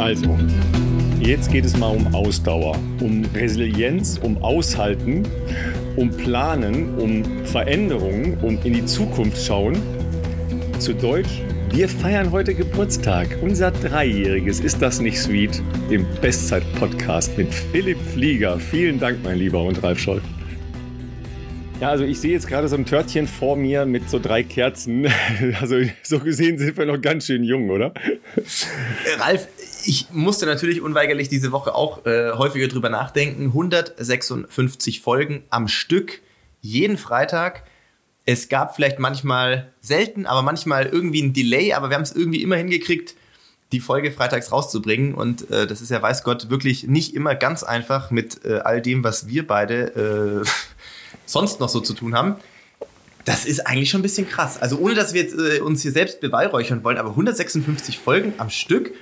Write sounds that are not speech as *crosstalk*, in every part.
Also, jetzt geht es mal um Ausdauer, um Resilienz, um Aushalten, um Planen, um Veränderungen, um in die Zukunft schauen. Zu Deutsch, wir feiern heute Geburtstag. Unser Dreijähriges. Ist das nicht sweet? Im Bestzeit-Podcast mit Philipp Flieger. Vielen Dank, mein Lieber, und Ralf Scholl. Ja, also ich sehe jetzt gerade so ein Törtchen vor mir mit so drei Kerzen. *laughs* Also so gesehen sind wir noch ganz schön jung, oder? Ralf, ich musste natürlich unweigerlich diese Woche auch äh, häufiger drüber nachdenken. 156 Folgen am Stück, jeden Freitag. Es gab vielleicht manchmal selten, aber manchmal irgendwie ein Delay, aber wir haben es irgendwie immer hingekriegt, die Folge freitags rauszubringen. Und äh, das ist ja, weiß Gott, wirklich nicht immer ganz einfach mit äh, all dem, was wir beide äh, *laughs* sonst noch so zu tun haben. Das ist eigentlich schon ein bisschen krass. Also ohne, dass wir jetzt äh, uns hier selbst beweihräuchern wollen, aber 156 Folgen am Stück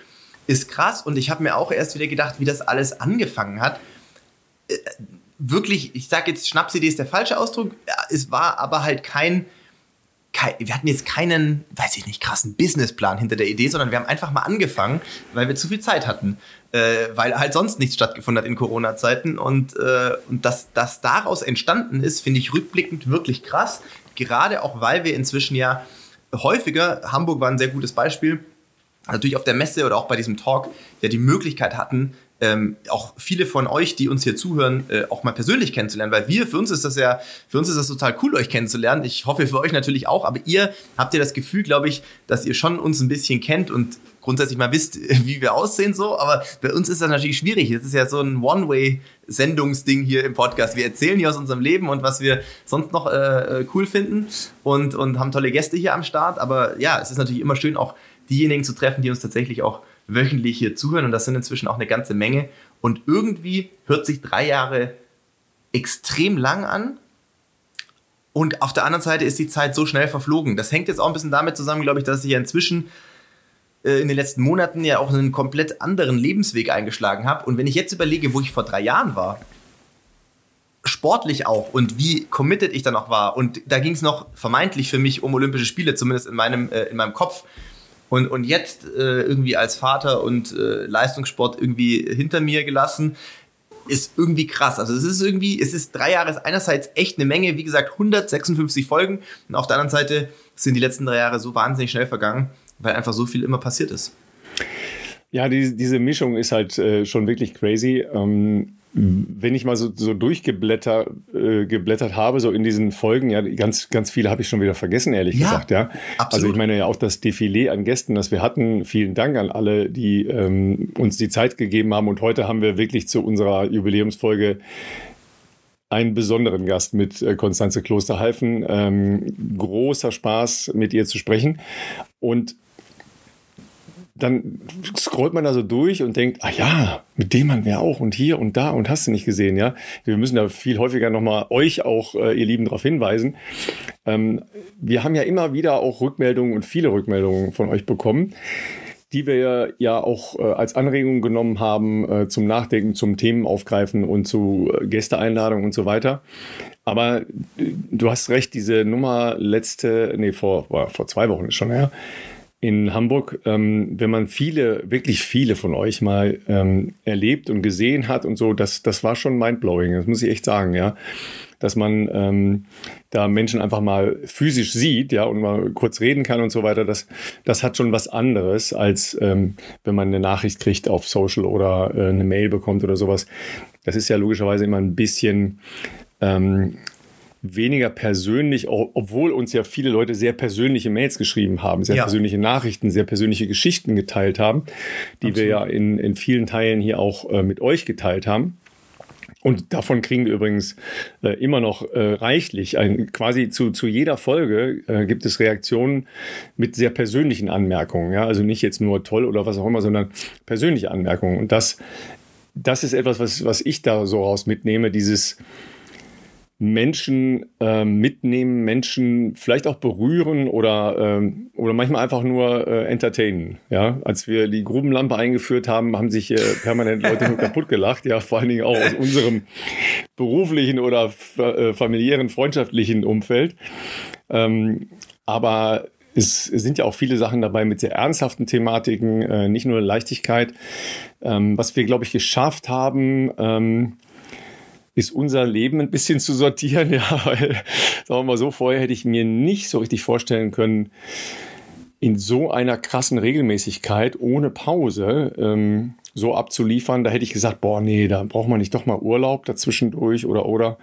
ist krass. Und ich habe mir auch erst wieder gedacht, wie das alles angefangen hat. Äh, wirklich, ich sage jetzt, Schnapsidee ist der falsche Ausdruck. Es war aber halt kein, kein, wir hatten jetzt keinen, weiß ich nicht, krassen Businessplan hinter der Idee, sondern wir haben einfach mal angefangen, weil wir zu viel Zeit hatten. Äh, weil halt sonst nichts stattgefunden hat in Corona-Zeiten. Und, äh, und dass das daraus entstanden ist, finde ich rückblickend wirklich krass. Gerade auch, weil wir inzwischen ja häufiger, Hamburg war ein sehr gutes Beispiel, natürlich auf der Messe oder auch bei diesem Talk ja die Möglichkeit hatten, ähm, auch viele von euch, die uns hier zuhören, äh, auch mal persönlich kennenzulernen, weil wir, für uns ist das ja, für uns ist das total cool, euch kennenzulernen. Ich hoffe für euch natürlich auch, aber ihr habt ja das Gefühl, glaube ich, dass ihr schon uns ein bisschen kennt und grundsätzlich mal wisst, *laughs* wie wir aussehen so, aber bei uns ist das natürlich schwierig. Das ist ja so ein One-Way-Sendungsding hier im Podcast. Wir erzählen hier aus unserem Leben und was wir sonst noch äh, äh, cool finden und, und haben tolle Gäste hier am Start, aber ja, es ist natürlich immer schön, auch diejenigen zu treffen, die uns tatsächlich auch wöchentlich hier zuhören und das sind inzwischen auch eine ganze Menge. Und irgendwie hört sich drei Jahre extrem lang an. Und auf der anderen Seite ist die Zeit so schnell verflogen. Das hängt jetzt auch ein bisschen damit zusammen, glaube ich, dass ich ja inzwischen äh, in den letzten Monaten ja auch einen komplett anderen Lebensweg eingeschlagen habe. Und wenn ich jetzt überlege, wo ich vor drei Jahren war, sportlich auch und wie committed ich dann auch war. Und da ging es noch vermeintlich für mich um Olympische Spiele, zumindest in meinem, äh, in meinem Kopf. Und, und jetzt äh, irgendwie als Vater und äh, Leistungssport irgendwie hinter mir gelassen, ist irgendwie krass. Also es ist irgendwie, es ist drei Jahre ist einerseits echt eine Menge, wie gesagt 156 Folgen und auf der anderen Seite sind die letzten drei Jahre so wahnsinnig schnell vergangen, weil einfach so viel immer passiert ist. Ja, die, diese Mischung ist halt äh, schon wirklich crazy. Ähm, wenn ich mal so, so durchgeblättert äh, geblättert habe, so in diesen Folgen, ja, ganz, ganz viele habe ich schon wieder vergessen, ehrlich ja, gesagt, ja. Absolut. Also ich meine ja auch das Defilé an Gästen, das wir hatten. Vielen Dank an alle, die ähm, uns die Zeit gegeben haben. Und heute haben wir wirklich zu unserer Jubiläumsfolge einen besonderen Gast mit äh, Konstanze Klosterhalfen. Ähm, großer Spaß, mit ihr zu sprechen. Und dann scrollt man da so durch und denkt, ah ja, mit dem man wäre auch und hier und da und hast du nicht gesehen, ja. Wir müssen da viel häufiger nochmal euch auch, äh, ihr Lieben, darauf hinweisen. Ähm, wir haben ja immer wieder auch Rückmeldungen und viele Rückmeldungen von euch bekommen, die wir ja auch äh, als Anregung genommen haben äh, zum Nachdenken, zum Themen aufgreifen und zu äh, Gästeeinladungen und so weiter. Aber äh, du hast recht, diese Nummer letzte, nee, vor, vor zwei Wochen ist schon her, in Hamburg, ähm, wenn man viele, wirklich viele von euch mal ähm, erlebt und gesehen hat und so, das, das war schon mindblowing, das muss ich echt sagen, ja. Dass man ähm, da Menschen einfach mal physisch sieht, ja, und mal kurz reden kann und so weiter, das, das hat schon was anderes, als ähm, wenn man eine Nachricht kriegt auf Social oder äh, eine Mail bekommt oder sowas. Das ist ja logischerweise immer ein bisschen ähm, weniger persönlich, obwohl uns ja viele Leute sehr persönliche Mails geschrieben haben, sehr ja. persönliche Nachrichten, sehr persönliche Geschichten geteilt haben, die Absolut. wir ja in, in vielen Teilen hier auch äh, mit euch geteilt haben. Und davon kriegen wir übrigens äh, immer noch äh, reichlich. Ein, quasi zu, zu jeder Folge äh, gibt es Reaktionen mit sehr persönlichen Anmerkungen. Ja? Also nicht jetzt nur toll oder was auch immer, sondern persönliche Anmerkungen. Und das, das ist etwas, was, was ich da so raus mitnehme, dieses Menschen äh, mitnehmen, Menschen vielleicht auch berühren oder, ähm, oder manchmal einfach nur äh, entertainen. Ja, als wir die Grubenlampe eingeführt haben, haben sich äh, permanent Leute nur kaputt gelacht. Ja, vor allen Dingen auch aus unserem beruflichen oder äh, familiären, freundschaftlichen Umfeld. Ähm, aber es sind ja auch viele Sachen dabei mit sehr ernsthaften Thematiken, äh, nicht nur Leichtigkeit. Ähm, was wir, glaube ich, geschafft haben, ähm, ist unser Leben ein bisschen zu sortieren. *laughs* Ja, weil, sagen wir mal so, vorher hätte ich mir nicht so richtig vorstellen können, in so einer krassen Regelmäßigkeit ohne Pause ähm, so abzuliefern. Da hätte ich gesagt, boah, nee, da braucht man nicht doch mal Urlaub dazwischendurch oder oder.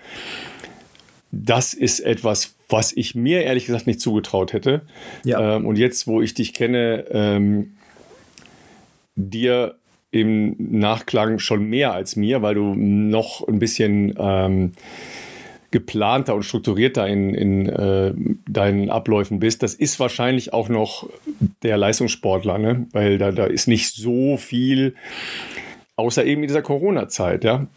Das ist etwas, was ich mir ehrlich gesagt nicht zugetraut hätte. Ja. Ähm, und jetzt, wo ich dich kenne, ähm, dir im Nachklang schon mehr als mir, weil du noch ein bisschen ähm, geplanter und strukturierter in, in äh, deinen Abläufen bist. Das ist wahrscheinlich auch noch der Leistungssportler, ne? weil da, da ist nicht so viel, außer eben in dieser Corona-Zeit, ja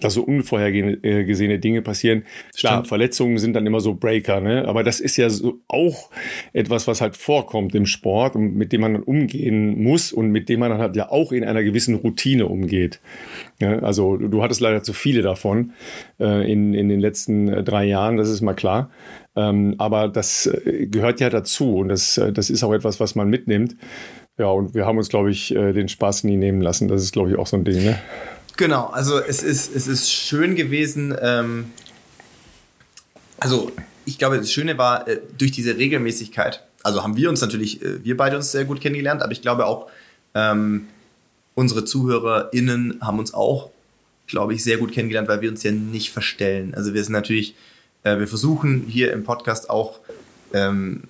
dass so unvorhergesehene Dinge passieren. Klar, Stimmt. Verletzungen sind dann immer so Breaker, ne? aber das ist ja so auch etwas, was halt vorkommt im Sport und mit dem man dann umgehen muss und mit dem man dann halt ja auch in einer gewissen Routine umgeht. Ja, also du hattest leider zu viele davon äh, in, in den letzten äh, drei Jahren, das ist mal klar. Ähm, aber das äh, gehört ja dazu und das, äh, das ist auch etwas, was man mitnimmt. Ja, und wir haben uns, glaube ich, den Spaß nie nehmen lassen. Das ist, glaube ich, auch so ein Ding. Ne? Genau, also es ist, es ist schön gewesen. Ähm, also ich glaube, das Schöne war äh, durch diese Regelmäßigkeit. Also haben wir uns natürlich, äh, wir beide uns sehr gut kennengelernt, aber ich glaube auch, ähm, unsere ZuhörerInnen haben uns auch, glaube ich, sehr gut kennengelernt, weil wir uns ja nicht verstellen. Also wir sind natürlich, äh, wir versuchen hier im Podcast auch ähm,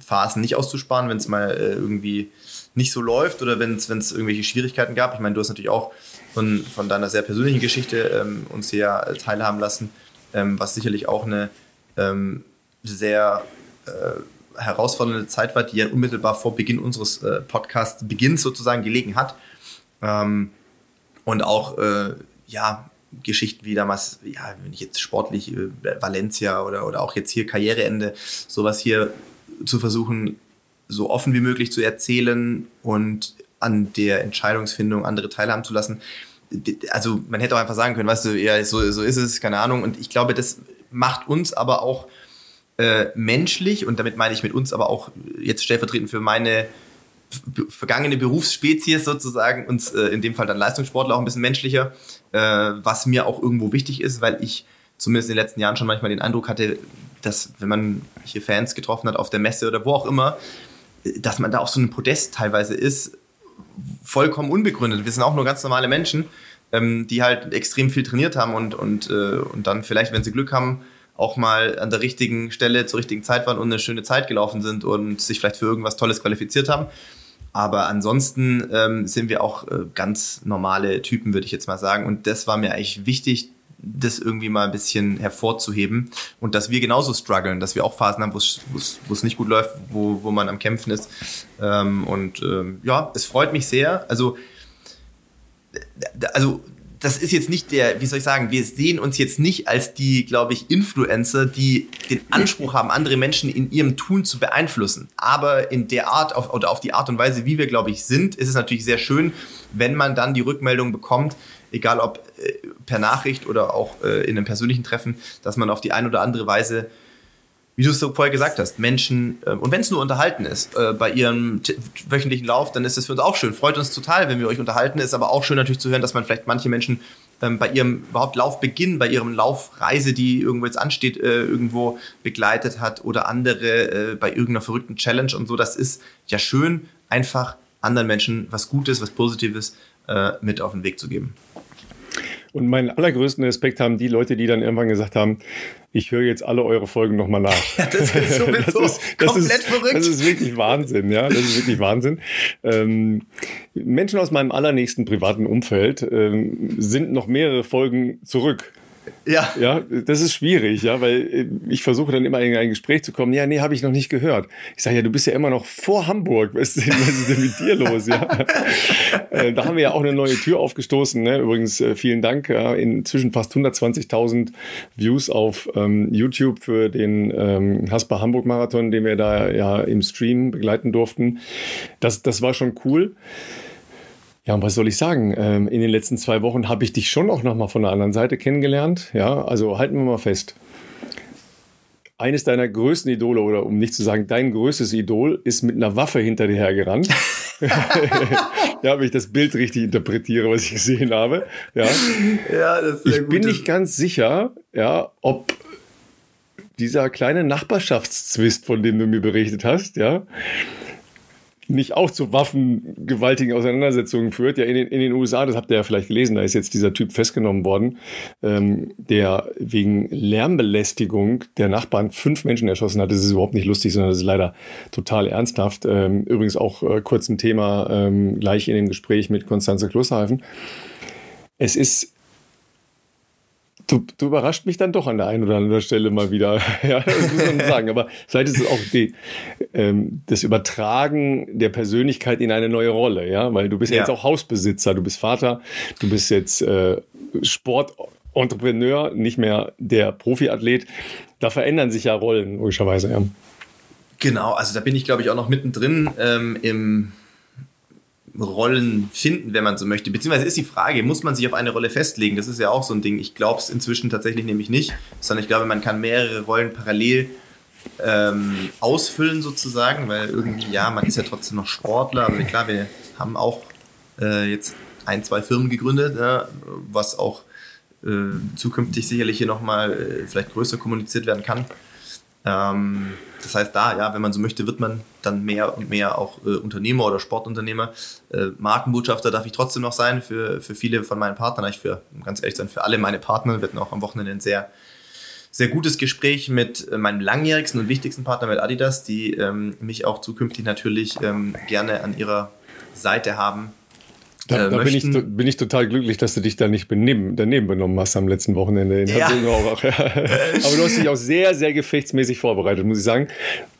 Phasen nicht auszusparen, wenn es mal äh, irgendwie nicht so läuft oder wenn es irgendwelche Schwierigkeiten gab. Ich meine, du hast natürlich auch von, von deiner sehr persönlichen Geschichte ähm, uns hier teilhaben lassen, ähm, was sicherlich auch eine ähm, sehr äh, herausfordernde Zeit war, die ja unmittelbar vor Beginn unseres äh, Podcasts Beginns sozusagen gelegen hat. Ähm, und auch, äh, ja, Geschichten wie damals, ja, wenn ich jetzt sportlich äh, Valencia oder, oder auch jetzt hier Karriereende, sowas hier zu versuchen, so offen wie möglich zu erzählen und an der Entscheidungsfindung andere teilhaben zu lassen. Also man hätte auch einfach sagen können, weißt du, ja, so, so ist es, keine Ahnung. Und ich glaube, das macht uns aber auch äh, menschlich, und damit meine ich mit uns aber auch jetzt stellvertretend für meine vergangene Berufsspezies sozusagen, uns äh, in dem Fall dann Leistungssportler auch ein bisschen menschlicher, äh, was mir auch irgendwo wichtig ist, weil ich zumindest in den letzten Jahren schon manchmal den Eindruck hatte, dass wenn man hier Fans getroffen hat auf der Messe oder wo auch immer, dass man da auf so einem Podest teilweise ist, vollkommen unbegründet. Wir sind auch nur ganz normale Menschen, ähm, die halt extrem viel trainiert haben und, und, äh, und dann vielleicht, wenn sie Glück haben, auch mal an der richtigen Stelle zur richtigen Zeit waren und eine schöne Zeit gelaufen sind und sich vielleicht für irgendwas Tolles qualifiziert haben. Aber ansonsten ähm, sind wir auch äh, ganz normale Typen, würde ich jetzt mal sagen. Und das war mir eigentlich wichtig, das irgendwie mal ein bisschen hervorzuheben und dass wir genauso strugglen, dass wir auch Phasen haben, wo es nicht gut läuft, wo, wo man am Kämpfen ist. Ähm, und ähm, ja, es freut mich sehr. Also, also das ist jetzt nicht der, wie soll ich sagen, wir sehen uns jetzt nicht als die, glaube ich, Influencer, die den Anspruch haben, andere Menschen in ihrem Tun zu beeinflussen. Aber in der Art auf, oder auf die Art und Weise, wie wir, glaube ich, sind, ist es natürlich sehr schön, wenn man dann die Rückmeldung bekommt, egal ob äh, per Nachricht oder auch äh, in einem persönlichen Treffen, dass man auf die eine oder andere Weise, wie du es so vorher gesagt hast, Menschen, äh, und wenn es nur unterhalten ist, äh, bei ihrem wöchentlichen Lauf, dann ist das für uns auch schön. Freut uns total, wenn wir euch unterhalten. Ist aber auch schön natürlich zu hören, dass man vielleicht manche Menschen ähm, bei ihrem überhaupt Laufbeginn, bei ihrem Laufreise, die irgendwo jetzt ansteht, irgendwo begleitet hat oder andere bei irgendeiner verrückten Challenge und so. Das ist ja schön, einfach anderen Menschen was Gutes, was Positives mit auf den Weg zu geben. Und meinen allergrößten Respekt haben die Leute, die dann irgendwann gesagt haben, ich höre jetzt alle eure Folgen nochmal nach. Ja, das ist sowieso *laughs* das ist, das komplett ist, verrückt. Das ist wirklich Wahnsinn, ja. Das ist wirklich Wahnsinn. Ähm, Menschen aus meinem allernächsten privaten Umfeld ähm, sind noch mehrere Folgen zurück. Ja. Ja, das ist schwierig, ja, weil äh, ich versuche dann immer in ein Gespräch zu kommen. Ja, nee, habe ich noch nicht gehört. Ich sage ja, du bist ja immer noch vor Hamburg. Was ist denn, was ist denn mit dir los? Ja. *laughs* Äh, da haben wir ja auch eine neue Tür aufgestoßen. Ne? Übrigens, äh, vielen Dank. Inzwischen fast 120.000 Views auf ähm, YouTube für den ähm, Haspa Hamburg Marathon, den wir da ja im Stream begleiten durften. Das, das war schon cool. Ja, und was soll ich sagen? Ähm, in den letzten zwei Wochen habe ich dich schon auch nochmal von der anderen Seite kennengelernt. Ja, also halten wir mal fest. eines deiner größten Idole oder um nicht zu sagen dein größtes Idol ist mit einer Waffe hinter dir hergerannt. *laughs* ja, wenn ich das Bild richtig interpretiere, was ich gesehen habe. Ja, ja das ist Ich bin nicht ganz sicher, ja, ob dieser kleine Nachbarschaftszwist, von dem du mir berichtet hast, ja, nicht auch zu waffengewaltigen Auseinandersetzungen führt. Ja, in den, in den USA, das habt ihr ja vielleicht gelesen, da ist jetzt dieser Typ festgenommen worden, ähm, der wegen Lärmbelästigung der Nachbarn fünf Menschen erschossen hat. Das ist überhaupt nicht lustig, sondern das ist leider total ernsthaft. Ähm, übrigens auch äh, kurz ein Thema ähm, gleich in dem Gespräch mit Konstanze Klosterhalfen. Es ist Du, du überrascht mich dann doch an der einen oder anderen Stelle mal wieder. *laughs* ja, das muss man sagen. Aber vielleicht ist es auch die, ähm, das Übertragen der Persönlichkeit in eine neue Rolle, ja, weil du bist ja. jetzt auch Hausbesitzer, du bist Vater, du bist jetzt äh, Sportentrepreneur, nicht mehr der Profiathlet. Da verändern sich ja Rollen, logischerweise, ja. Genau, also da bin ich, glaube ich, auch noch mittendrin ähm, im Rollen finden, wenn man so möchte. Beziehungsweise ist die Frage, muss man sich auf eine Rolle festlegen? Das ist ja auch so ein Ding. Ich glaube es inzwischen tatsächlich nämlich nicht, sondern ich glaube, man kann mehrere Rollen parallel ähm, ausfüllen sozusagen, weil irgendwie, ja, man ist ja trotzdem noch Sportler, aber klar, wir haben auch äh, jetzt ein, zwei Firmen gegründet, ja, was auch äh, zukünftig sicherlich hier nochmal äh, vielleicht größer kommuniziert werden kann. Ähm, das heißt, da, ja, wenn man so möchte, wird man dann mehr und mehr auch äh, Unternehmer oder Sportunternehmer. Äh, Markenbotschafter darf ich trotzdem noch sein für, für viele von meinen Partnern. Ich für, um ganz ehrlich sein, für alle meine Partner. Wir hatten auch am Wochenende ein sehr, sehr gutes Gespräch mit äh, meinem langjährigsten und wichtigsten Partner mit Adidas, die ähm, mich auch zukünftig natürlich ähm, gerne an ihrer Seite haben da, äh, da bin, ich, bin ich total glücklich, dass du dich da nicht beneben, daneben benommen hast am letzten Wochenende in ja. *laughs* Aber du hast dich auch sehr, sehr gefechtsmäßig vorbereitet, muss ich sagen.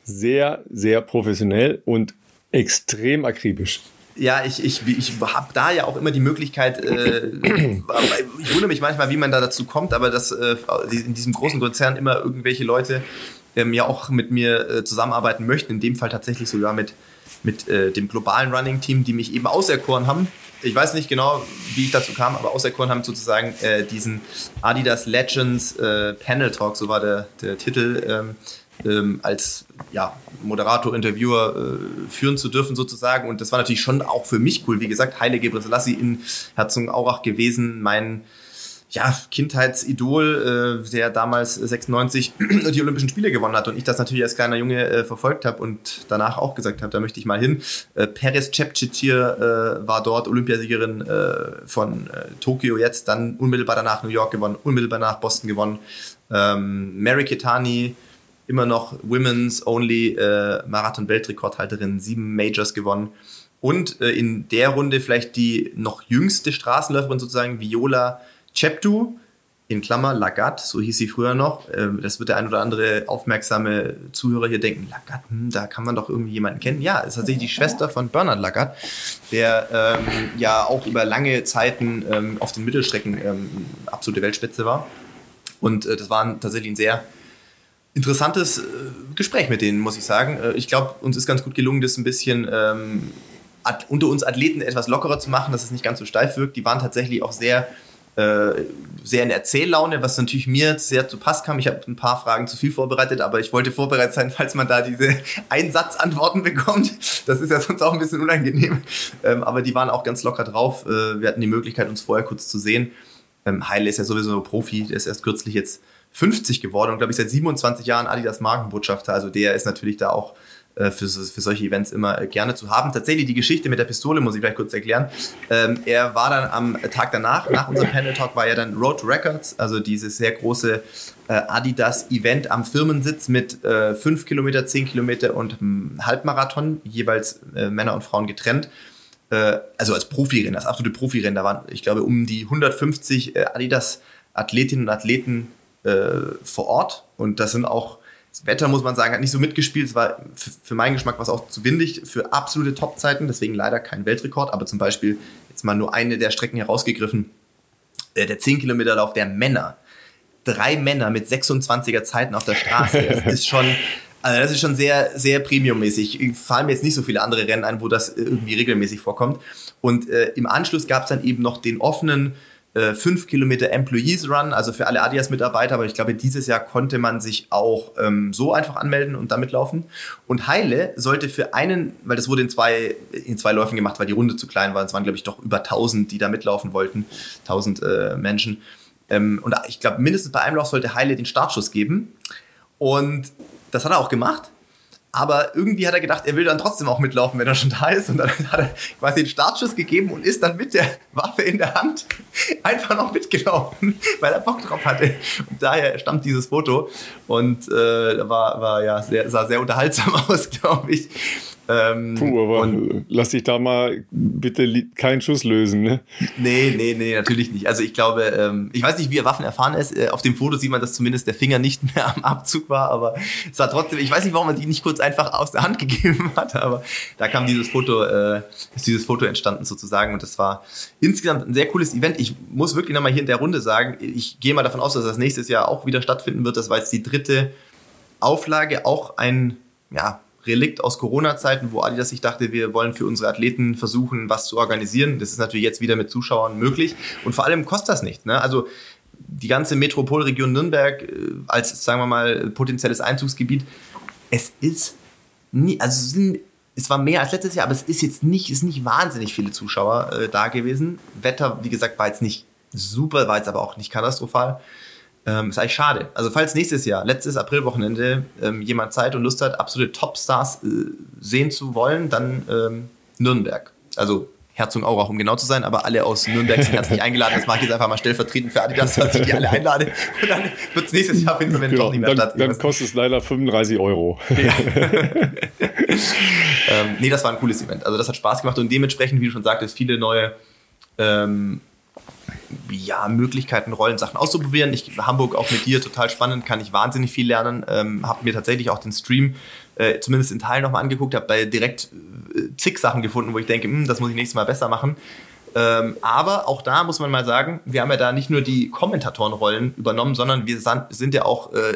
Sehr, sehr professionell und extrem akribisch. Ja, ich, ich, ich habe da ja auch immer die Möglichkeit, äh, ich wundere mich manchmal, wie man da dazu kommt, aber dass äh, in diesem großen Konzern immer irgendwelche Leute ähm, ja auch mit mir äh, zusammenarbeiten möchten, in dem Fall tatsächlich sogar mit, mit äh, dem globalen Running-Team, die mich eben auserkoren haben ich weiß nicht genau, wie ich dazu kam, aber auserkoren haben sozusagen äh, diesen Adidas Legends äh, Panel Talk, so war der, der Titel, ähm, ähm, als ja, Moderator, Interviewer äh, führen zu dürfen sozusagen. Und das war natürlich schon auch für mich cool. Wie gesagt, Heilige Gebrselassie in Herzogenaurach gewesen, mein ja, Kindheitsidol, äh, der damals 96 *clears throat* die Olympischen Spiele gewonnen hat und ich das natürlich als kleiner Junge äh, verfolgt habe und danach auch gesagt habe, da möchte ich mal hin. Äh, Perez Cepcicir äh, war dort Olympiasiegerin äh, von äh, Tokio jetzt, dann unmittelbar danach New York gewonnen, unmittelbar danach Boston gewonnen. Ähm, Mary Ketani, immer noch Women's Only äh, Marathon-Weltrekordhalterin, sieben Majors gewonnen. Und äh, in der Runde vielleicht die noch jüngste Straßenläuferin sozusagen, Viola Cheptu, in Klammer Lagat, so hieß sie früher noch. Ähm, das wird der ein oder andere aufmerksame Zuhörer hier denken, Lagat, hm, da kann man doch irgendwie jemanden kennen. Ja, ist tatsächlich die Schwester von Bernhard Lagat, der ähm, ja auch über lange Zeiten ähm, auf den Mittelstrecken ähm, absolute Weltspitze war. Und äh, das war tatsächlich ein sehr interessantes äh, Gespräch mit denen, muss ich sagen. Äh, ich glaube, uns ist ganz gut gelungen, das ein bisschen ähm, unter uns Athleten etwas lockerer zu machen, dass es nicht ganz so steif wirkt. Die waren tatsächlich auch sehr äh, sehr in Erzähllaune, was natürlich mir sehr zu Pass kam. Ich habe ein paar Fragen zu viel vorbereitet, aber ich wollte vorbereitet sein, falls man da diese *laughs* Einsatzantworten bekommt. Das ist ja sonst auch ein bisschen unangenehm. Ähm, aber die waren auch ganz locker drauf. Äh, wir hatten die Möglichkeit, uns vorher kurz zu sehen. Ähm, Heile ist ja sowieso Profi, der ist erst kürzlich jetzt 50 geworden und glaube ich seit 27 Jahren Adidas Markenbotschafter. Also der ist natürlich da auch äh, für, für solche Events immer äh, gerne zu haben. Tatsächlich die Geschichte mit der Pistole muss ich vielleicht kurz erklären. Ähm, er war dann am Tag danach, nach unserem Panel Talk, war er dann Road Records, also dieses sehr große äh, Adidas-Event am Firmensitz mit äh, 5 Kilometer, 10 Kilometer und Halbmarathon, jeweils äh, Männer und Frauen getrennt. Äh, also als Profirennen, als absolute Profirennen. Da waren, ich glaube, um die 150 Adidas-Athletinnen und Athleten vor Ort. Und das sind auch das Wetter, muss man sagen, hat nicht so mitgespielt. Es war für meinen Geschmack was auch zu windig für absolute Topzeiten, deswegen leider kein Weltrekord. Aber zum Beispiel jetzt mal nur eine der Strecken herausgegriffen. Äh, der 10-Kilometer-Lauf der Männer. Drei Männer mit 26er Zeiten auf der Straße. Das *laughs* ist schon, also das ist schon sehr, sehr premiummäßig. Fallen mir jetzt nicht so viele andere Rennen ein, wo das irgendwie regelmäßig vorkommt. Und äh, im Anschluss gab es dann eben noch den offenen äh, 5 Kilometer Employees Run, also für alle Adidas-Mitarbeiter, aber ich glaube, dieses Jahr konnte man sich auch ähm, so einfach anmelden und damit laufen. Und Heile sollte für einen, weil das wurde in zwei, in zwei Läufen gemacht, weil die Runde zu klein war, es waren, glaube ich, doch über 1000, die da mitlaufen wollten, 1000 äh, Menschen. Ähm, und ich glaube, mindestens bei einem Lauf sollte Heile den Startschuss geben. Und das hat er auch gemacht. Aber irgendwie hat er gedacht, er will dann trotzdem auch mitlaufen, wenn er schon da ist. Und dann hat er quasi den Startschuss gegeben und ist dann mit der Waffe in der Hand einfach noch mitgelaufen, *laughs* weil er Bock drauf hatte. Und daher stammt dieses Foto. Und äh, war, war ja sehr, sah sehr unterhaltsam *laughs* aus, glaube ich. Ähm, Puh, aber und, lass dich da mal bitte keinen Schuss lösen, ne? Nee, nee, nee, natürlich nicht. Also ich glaube, ähm, ich weiß nicht, wie er Waffen erfahren ist. Äh, auf dem Foto sieht man, dass zumindest der Finger nicht *laughs* mehr am Abzug war, aber es war trotzdem, ich weiß nicht, warum man die nicht kurz einfach aus der Hand *laughs* gegeben hat, aber da kam dieses Foto, äh, ist dieses Foto entstanden sozusagen und das war insgesamt ein sehr cooles Event. Ich muss wirklich nochmal hier in der Runde sagen, ich gehe mal davon aus, dass das nächstes Jahr auch wieder stattfinden wird. Das war jetzt die dritte Auflage, auch ein, ja, Relikt aus Corona-Zeiten, wo Adidas sich dachte, wir wollen für unsere Athleten versuchen, was zu organisieren. Das ist natürlich jetzt wieder mit Zuschauern möglich. Und vor allem kostet das nichts. Ne? Also die ganze Metropolregion Nürnberg äh, als, sagen wir mal, potenzielles Einzugsgebiet, es ist nie, also es, sind, es war mehr als letztes Jahr, aber es ist jetzt nicht, ist nicht wahnsinnig viele Zuschauer äh, da gewesen. Wetter, wie gesagt, war jetzt nicht super, war jetzt aber auch nicht katastrophal. Ähm, ist eigentlich schade. Also falls nächstes Jahr, letztes Aprilwochenende, ähm, jemand Zeit und Lust hat, absolute Topstars äh, sehen zu wollen, dann ähm, Nürnberg. Also Herzogenaurach, um genau zu sein, aber alle aus Nürnberg sind herzlich *laughs* eingeladen. Das mache ich jetzt einfach mal stellvertretend für Adidas, dass ich die alle einlade. Und dann wird es nächstes Jahr finden, wenn genau, doch nicht mehr dann, statt. Dann kostet es leider 35 Euro. Ja. *laughs* *laughs* ähm, nee, das war ein cooles Event. Also das hat Spaß gemacht und dementsprechend, wie du schon sagtest, viele neue ähm, ja, Möglichkeiten, Rollensachen auszuprobieren. Ich Hamburg auch mit dir total spannend, kann ich wahnsinnig viel lernen. Ähm, habe mir tatsächlich auch den Stream äh, zumindest in Teilen nochmal angeguckt, habe bei direkt äh, zig Sachen gefunden, wo ich denke, hm, das muss ich nächstes Mal besser machen. Ähm, aber auch da muss man mal sagen, wir haben ja da nicht nur die Kommentatorenrollen übernommen, sondern wir sind ja auch äh,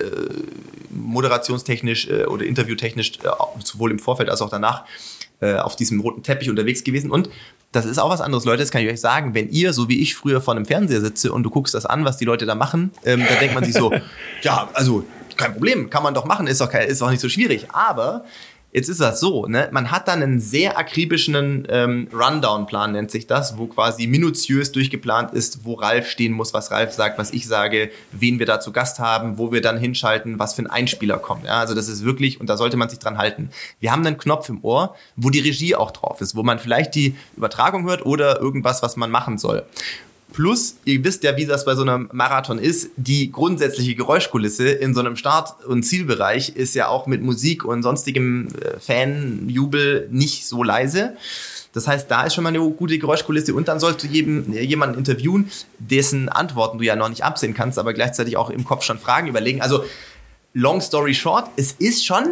moderationstechnisch äh, oder interviewtechnisch äh, sowohl im Vorfeld als auch danach äh, auf diesem roten Teppich unterwegs gewesen. Und das ist auch was anderes, Leute, das kann ich euch sagen. Wenn ihr, so wie ich früher vor einem Fernseher sitze und du guckst das an, was die Leute da machen, ähm, dann denkt man sich so, *laughs* ja, also kein Problem, kann man doch machen, ist doch, kein, ist doch nicht so schwierig. Aber Jetzt ist das so, ne? man hat dann einen sehr akribischen ähm, Rundown-Plan, nennt sich das, wo quasi minutiös durchgeplant ist, wo Ralf stehen muss, was Ralf sagt, was ich sage, wen wir da zu Gast haben, wo wir dann hinschalten, was für ein Einspieler kommt. Ja? Also das ist wirklich, und da sollte man sich dran halten. Wir haben einen Knopf im Ohr, wo die Regie auch drauf ist, wo man vielleicht die Übertragung hört oder irgendwas, was man machen soll. Plus, ihr wisst ja, wie das bei so einem Marathon ist, die grundsätzliche Geräuschkulisse in so einem Start- und Zielbereich ist ja auch mit Musik und sonstigem äh, Fanjubel nicht so leise. Das heißt, da ist schon mal eine gute Geräuschkulisse und dann sollst du jedem, äh, jemanden interviewen, dessen Antworten du ja noch nicht absehen kannst, aber gleichzeitig auch im Kopf schon Fragen überlegen. Also long story short, es ist schon,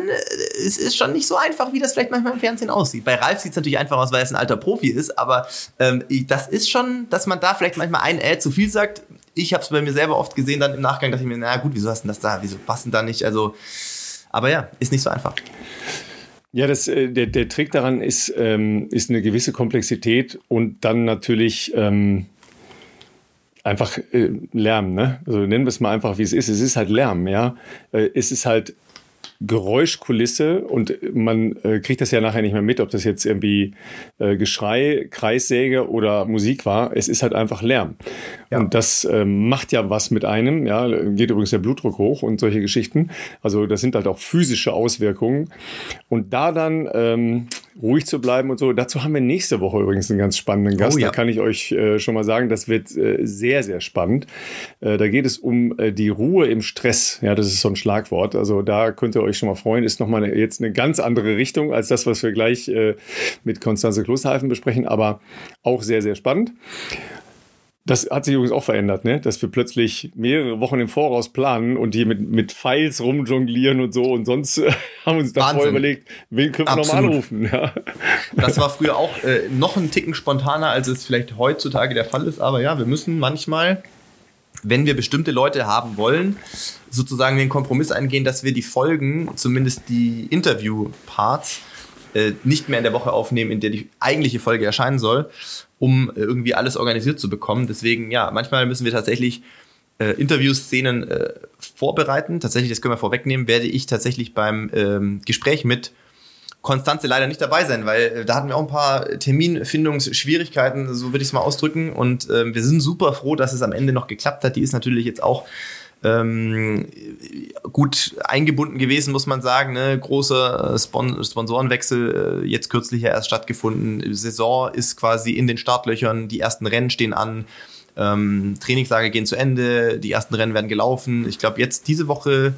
es ist schon nicht so einfach, wie das vielleicht manchmal im Fernsehen aussieht. Bei Ralf sieht es natürlich einfach aus, weil er ein alter Profi ist, aber ähm, das ist schon, dass man da vielleicht manchmal ein Äh zu viel sagt. Ich habe es bei mir selber oft gesehen, dann im Nachgang dachte ich mir, na gut, wieso hast du das da? Wieso passen da nicht? Also, aber ja, ist nicht so einfach. Ja, das, äh, der, der Trick daran ist, ähm, ist eine gewisse Komplexität und dann natürlich ähm, einfach äh, Lärm, ne? Also nennen wir es mal einfach, wie es ist. Es ist halt Lärm, ja. Äh, es ist halt Geräuschkulisse und man äh, kriegt das ja nachher nicht mehr mit, ob das jetzt irgendwie äh, Geschrei, Kreissäge oder Musik war. Es ist halt einfach Lärm. Ja. Und das äh, macht ja was mit einem. Ja, geht übrigens der Blutdruck hoch und solche Geschichten. Also das sind halt auch physische Auswirkungen. Und da dann ähm, ruhig zu bleiben und so. Dazu haben wir nächste Woche übrigens einen ganz spannenden Gast. Oh, ja. Da kann ich euch äh, schon mal sagen, das wird äh, sehr, sehr spannend. Äh, da geht es um äh, die Ruhe im Stress. Ja, das ist so ein Schlagwort. Also da könnt ihr euch schon mal freuen. Ist nochmal eine, jetzt eine ganz andere Richtung als das, was wir gleich äh, mit Konstanze Klosterhalfen besprechen, aber auch sehr, sehr spannend. Das hat sich übrigens auch verändert, ne? dass wir plötzlich mehrere Wochen im Voraus planen und hier mit, mit Files rumjonglieren und so und sonst äh, *laughs* haben uns da vorher überlegt, wen können wir nochmal anrufen. Ja. Das war früher auch äh, noch ein Ticken spontaner, als es vielleicht heutzutage der Fall ist, aber ja, wir müssen manchmal, wenn wir bestimmte Leute haben wollen, sozusagen den Kompromiss eingehen, dass wir die Folgen, zumindest die Interview-Parts, äh, nicht mehr in der Woche aufnehmen, in der die eigentliche Folge erscheinen soll, um äh, irgendwie alles organisiert zu bekommen. Deswegen, ja, manchmal müssen wir tatsächlich äh, Interviewszenen äh, vorbereiten. Tatsächlich, das können wir vorwegnehmen, werde ich tatsächlich beim ähm, Gespräch mit Konstanze leider nicht dabei sein, weil äh, da hatten wir auch ein paar Terminfindungsschwierigkeiten, so würde ich es mal ausdrücken. Und äh, wir sind super froh, dass es am Ende noch geklappt hat. Die ist natürlich jetzt auch ähm, gut eingebunden gewesen, muss man sagen. Ne? Großer äh, Spon Sponsorenwechsel äh, jetzt kürzlich ja erst stattgefunden. Die Saison ist quasi in den Startlöchern, die ersten Rennen stehen an. Ähm, Trainingslager gehen zu Ende, die ersten Rennen werden gelaufen. Ich glaube, jetzt diese Woche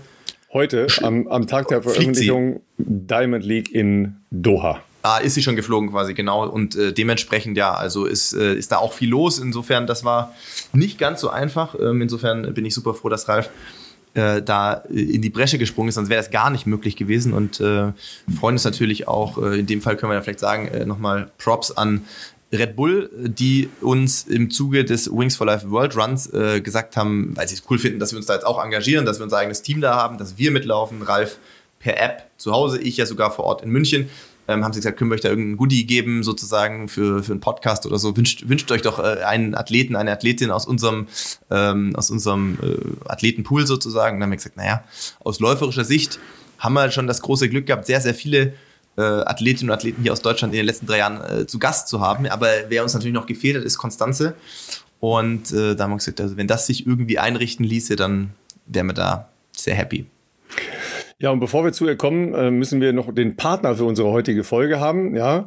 Heute, am, am Tag der Veröffentlichung, Diamond League in Doha. Ah, ist sie schon geflogen quasi, genau. Und äh, dementsprechend, ja, also ist, äh, ist da auch viel los. Insofern, das war nicht ganz so einfach. Ähm, insofern bin ich super froh, dass Ralf äh, da äh, in die Bresche gesprungen ist, sonst wäre das gar nicht möglich gewesen. Und äh, freuen uns natürlich auch, äh, in dem Fall können wir ja vielleicht sagen, äh, nochmal Props an Red Bull, die uns im Zuge des Wings for Life World Runs gesagt haben, weil sie es cool finden, dass wir uns da jetzt auch engagieren, dass wir unser eigenes Team da haben, dass wir mitlaufen. Ralf per App zu Hause, ich ja sogar vor Ort in München. Ähm, haben sie gesagt, können wir euch da irgendein Goodie geben, sozusagen für, für einen Podcast oder so. Wünscht, wünscht euch doch äh, einen Athleten, eine Athletin aus unserem, ähm, aus unserem äh, Athletenpool sozusagen. Und dann haben wir gesagt, naja, aus läuferischer Sicht haben wir schon das große Glück gehabt, sehr, sehr viele äh, Athletinnen und Athleten hier aus Deutschland in den letzten drei Jahren äh, zu Gast zu haben. Aber wer uns natürlich noch gefehlt hat, ist Konstanze. Und äh, da haben wir gesagt, also wenn das sich irgendwie einrichten ließe, dann wären wir da sehr happy. Ja, und bevor wir zu ihr kommen, äh, müssen wir noch den Partner für unsere heutige Folge haben. Ja,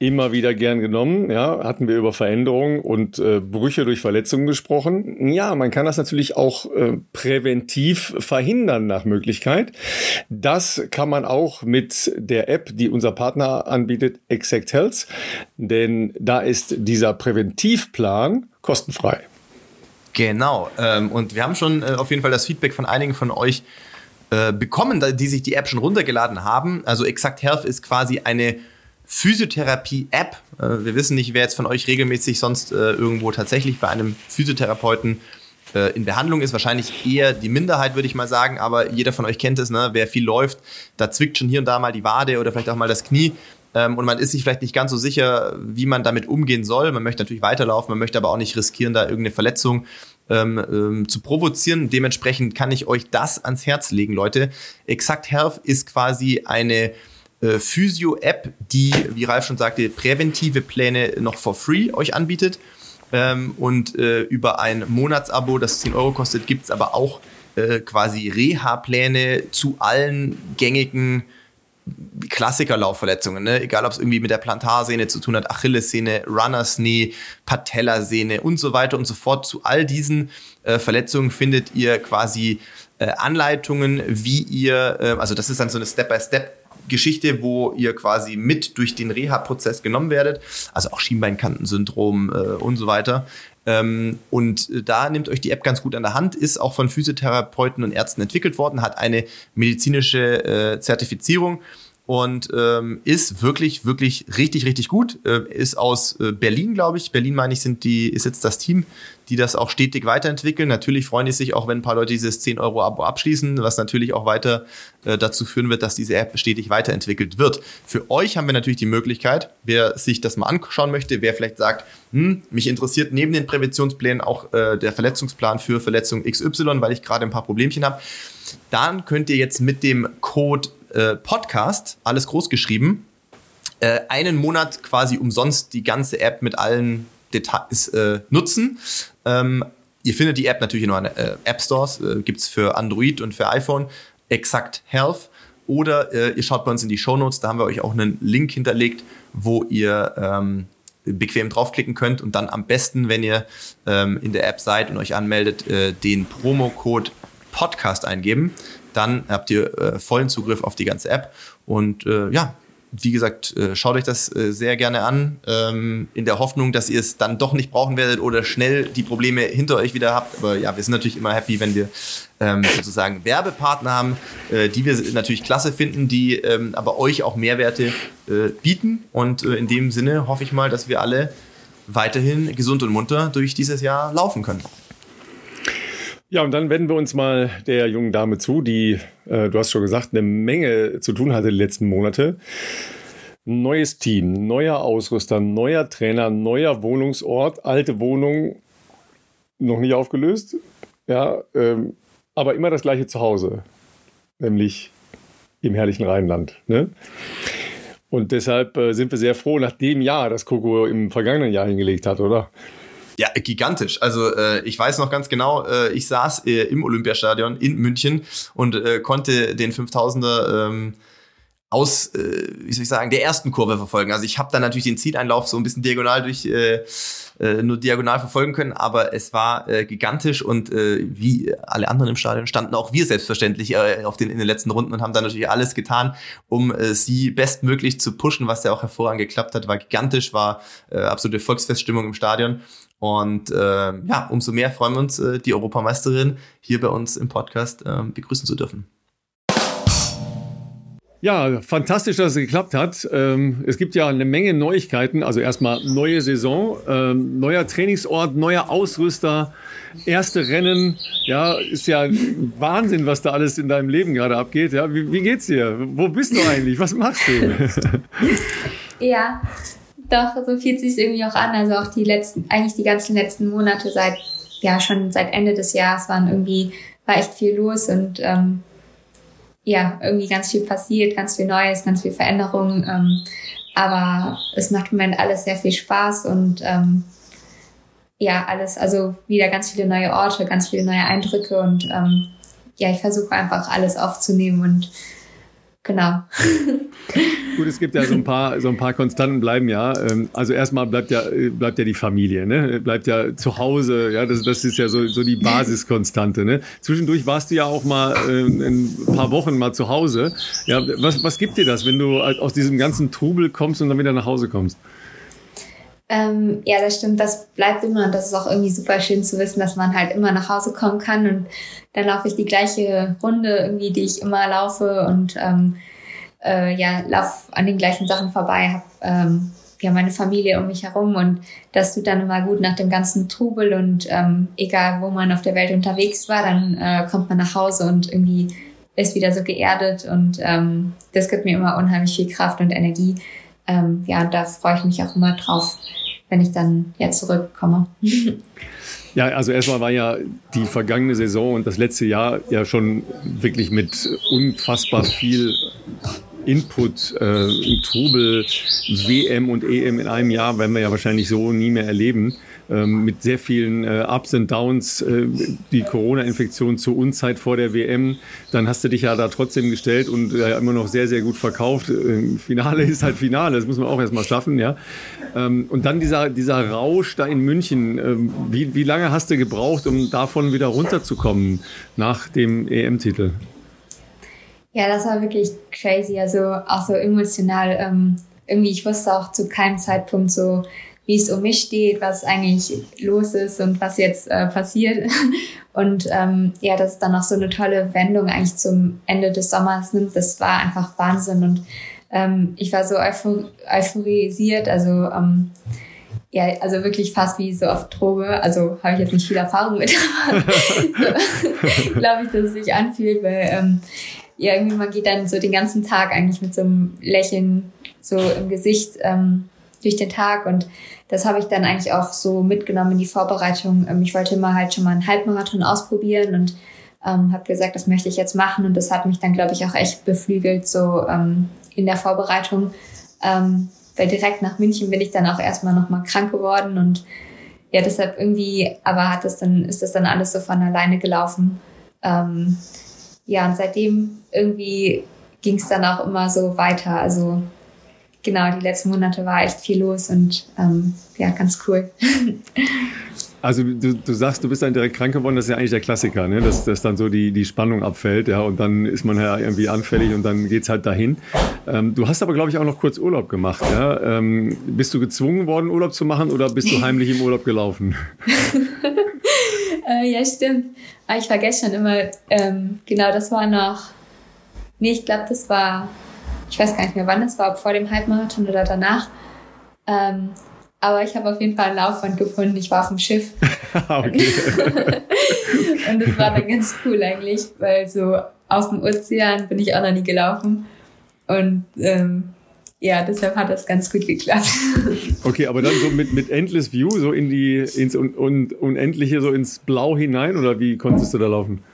immer wieder gern genommen. Ja, hatten wir über Veränderungen und äh, Brüche durch Verletzungen gesprochen. Ja, man kann das natürlich auch äh, präventiv verhindern nach Möglichkeit. Das kann man auch mit der App, die unser Partner anbietet, Exact Health, denn da ist dieser Präventivplan kostenfrei. Genau. Ähm, und wir haben schon äh, auf jeden Fall das Feedback von einigen von euch äh, bekommen, die sich die App schon runtergeladen haben. Also Exact Health ist quasi eine Physiotherapie-App. Äh, wir wissen nicht, wer jetzt von euch regelmäßig sonst äh, irgendwo tatsächlich bei einem Physiotherapeuten in Behandlung ist. Wahrscheinlich eher die Minderheit, würde ich mal sagen. Aber jeder von euch kennt es, ne? wer viel läuft, da zwickt schon hier und da mal die Wade oder vielleicht auch mal das Knie. Ähm, und man ist sich vielleicht nicht ganz so sicher, wie man damit umgehen soll. Man möchte natürlich weiterlaufen, man möchte aber auch nicht riskieren, da irgendeine Verletzung ähm, ähm, zu provozieren. Dementsprechend kann ich euch das ans Herz legen, Leute. Exact Health ist quasi eine äh, Physio-App, die, wie Ralf schon sagte, präventive Pläne noch for free euch anbietet. Ähm, und äh, über ein Monatsabo, das 10 Euro kostet, gibt es aber auch äh, quasi Reha-Pläne zu allen gängigen Klassikerlaufverletzungen, ne? egal ob es irgendwie mit der Plantarsehne zu tun hat, Achillessehne, Runners Knee, Patellasehne und so weiter und so fort. Zu all diesen äh, Verletzungen findet ihr quasi äh, Anleitungen, wie ihr, äh, also das ist dann so eine Step-by-Step Geschichte, wo ihr quasi mit durch den Reha-Prozess genommen werdet, also auch Schienbeinkantensyndrom äh, und so weiter. Ähm, und da nimmt euch die App ganz gut an der Hand, ist auch von Physiotherapeuten und Ärzten entwickelt worden, hat eine medizinische äh, Zertifizierung und ähm, ist wirklich, wirklich richtig, richtig gut. Äh, ist aus äh, Berlin, glaube ich. Berlin, meine ich, sind die, ist jetzt das Team, die das auch stetig weiterentwickeln. Natürlich freuen die sich auch, wenn ein paar Leute dieses 10-Euro-Abo abschließen, was natürlich auch weiter äh, dazu führen wird, dass diese App stetig weiterentwickelt wird. Für euch haben wir natürlich die Möglichkeit, wer sich das mal anschauen möchte, wer vielleicht sagt, hm, mich interessiert neben den Präventionsplänen auch äh, der Verletzungsplan für Verletzung XY, weil ich gerade ein paar Problemchen habe. Dann könnt ihr jetzt mit dem Code äh, Podcast, alles groß geschrieben, äh, einen Monat quasi umsonst die ganze App mit allen Details äh, nutzen. Ähm, ihr findet die App natürlich in euren äh, App Stores, äh, gibt es für Android und für iPhone, Exact Health. Oder äh, ihr schaut bei uns in die Show Notes, da haben wir euch auch einen Link hinterlegt, wo ihr ähm, bequem draufklicken könnt und dann am besten, wenn ihr ähm, in der App seid und euch anmeldet, äh, den Promo-Code Podcast eingeben dann habt ihr äh, vollen Zugriff auf die ganze App. Und äh, ja, wie gesagt, äh, schaut euch das äh, sehr gerne an, ähm, in der Hoffnung, dass ihr es dann doch nicht brauchen werdet oder schnell die Probleme hinter euch wieder habt. Aber ja, wir sind natürlich immer happy, wenn wir ähm, sozusagen Werbepartner haben, äh, die wir natürlich klasse finden, die ähm, aber euch auch Mehrwerte bieten. Und in dem Sinne hoffe ich mal, dass wir alle weiterhin gesund und munter durch dieses Jahr laufen können. Ja, und dann wenden wir uns mal der jungen Dame zu, die, äh, du hast schon gesagt, eine Menge zu tun hatte die letzten Monate. neues Team, neuer Ausrüster, neuer Trainer, neuer Wohnungsort, alte Wohnung noch nicht aufgelöst. Ja, ähm, aber immer das gleiche Zuhause, nämlich im herrlichen Rheinland. Ne? Und deshalb äh, sind wir sehr froh nach dem Jahr, das Coco im vergangenen Jahr hingelegt hat, oder? Ja, gigantisch. Also äh, ich weiß noch ganz genau, äh, ich saß äh, im Olympiastadion in München und äh, konnte den 5000er ähm, aus, äh, wie soll ich sagen, der ersten Kurve verfolgen. Also ich habe dann natürlich den Zieleinlauf so ein bisschen diagonal durch, äh, äh, nur diagonal verfolgen können, aber es war äh, gigantisch und äh, wie alle anderen im Stadion standen auch wir selbstverständlich äh, auf den, in den letzten Runden und haben dann natürlich alles getan, um äh, sie bestmöglich zu pushen, was ja auch hervorragend geklappt hat, war gigantisch, war äh, absolute Volksfeststimmung im Stadion. Und äh, ja, umso mehr freuen wir uns, äh, die Europameisterin hier bei uns im Podcast äh, begrüßen zu dürfen. Ja, fantastisch, dass es geklappt hat. Ähm, es gibt ja eine Menge Neuigkeiten. Also erstmal neue Saison, ähm, neuer Trainingsort, neuer Ausrüster, erste Rennen. Ja, ist ja Wahnsinn, was da alles in deinem Leben gerade abgeht. Ja, wie, wie geht's dir? Wo bist du eigentlich? Was machst du? ja, doch, so fühlt sich irgendwie auch an. Also auch die letzten, eigentlich die ganzen letzten Monate seit, ja, schon seit Ende des Jahres waren irgendwie, war echt viel los und ähm, ja, irgendwie ganz viel passiert, ganz viel Neues, ganz viel Veränderung. Ähm, aber es macht im Moment alles sehr viel Spaß und ähm, ja, alles, also wieder ganz viele neue Orte, ganz viele neue Eindrücke und ähm, ja, ich versuche einfach alles aufzunehmen und genau. *laughs* Gut, es gibt ja so ein paar, so ein paar Konstanten bleiben ja. Ähm, also erstmal bleibt ja, bleibt ja die Familie, ne? Bleibt ja zu Hause, ja, das, das ist ja so, so die Basiskonstante, ne? Zwischendurch warst du ja auch mal äh, ein paar Wochen mal zu Hause. Ja, was, was gibt dir das, wenn du aus diesem ganzen Trubel kommst und dann wieder nach Hause kommst? Ähm, ja, das stimmt, das bleibt immer und das ist auch irgendwie super schön zu wissen, dass man halt immer nach Hause kommen kann und dann laufe ich die gleiche Runde irgendwie, die ich immer laufe und ähm, äh, ja, lauf an den gleichen Sachen vorbei, habe ähm, ja meine Familie um mich herum und das tut dann immer gut nach dem ganzen Trubel und ähm, egal wo man auf der Welt unterwegs war, dann äh, kommt man nach Hause und irgendwie ist wieder so geerdet und ähm, das gibt mir immer unheimlich viel Kraft und Energie. Ähm, ja, da freue ich mich auch immer drauf, wenn ich dann ja zurückkomme. Ja, also erstmal war ja die vergangene Saison und das letzte Jahr ja schon wirklich mit unfassbar viel Input, äh, Trubel, WM und EM in einem Jahr werden wir ja wahrscheinlich so nie mehr erleben. Ähm, mit sehr vielen äh, Ups und Downs, äh, die Corona-Infektion zur Unzeit vor der WM. Dann hast du dich ja da trotzdem gestellt und äh, immer noch sehr, sehr gut verkauft. Äh, Finale ist halt Finale, das muss man auch erstmal schaffen, ja. Ähm, und dann dieser, dieser Rausch da in München. Ähm, wie, wie lange hast du gebraucht, um davon wieder runterzukommen nach dem EM-Titel? Ja, das war wirklich crazy, also auch so emotional. Ähm, irgendwie, ich wusste auch zu keinem Zeitpunkt so, wie es um mich steht, was eigentlich los ist und was jetzt äh, passiert. *laughs* Und ähm, ja, dass es dann noch so eine tolle Wendung eigentlich zum Ende des Sommers nimmt, das war einfach Wahnsinn. Und ähm, ich war so euphor euphorisiert, also ähm, ja, also wirklich fast wie so auf Droge. Also habe ich jetzt nicht viel Erfahrung mit, *laughs* aber so, *laughs* glaube ich, dass es sich anfühlt, weil ähm, ja, irgendwie man geht dann so den ganzen Tag eigentlich mit so einem Lächeln so im Gesicht ähm, durch den Tag und das habe ich dann eigentlich auch so mitgenommen in die Vorbereitung. Ähm, ich wollte immer halt schon mal einen Halbmarathon ausprobieren und ähm, habe gesagt, das möchte ich jetzt machen und das hat mich dann, glaube ich, auch echt beflügelt so ähm, in der Vorbereitung. Ähm, weil direkt nach München bin ich dann auch erstmal nochmal krank geworden und ja, deshalb irgendwie, aber hat das dann, ist das dann alles so von alleine gelaufen. Ähm, ja, und seitdem irgendwie ging es dann auch immer so weiter. Also genau, die letzten Monate war echt viel los und ähm, ja, ganz cool. *laughs* Also du, du sagst, du bist dann direkt krank geworden, das ist ja eigentlich der Klassiker, ne? dass, dass dann so die, die Spannung abfällt, ja, und dann ist man ja irgendwie anfällig und dann geht's halt dahin. Ähm, du hast aber, glaube ich, auch noch kurz Urlaub gemacht. Ja? Ähm, bist du gezwungen worden, Urlaub zu machen oder bist du heimlich im Urlaub gelaufen? *laughs* *laughs* äh, ja, stimmt. Ah, ich vergesse schon immer, ähm, genau, das war noch, nee, ich glaube, das war ich weiß gar nicht mehr wann es war, ob vor dem Halbmarathon oder danach. Ähm, aber ich habe auf jeden Fall ein Laufband gefunden. Ich war auf dem Schiff. *laughs* *laughs* und das war dann ganz cool eigentlich, weil so auf dem Ozean bin ich auch noch nie gelaufen. Und ähm, ja, deshalb hat das ganz gut geklappt. *laughs* Okay, aber dann so mit, mit Endless View, so in die, ins Un Un Unendliche, so ins Blau hinein oder wie konntest du da laufen?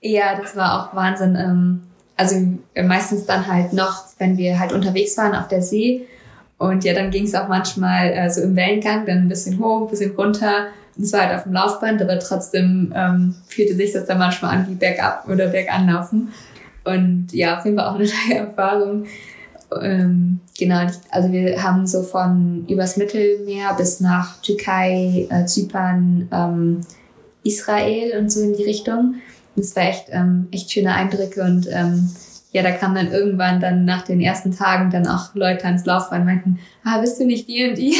Ja, das war auch Wahnsinn. Ähm, also meistens dann halt noch, wenn wir halt unterwegs waren auf der See. Und ja, dann ging es auch manchmal äh, so im Wellengang, dann ein bisschen hoch, ein bisschen runter. Und es war halt auf dem Laufband, aber trotzdem ähm, fühlte sich das dann manchmal an wie bergab oder berganlaufen. Und ja, auf jeden Fall auch eine *laughs* neue Erfahrung. Ähm, genau, also wir haben so von übers Mittelmeer bis nach Türkei, äh, Zypern, ähm, Israel und so in die Richtung. Das war echt, ähm, echt schöne Eindrücke und ähm, ja, da kamen dann irgendwann dann nach den ersten Tagen dann auch Leute ans Laufband und meinten, ah, bist du nicht die und *laughs* die?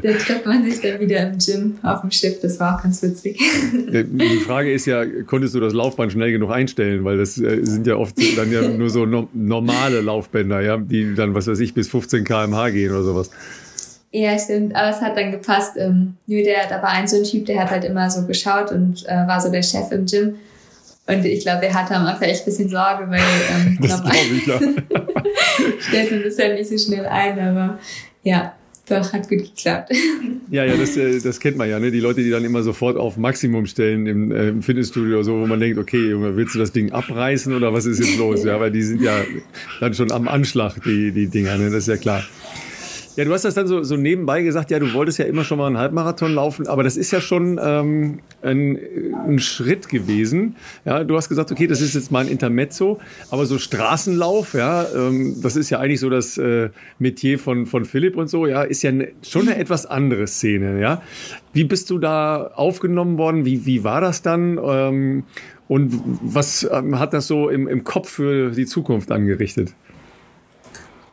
da trifft man sich dann wieder im Gym auf dem Schiff. Das war auch ganz witzig. Die Frage ist ja, konntest du das Laufband schnell genug einstellen? Weil das äh, sind ja oft dann ja nur so no normale Laufbänder, ja, die dann, was weiß ich, bis 15 km/h gehen oder sowas. Ja, stimmt. Aber es hat dann gepasst. Ähm, nur der, da war ein so ein Typ, der hat halt immer so geschaut und äh, war so der Chef im Gym. Und ich glaube, der hatte am Anfang echt ein bisschen Sorge, weil ähm, *laughs* das normal ich, ja. *laughs* stellt man das ja nicht so schnell ein, aber ja, doch, hat gut geklappt. *laughs* Ja, ja, das, äh, das kennt man ja, ne? Die Leute, die dann immer sofort auf Maximum stellen im, äh, im Fitnessstudio oder so, wo man denkt, okay, Junge, willst du das Ding abreißen oder was ist jetzt los? Ja, weil die sind ja dann schon am Anschlag, die, die Dinger, ne? Das ist ja klar. Ja, du hast das dann so, so nebenbei gesagt, ja, du wolltest ja immer schon mal einen Halbmarathon laufen, aber das ist ja schon ähm, ein, ein Schritt gewesen. Ja, du hast gesagt, okay, das ist jetzt mal ein Intermezzo, aber so Straßenlauf, ja, ähm, das ist ja eigentlich so das äh, Metier von, von Philipp und so, ja, ist ja ne, schon eine etwas andere Szene, ja. Wie bist du da aufgenommen worden? Wie, wie war das dann? Ähm, und was ähm, hat das so im, im Kopf für die Zukunft angerichtet?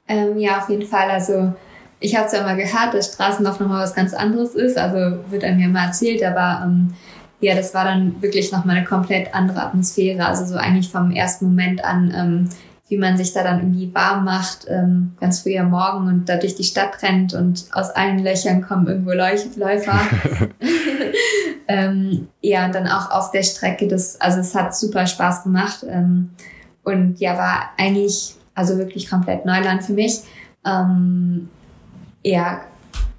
Ähm, ja, auf jeden Fall. Also ich habe zwar mal gehört, dass Straßenlauf nochmal was ganz anderes ist, also wird einem ja mal erzählt, aber ähm, ja, das war dann wirklich nochmal eine komplett andere Atmosphäre. Also so eigentlich vom ersten Moment an, ähm, wie man sich da dann irgendwie warm macht, ähm, ganz früh am Morgen und da durch die Stadt rennt und aus allen Löchern kommen irgendwo Läufer. *laughs* *laughs* ähm, ja, und dann auch auf der Strecke, das, also es hat super Spaß gemacht ähm, und ja, war eigentlich also wirklich komplett Neuland für mich. Ähm, ja,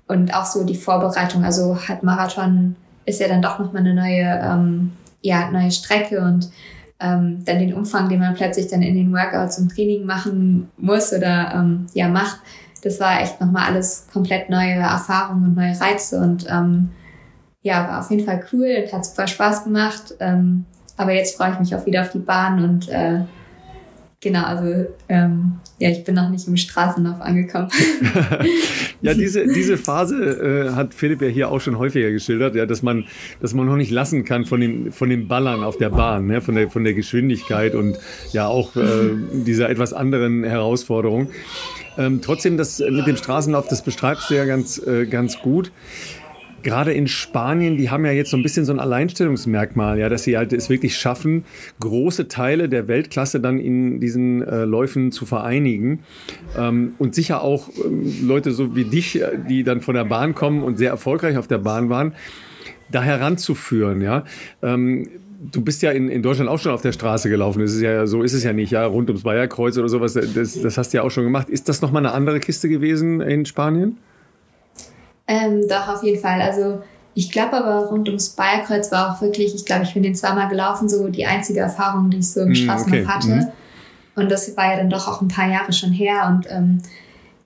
und auch so die Vorbereitung, also hat Marathon ist ja dann doch nochmal eine neue, ähm, ja, neue Strecke und ähm, dann den Umfang, den man plötzlich dann in den Workouts und Training machen muss oder ähm, ja macht, das war echt nochmal alles komplett neue Erfahrungen und neue Reize und ähm, ja, war auf jeden Fall cool. Und hat super Spaß gemacht. Ähm, aber jetzt freue ich mich auch wieder auf die Bahn und äh, Genau, also ähm, ja, ich bin noch nicht im Straßenlauf angekommen. *laughs* ja, diese, diese Phase äh, hat Philipp ja hier auch schon häufiger geschildert, ja, dass man, dass man noch nicht lassen kann von den, von den Ballern auf der Bahn, ne, von der, von der Geschwindigkeit und ja auch äh, dieser etwas anderen Herausforderung. Ähm, trotzdem, das mit dem Straßenlauf, das beschreibst du ja ganz, äh, ganz gut gerade in Spanien, die haben ja jetzt so ein bisschen so ein Alleinstellungsmerkmal, ja, dass sie halt es wirklich schaffen, große Teile der Weltklasse dann in diesen äh, Läufen zu vereinigen. Ähm, und sicher auch ähm, Leute so wie dich, äh, die dann von der Bahn kommen und sehr erfolgreich auf der Bahn waren, da heranzuführen, ja. Ähm, du bist ja in, in Deutschland auch schon auf der Straße gelaufen. Das ist ja, so ist es ja nicht, ja, rund ums Bayerkreuz oder sowas. Das, das hast du ja auch schon gemacht. Ist das nochmal eine andere Kiste gewesen in Spanien? Ähm, doch, auf jeden Fall. Also ich glaube aber rund ums Bayerkreuz war auch wirklich, ich glaube, ich bin den zweimal gelaufen, so die einzige Erfahrung, die ich so im mm, Straßenlauf okay. hatte. Mhm. Und das war ja dann doch auch ein paar Jahre schon her. Und ähm,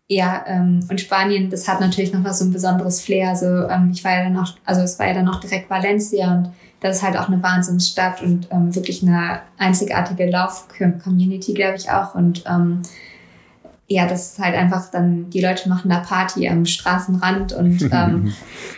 ja, ähm, und Spanien, das hat natürlich noch was so ein besonderes Flair. Also ähm, ich war ja dann noch, also es war ja dann noch direkt Valencia und das ist halt auch eine Wahnsinnsstadt und ähm, wirklich eine einzigartige Lauf-Community, glaube ich auch. Und ähm, ja, das ist halt einfach dann, die Leute machen da Party am Straßenrand und *laughs* ähm,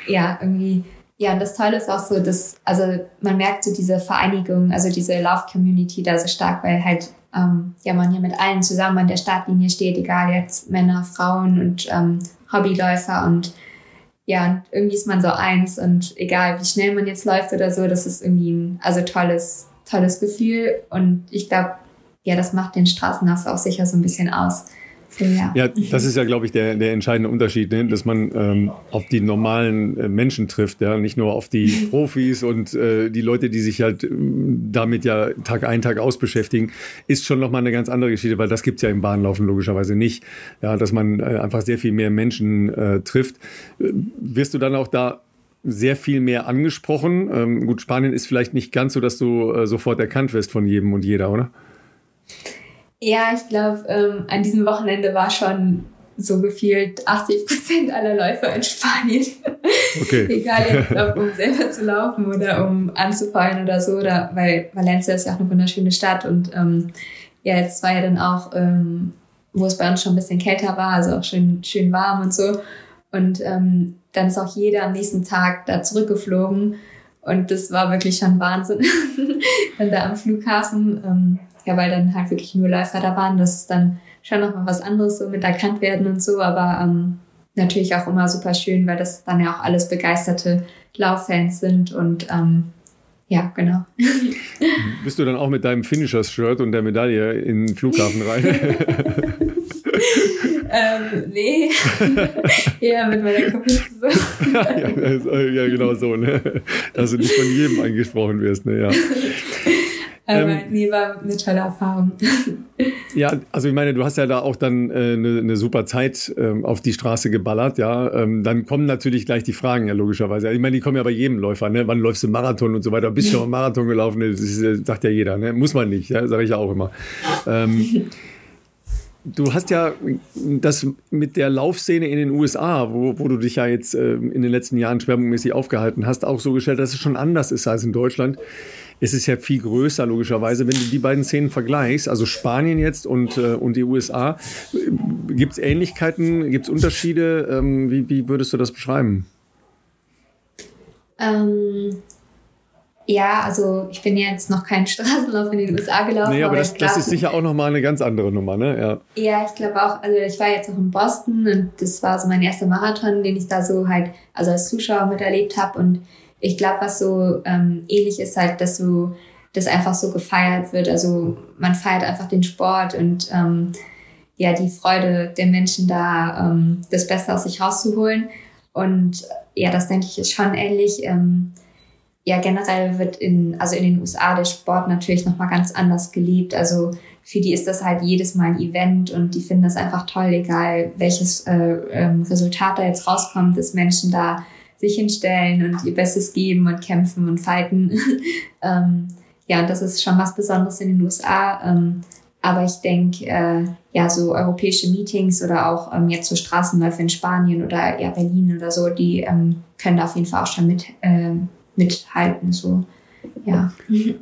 ja, irgendwie, ja, und das Tolle ist auch so, dass, also man merkt so diese Vereinigung, also diese Love-Community da so stark, weil halt, ähm, ja, man hier mit allen zusammen an der Startlinie steht, egal jetzt Männer, Frauen und ähm, Hobbyläufer und ja, und irgendwie ist man so eins und egal wie schnell man jetzt läuft oder so, das ist irgendwie ein, also tolles, tolles Gefühl und ich glaube, ja, das macht den Straßenlauf auch sicher so ein bisschen aus ja. ja, das ist ja, glaube ich, der, der entscheidende Unterschied, ne? dass man ähm, auf die normalen äh, Menschen trifft, ja, nicht nur auf die *laughs* Profis und äh, die Leute, die sich halt äh, damit ja Tag ein, Tag aus beschäftigen, ist schon nochmal eine ganz andere Geschichte, weil das gibt's ja im Bahnlaufen logischerweise nicht, ja, dass man äh, einfach sehr viel mehr Menschen äh, trifft. Äh, wirst du dann auch da sehr viel mehr angesprochen? Ähm, gut, Spanien ist vielleicht nicht ganz so, dass du äh, sofort erkannt wirst von jedem und jeder, oder? Ja, ich glaube, ähm, an diesem Wochenende war schon so gefühlt 80 Prozent aller Läufer in Spanien. Okay. *laughs* Egal jetzt, ob um selber zu laufen oder um anzufallen oder so, oder, weil Valencia ist ja auch eine wunderschöne Stadt und ähm, ja, jetzt war ja dann auch, ähm, wo es bei uns schon ein bisschen kälter war, also auch schön, schön warm und so. Und ähm, dann ist auch jeder am nächsten Tag da zurückgeflogen. Und das war wirklich schon Wahnsinn. *laughs* dann da am Flughafen. Ähm, ja, weil dann halt wirklich nur Läufer da waren. Das ist dann schon nochmal was anderes, so mit erkannt werden und so, aber ähm, natürlich auch immer super schön, weil das dann ja auch alles begeisterte Lauffans sind und ähm, ja, genau. *laughs* Bist du dann auch mit deinem Finishers-Shirt und der Medaille in den Flughafen rein? *laughs* ähm, nee, *laughs* eher mit meiner Kapuze. ja, ja, genau so, ne? Dass du nicht von jedem angesprochen wirst, ne? Ja. Aber ähm, nee, war eine tolle Erfahrung. *laughs* ja, also ich meine, du hast ja da auch dann äh, eine, eine super Zeit ähm, auf die Straße geballert, ja. Ähm, dann kommen natürlich gleich die Fragen, ja, logischerweise. Ich meine, die kommen ja bei jedem Läufer, ne? Wann läufst du Marathon und so weiter? Bist du schon *laughs* Marathon gelaufen? Das ist, sagt ja jeder, ne? Muss man nicht, ja, sage ich ja auch immer. Ähm, *laughs* Du hast ja das mit der Laufszene in den USA, wo, wo du dich ja jetzt äh, in den letzten Jahren schwerpunktmäßig aufgehalten hast, auch so gestellt, dass es schon anders ist als in Deutschland es ist ja viel größer, logischerweise. Wenn du die beiden Szenen vergleichst, also Spanien jetzt und, äh, und die USA, gibt es Ähnlichkeiten, gibt es Unterschiede? Ähm, wie, wie würdest du das beschreiben? Ähm, ja, also ich bin jetzt noch keinen Straßenlauf in den USA gelaufen. Nee, aber, aber das, glaub, das ist sicher auch nochmal eine ganz andere Nummer, ne? Ja. ja, ich glaube auch, also ich war jetzt auch in Boston und das war so mein erster Marathon, den ich da so halt, also als Zuschauer miterlebt habe und ich glaube, was so ähm, ähnlich ist halt, dass so das einfach so gefeiert wird. Also man feiert einfach den Sport und ähm, ja die Freude der Menschen da, ähm, das Beste aus sich rauszuholen. Und ja, das denke ich ist schon ähnlich. Ähm, ja, generell wird in, also in den USA der Sport natürlich nochmal ganz anders geliebt. Also für die ist das halt jedes Mal ein Event und die finden das einfach toll, egal welches äh, ähm, Resultat da jetzt rauskommt, dass Menschen da sich hinstellen und ihr Bestes geben und kämpfen und fighten. *laughs* ähm, ja, und das ist schon was Besonderes in den USA. Ähm, aber ich denke, äh, ja, so europäische Meetings oder auch ähm, jetzt so Straßenläufe in Spanien oder ja, Berlin oder so, die ähm, können da auf jeden Fall auch schon mit, äh, mithalten. So ja. Ich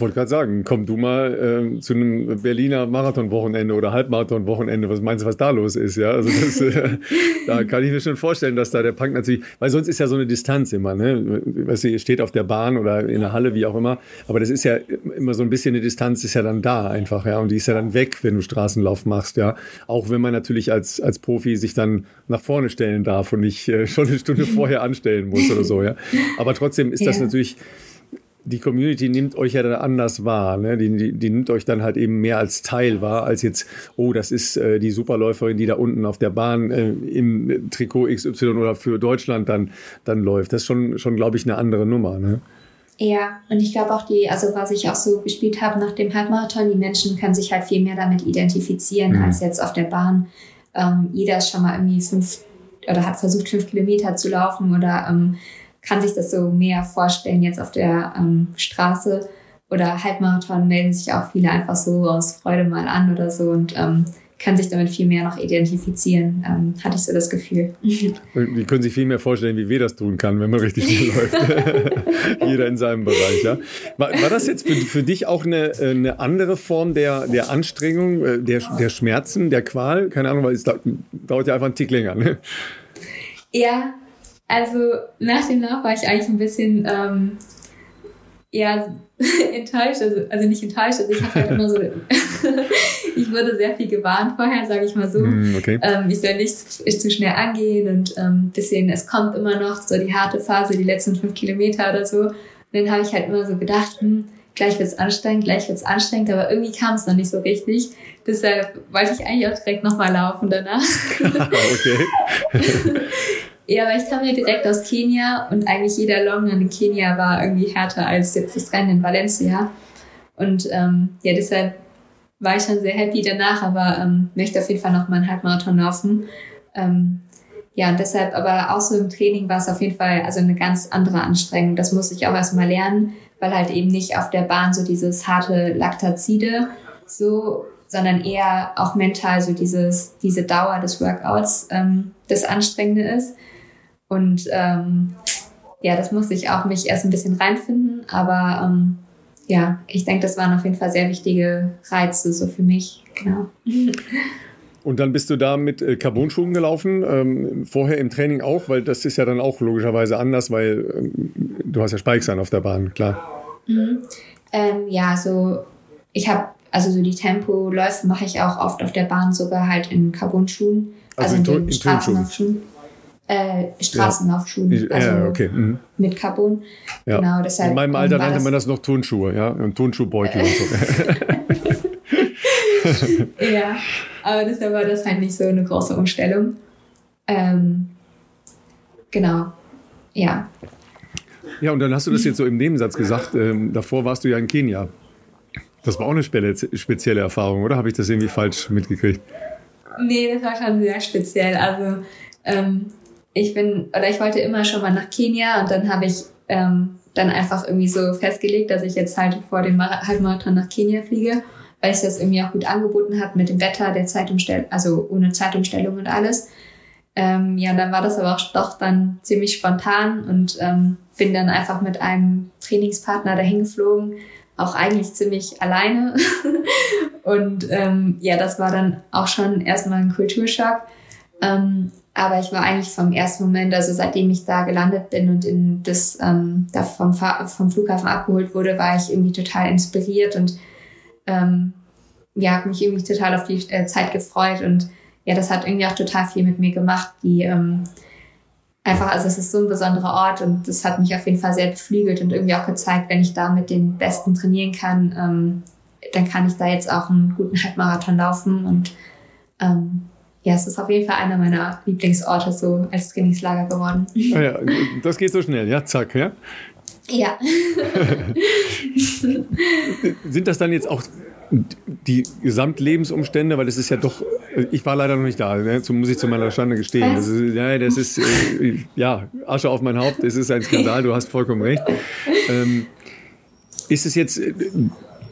wollte gerade sagen, komm du mal äh, zu einem Berliner Marathonwochenende oder Halbmarathonwochenende. Was meinst du, was da los ist? Ja, also das, äh, *laughs* da kann ich mir schon vorstellen, dass da der Punk natürlich, weil sonst ist ja so eine Distanz immer, ne? Weißt du, ihr steht auf der Bahn oder in der Halle, wie auch immer. Aber das ist ja immer so ein bisschen eine Distanz, ist ja dann da einfach, ja. Und die ist ja dann weg, wenn du Straßenlauf machst, ja. Auch wenn man natürlich als, als Profi sich dann nach vorne stellen darf und nicht äh, schon eine Stunde *laughs* vorher anstellen muss oder so, ja. Aber trotzdem ist das natürlich, die Community nimmt euch ja dann anders wahr. Ne? Die, die, die, nimmt euch dann halt eben mehr als Teil wahr, als jetzt, oh, das ist äh, die Superläuferin, die da unten auf der Bahn äh, im Trikot XY oder für Deutschland dann, dann läuft. Das ist schon, schon glaube ich, eine andere Nummer. Ne? Ja, und ich glaube auch die, also was ich auch so gespielt habe nach dem Halbmarathon, die Menschen können sich halt viel mehr damit identifizieren mhm. als jetzt auf der Bahn. Ähm, jeder ist schon mal irgendwie fünf oder hat versucht, fünf Kilometer zu laufen oder ähm, kann sich das so mehr vorstellen jetzt auf der ähm, Straße oder Halbmarathon melden sich auch viele einfach so aus Freude mal an oder so und ähm, kann sich damit viel mehr noch identifizieren, ähm, hatte ich so das Gefühl. Die können sich viel mehr vorstellen, wie weh das tun kann, wenn man richtig viel *laughs* läuft. *laughs* Jeder in seinem Bereich, ja. War, war das jetzt für, für, dich auch eine, eine andere Form der, der Anstrengung, äh, der, der Schmerzen, der Qual? Keine Ahnung, weil es dauert ja einfach einen Tick länger, ne? Ja, also nach dem Lauf war ich eigentlich ein bisschen ähm, ja, *laughs* enttäuscht, also, also nicht enttäuscht, also ich habe halt immer so, *laughs* ich wurde sehr viel gewarnt vorher, sage ich mal so. Mm, okay. Ähm, ich soll nicht zu schnell angehen und ähm, bisschen, es kommt immer noch so die harte Phase, die letzten fünf Kilometer oder so. Und dann habe ich halt immer so gedacht, hm, gleich wird's anstrengend, gleich wird's anstrengend, aber irgendwie kam es noch nicht so richtig. Deshalb wollte ich eigentlich auch direkt nochmal laufen danach. *laughs* okay. Ja, aber ich kam ja direkt aus Kenia und eigentlich jeder Long in Kenia war irgendwie härter als jetzt das Rennen in Valencia. Und ähm, ja, deshalb war ich schon sehr happy danach, aber ähm, möchte auf jeden Fall noch mal einen Halbmarathon laufen. Ähm, ja, und deshalb, aber auch so im Training war es auf jeden Fall also eine ganz andere Anstrengung. Das muss ich auch erstmal lernen, weil halt eben nicht auf der Bahn so dieses harte Laktazide so, sondern eher auch mental so dieses, diese Dauer des Workouts ähm, das Anstrengende ist. Und ähm, ja, das muss ich auch mich erst ein bisschen reinfinden, aber ähm, ja, ich denke, das waren auf jeden Fall sehr wichtige Reize so für mich. Genau. *laughs* Und dann bist du da mit äh, Carbon-Schuhen gelaufen, ähm, vorher im Training auch, weil das ist ja dann auch logischerweise anders, weil ähm, du hast ja Spikes an auf der Bahn, klar. Mhm. Ähm, ja, so ich habe also so die Tempoläufe mache ich auch oft auf der Bahn sogar halt in Carbon-Schuhen, also, also in, in den Straßenlaufschuhen. Äh, Straßenlaufschuhen, also ja, okay. mhm. mit Carbon. Ja. Genau, deshalb, in meinem Alter nannte man das noch Turnschuhe, ja, und Turnschuhbeutel und so. *laughs* ja, aber deshalb war das halt nicht so eine große Umstellung. Ähm, genau, ja. Ja, und dann hast du das jetzt so im Nebensatz gesagt. Ähm, davor warst du ja in Kenia. Das war auch eine spezielle Erfahrung, oder? Habe ich das irgendwie falsch mitgekriegt? Nee, das war schon sehr speziell. Also ähm, ich bin, oder ich wollte immer schon mal nach Kenia und dann habe ich ähm, dann einfach irgendwie so festgelegt, dass ich jetzt halt vor dem Halbmarathon nach Kenia fliege weil es das irgendwie auch gut angeboten hat mit dem Wetter, der Zeitumstellung, also ohne Zeitumstellung und alles. Ähm, ja, dann war das aber auch doch dann ziemlich spontan und ähm, bin dann einfach mit einem Trainingspartner dahin geflogen, auch eigentlich ziemlich alleine. *laughs* und ähm, ja, das war dann auch schon erstmal ein Kulturschock. Ähm, aber ich war eigentlich vom ersten Moment, also seitdem ich da gelandet bin und in das ähm, da vom, vom Flughafen abgeholt wurde, war ich irgendwie total inspiriert und ähm, ja, habe mich irgendwie total auf die äh, Zeit gefreut und ja, das hat irgendwie auch total viel mit mir gemacht, die ähm, einfach, also es ist so ein besonderer Ort und das hat mich auf jeden Fall sehr beflügelt und irgendwie auch gezeigt, wenn ich da mit den Besten trainieren kann, ähm, dann kann ich da jetzt auch einen guten Halbmarathon laufen und ähm, ja, es ist auf jeden Fall einer meiner Lieblingsorte so als Trainingslager geworden. Ah ja, das geht so schnell, ja, zack, ja. Ja. *laughs* Sind das dann jetzt auch die Gesamtlebensumstände, weil das ist ja doch, ich war leider noch nicht da, ne? muss ich zu meiner Schande gestehen. Das ist, ja, das ist, äh, ja, Asche auf mein Haupt, es ist ein Skandal, du hast vollkommen recht. Ähm, ist es jetzt äh,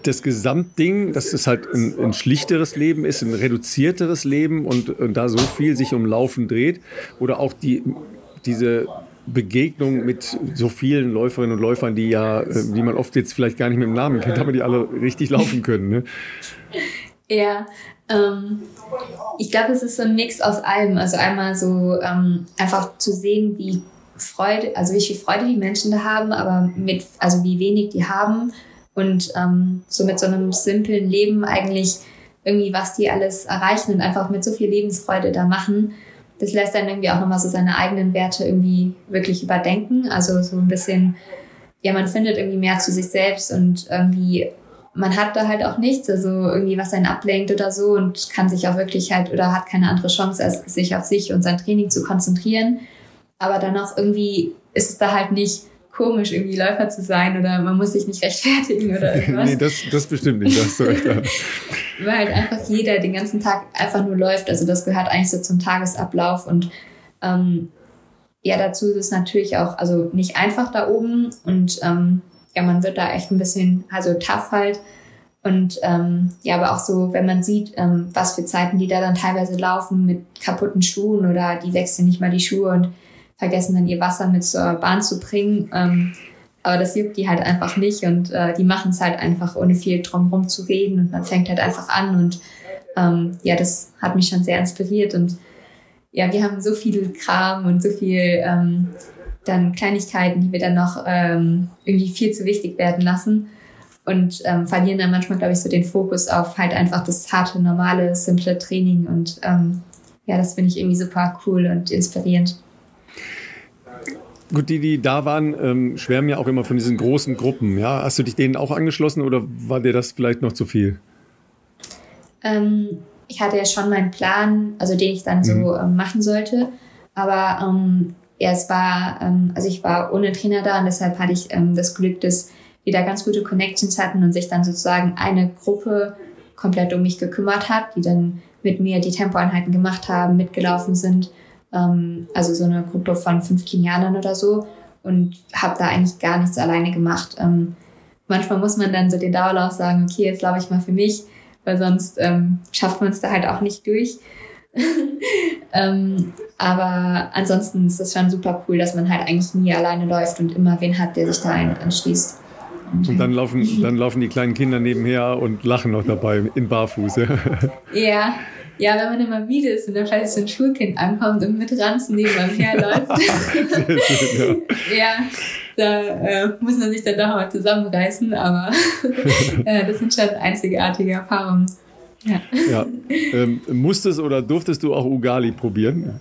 das Gesamtding, dass es halt ein, ein, schlichteres Leben ist, ein reduzierteres Leben und, und da so viel sich um Laufen dreht? Oder auch die, diese Begegnung mit so vielen Läuferinnen und Läufern, die ja, äh, die man oft jetzt vielleicht gar nicht mit dem Namen kennt, aber die alle richtig laufen können. Ne? Ja, ähm, ich glaube, es ist so ein Mix aus allem. Also einmal so ähm, einfach zu sehen, wie Freude, also wie viel Freude die Menschen da haben, aber mit, also wie wenig die haben und ähm, so mit so einem simplen Leben eigentlich irgendwie, was die alles erreichen und einfach mit so viel Lebensfreude da machen das lässt dann irgendwie auch nochmal so seine eigenen Werte irgendwie wirklich überdenken. Also so ein bisschen, ja, man findet irgendwie mehr zu sich selbst und irgendwie, man hat da halt auch nichts, also irgendwie was einen ablenkt oder so und kann sich auch wirklich halt oder hat keine andere Chance, als sich auf sich und sein Training zu konzentrieren. Aber dann auch irgendwie ist es da halt nicht komisch, irgendwie Läufer zu sein oder man muss sich nicht rechtfertigen oder *laughs* irgendwas. nee, das, das bestimmt nicht, das du recht. *laughs* Weil halt einfach jeder den ganzen Tag einfach nur läuft. Also das gehört eigentlich so zum Tagesablauf und ähm, ja, dazu ist es natürlich auch, also nicht einfach da oben und ähm, ja, man wird da echt ein bisschen, also tough halt. Und ähm, ja, aber auch so, wenn man sieht, ähm, was für Zeiten die da dann teilweise laufen mit kaputten Schuhen oder die wechseln nicht mal die Schuhe und vergessen dann ihr Wasser mit zur Bahn zu bringen. Ähm, aber das juckt die halt einfach nicht und äh, die machen es halt einfach, ohne viel drumherum zu reden und man fängt halt einfach an und ähm, ja, das hat mich schon sehr inspiriert und ja, wir haben so viel Kram und so viel ähm, dann Kleinigkeiten, die wir dann noch ähm, irgendwie viel zu wichtig werden lassen und ähm, verlieren dann manchmal, glaube ich, so den Fokus auf halt einfach das harte, normale, simple Training und ähm, ja, das finde ich irgendwie super cool und inspirierend. Gut, die, die da waren, ähm, schwärmen ja auch immer von diesen großen Gruppen. Ja? Hast du dich denen auch angeschlossen oder war dir das vielleicht noch zu viel? Ähm, ich hatte ja schon meinen Plan, also den ich dann so mhm. ähm, machen sollte. Aber ähm, ja, es war, ähm, also ich war ohne Trainer da und deshalb hatte ich ähm, das Glück, dass wir da ganz gute Connections hatten und sich dann sozusagen eine Gruppe komplett um mich gekümmert hat, die dann mit mir die Tempoeinheiten gemacht haben, mitgelaufen sind. Ähm, also so eine Gruppe von fünf Kenianern oder so und habe da eigentlich gar nichts alleine gemacht. Ähm, manchmal muss man dann so den Dauerlauf sagen, okay, jetzt laufe ich mal für mich, weil sonst ähm, schafft man es da halt auch nicht durch. *laughs* ähm, aber ansonsten ist es schon super cool, dass man halt eigentlich nie alleine läuft und immer wen hat, der sich da anschließt. Und dann laufen, dann laufen die kleinen Kinder nebenher und lachen noch dabei in Barfuß. ja, *laughs* ja, wenn man immer müde ist und dann vielleicht so ein Schulkind ankommt und mit Ranzen neben einem herläuft. *laughs* schön, ja. ja, da äh, muss man sich dann doch mal zusammenreißen, aber äh, das sind schon einzigartige Erfahrungen. Ja. ja. Ähm, musstest oder durftest du auch Ugali probieren?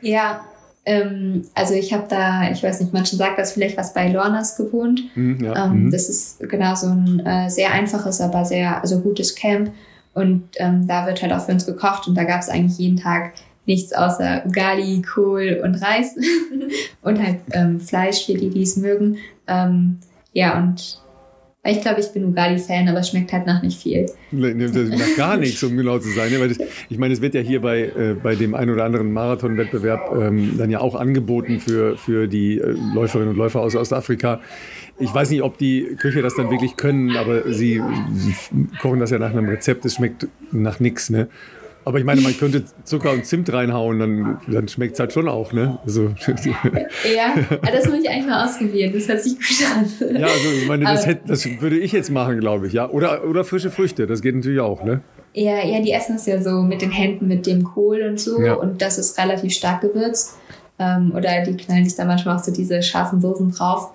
Ja, ähm, also ich habe da, ich weiß nicht, manchen sagt das vielleicht was bei Lornas gewohnt. Mm, ja. ähm, mm. Das ist genau so ein äh, sehr einfaches, aber sehr also gutes Camp. Und ähm, da wird halt auch für uns gekocht und da gab es eigentlich jeden Tag nichts außer Ugali, Kohl und Reis *laughs* und halt ähm, Fleisch für die, die es mögen. Ähm, ja, und ich glaube, ich bin Ugali-Fan, aber es schmeckt halt nach nicht viel. Nach gar nichts, um genau zu sein. Ich meine, es wird ja hier bei, äh, bei dem ein oder anderen Marathonwettbewerb ähm, dann ja auch angeboten für, für die äh, Läuferinnen und Läufer aus Ostafrika. Ich weiß nicht, ob die Köche das dann wirklich können, aber sie, sie kochen das ja nach einem Rezept. Es schmeckt nach nichts. Ne? Aber ich meine, man könnte Zucker und Zimt reinhauen, dann, dann schmeckt es halt schon auch, ne? Also, *laughs* ja, das muss ich eigentlich mal ausprobieren. Das hört sich gut. Ja, also ich meine, das, hätte, das würde ich jetzt machen, glaube ich, ja. Oder, oder frische Früchte, das geht natürlich auch, ne? Ja, ja, die essen es ja so mit den Händen, mit dem Kohl und so. Ja. Und das ist relativ stark gewürzt. Ähm, oder die knallen sich da manchmal auch so diese scharfen Soßen drauf.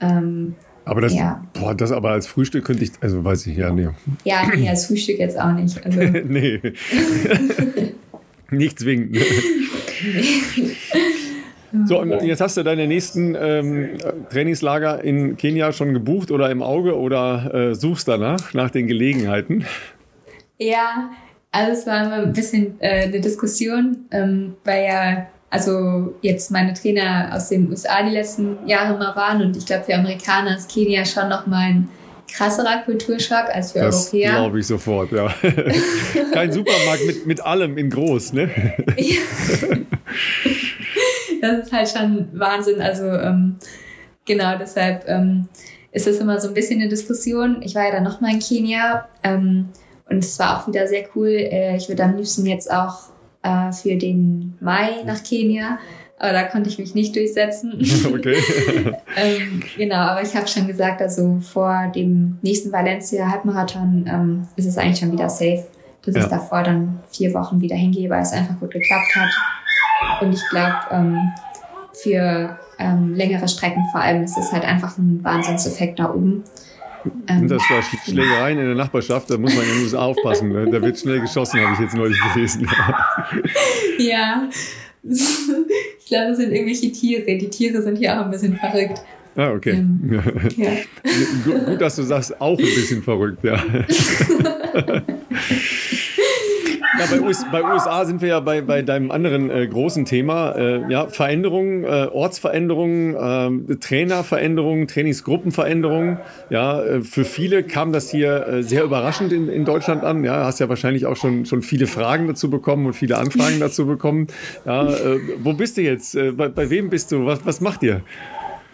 Ähm, aber das, ja. boah, das aber als Frühstück könnte ich, also weiß ich ja, nee. Ja, nee, als Frühstück jetzt auch nicht. Also. *laughs* nee. *laughs* nicht zwingend. *laughs* So, und jetzt hast du deine nächsten ähm, Trainingslager in Kenia schon gebucht oder im Auge oder äh, suchst danach, nach den Gelegenheiten? Ja, also es war immer ein bisschen äh, eine Diskussion, ähm, weil ja also jetzt meine Trainer aus den USA die letzten Jahre mal waren und ich glaube für Amerikaner ist Kenia schon noch mal ein krasserer Kulturschock als für das Europäer. Das glaube ich sofort, ja. *laughs* Kein Supermarkt mit, mit allem in groß, ne? das ist halt schon Wahnsinn. Also ähm, genau, deshalb ähm, ist es immer so ein bisschen eine Diskussion. Ich war ja dann noch mal in Kenia ähm, und es war auch wieder sehr cool. Äh, ich würde am liebsten jetzt auch äh, für den Mai nach Kenia. Aber da konnte ich mich nicht durchsetzen. *laughs* Okay. *laughs* ähm, genau, aber ich habe schon gesagt, also vor dem nächsten Valencia-Halbmarathon ähm, ist es eigentlich schon wieder safe, dass ja. ich davor dann vier Wochen wieder hingehe, weil es einfach gut geklappt hat. Und ich glaube, ähm, für ähm, längere Strecken vor allem ist es halt einfach ein Wahnsinnseffekt da oben. Ähm, das war Schlägereien in der Nachbarschaft, da muss man den USA aufpassen. Ne? Da wird schnell geschossen, habe ich jetzt neulich gelesen. ja, *laughs* *laughs* ich glaube, das sind irgendwelche Tiere. Die Tiere sind hier auch ein bisschen verrückt. Ah, okay. Ähm, ja. Gut, gut, dass du sagst, auch ein bisschen verrückt, ja. *laughs* Ja, bei, US, bei, USA sind wir ja bei, bei deinem anderen äh, großen Thema. Äh, ja, Veränderungen, äh, Ortsveränderungen, äh, Trainerveränderungen, Trainingsgruppenveränderungen. Ja, äh, für viele kam das hier äh, sehr überraschend in, in Deutschland an. Ja, hast ja wahrscheinlich auch schon, schon viele Fragen dazu bekommen und viele Anfragen dazu bekommen. Ja, äh, wo bist du jetzt? Äh, bei, bei wem bist du? Was, was macht ihr?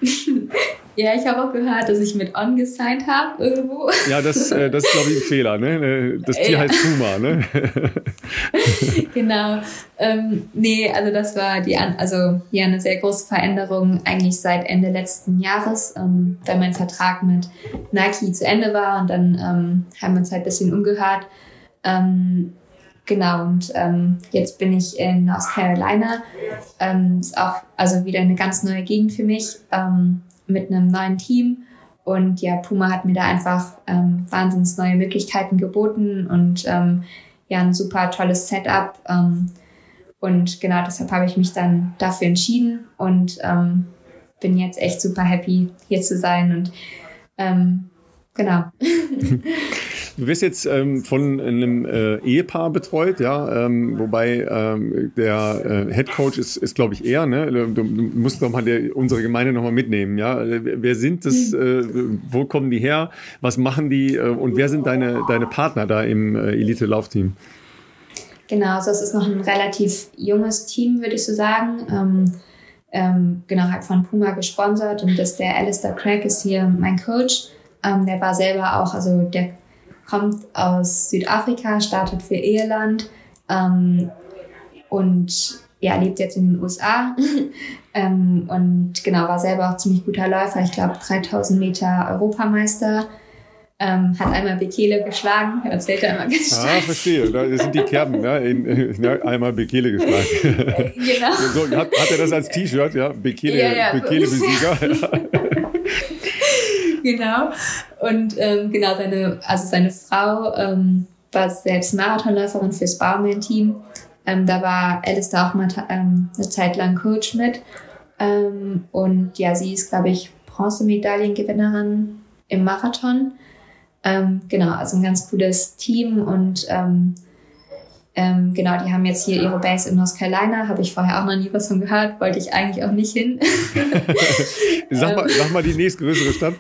*laughs* Ja, ich habe auch gehört, dass ich mit On gesigned habe irgendwo. Ja, das, äh, das ist, glaube ich, ein Fehler. Ne? Das Tier ja. heißt Puma. Ne? *laughs* genau. Ähm, nee, also das war die, also ja eine sehr große Veränderung eigentlich seit Ende letzten Jahres, ähm, da mein Vertrag mit Nike zu Ende war und dann ähm, haben wir uns halt ein bisschen umgehört. Ähm, Genau, und ähm, jetzt bin ich in North Carolina. Ähm, ist auch also wieder eine ganz neue Gegend für mich. Ähm, mit einem neuen Team. Und ja, Puma hat mir da einfach ähm, wahnsinns neue Möglichkeiten geboten und ähm, ja, ein super tolles Setup. Ähm, und genau deshalb habe ich mich dann dafür entschieden und ähm, bin jetzt echt super happy, hier zu sein. Und ähm, genau. *laughs* Du wirst jetzt ähm, von einem äh, Ehepaar betreut, ja, ähm, wobei ähm, der äh, Head Coach ist, ist glaube ich, er, ne? Du, du musst doch mal der, unsere Gemeinde nochmal mitnehmen, ja. Wer sind das, äh, wo kommen die her, was machen die äh, und wer sind deine, deine Partner da im äh, Elite-Laufteam? Genau, also es ist noch ein relativ junges Team, würde ich so sagen. Ähm, ähm, genau, halt von Puma gesponsert und das der Alistair Craig ist hier mein Coach. Ähm, der war selber auch, also der kommt aus Südafrika, startet für Irland ähm, und ja, lebt jetzt in den USA *laughs* ähm, und genau, war selber auch ziemlich guter Läufer. Ich glaube, 3000 Meter Europameister. Ähm, hat einmal Bekele geschlagen, *laughs* erzählt er immer ganz Ah, verstehe. Das sind die Kerben, ja, in, in, einmal Bekele geschlagen. *laughs* genau. So, hat, hat, er das als T-Shirt, ja? Bekele, ja, ja. Bekele-Besieger. *laughs* genau. Und ähm, genau, seine, also seine Frau ähm, war selbst Marathonläuferin fürs Baumann-Team. Ähm, da war Alice da auch mal ähm, eine Zeit lang Coach mit. Ähm, und ja, sie ist, glaube ich, Bronzemedaillengewinnerin im Marathon. Ähm, genau, also ein ganz cooles Team und ähm, ähm, genau, die haben jetzt hier ihre Base in North Carolina, habe ich vorher auch noch nie was von gehört, wollte ich eigentlich auch nicht hin. *laughs* sag, mal, sag mal die nächstgrößere Stadt.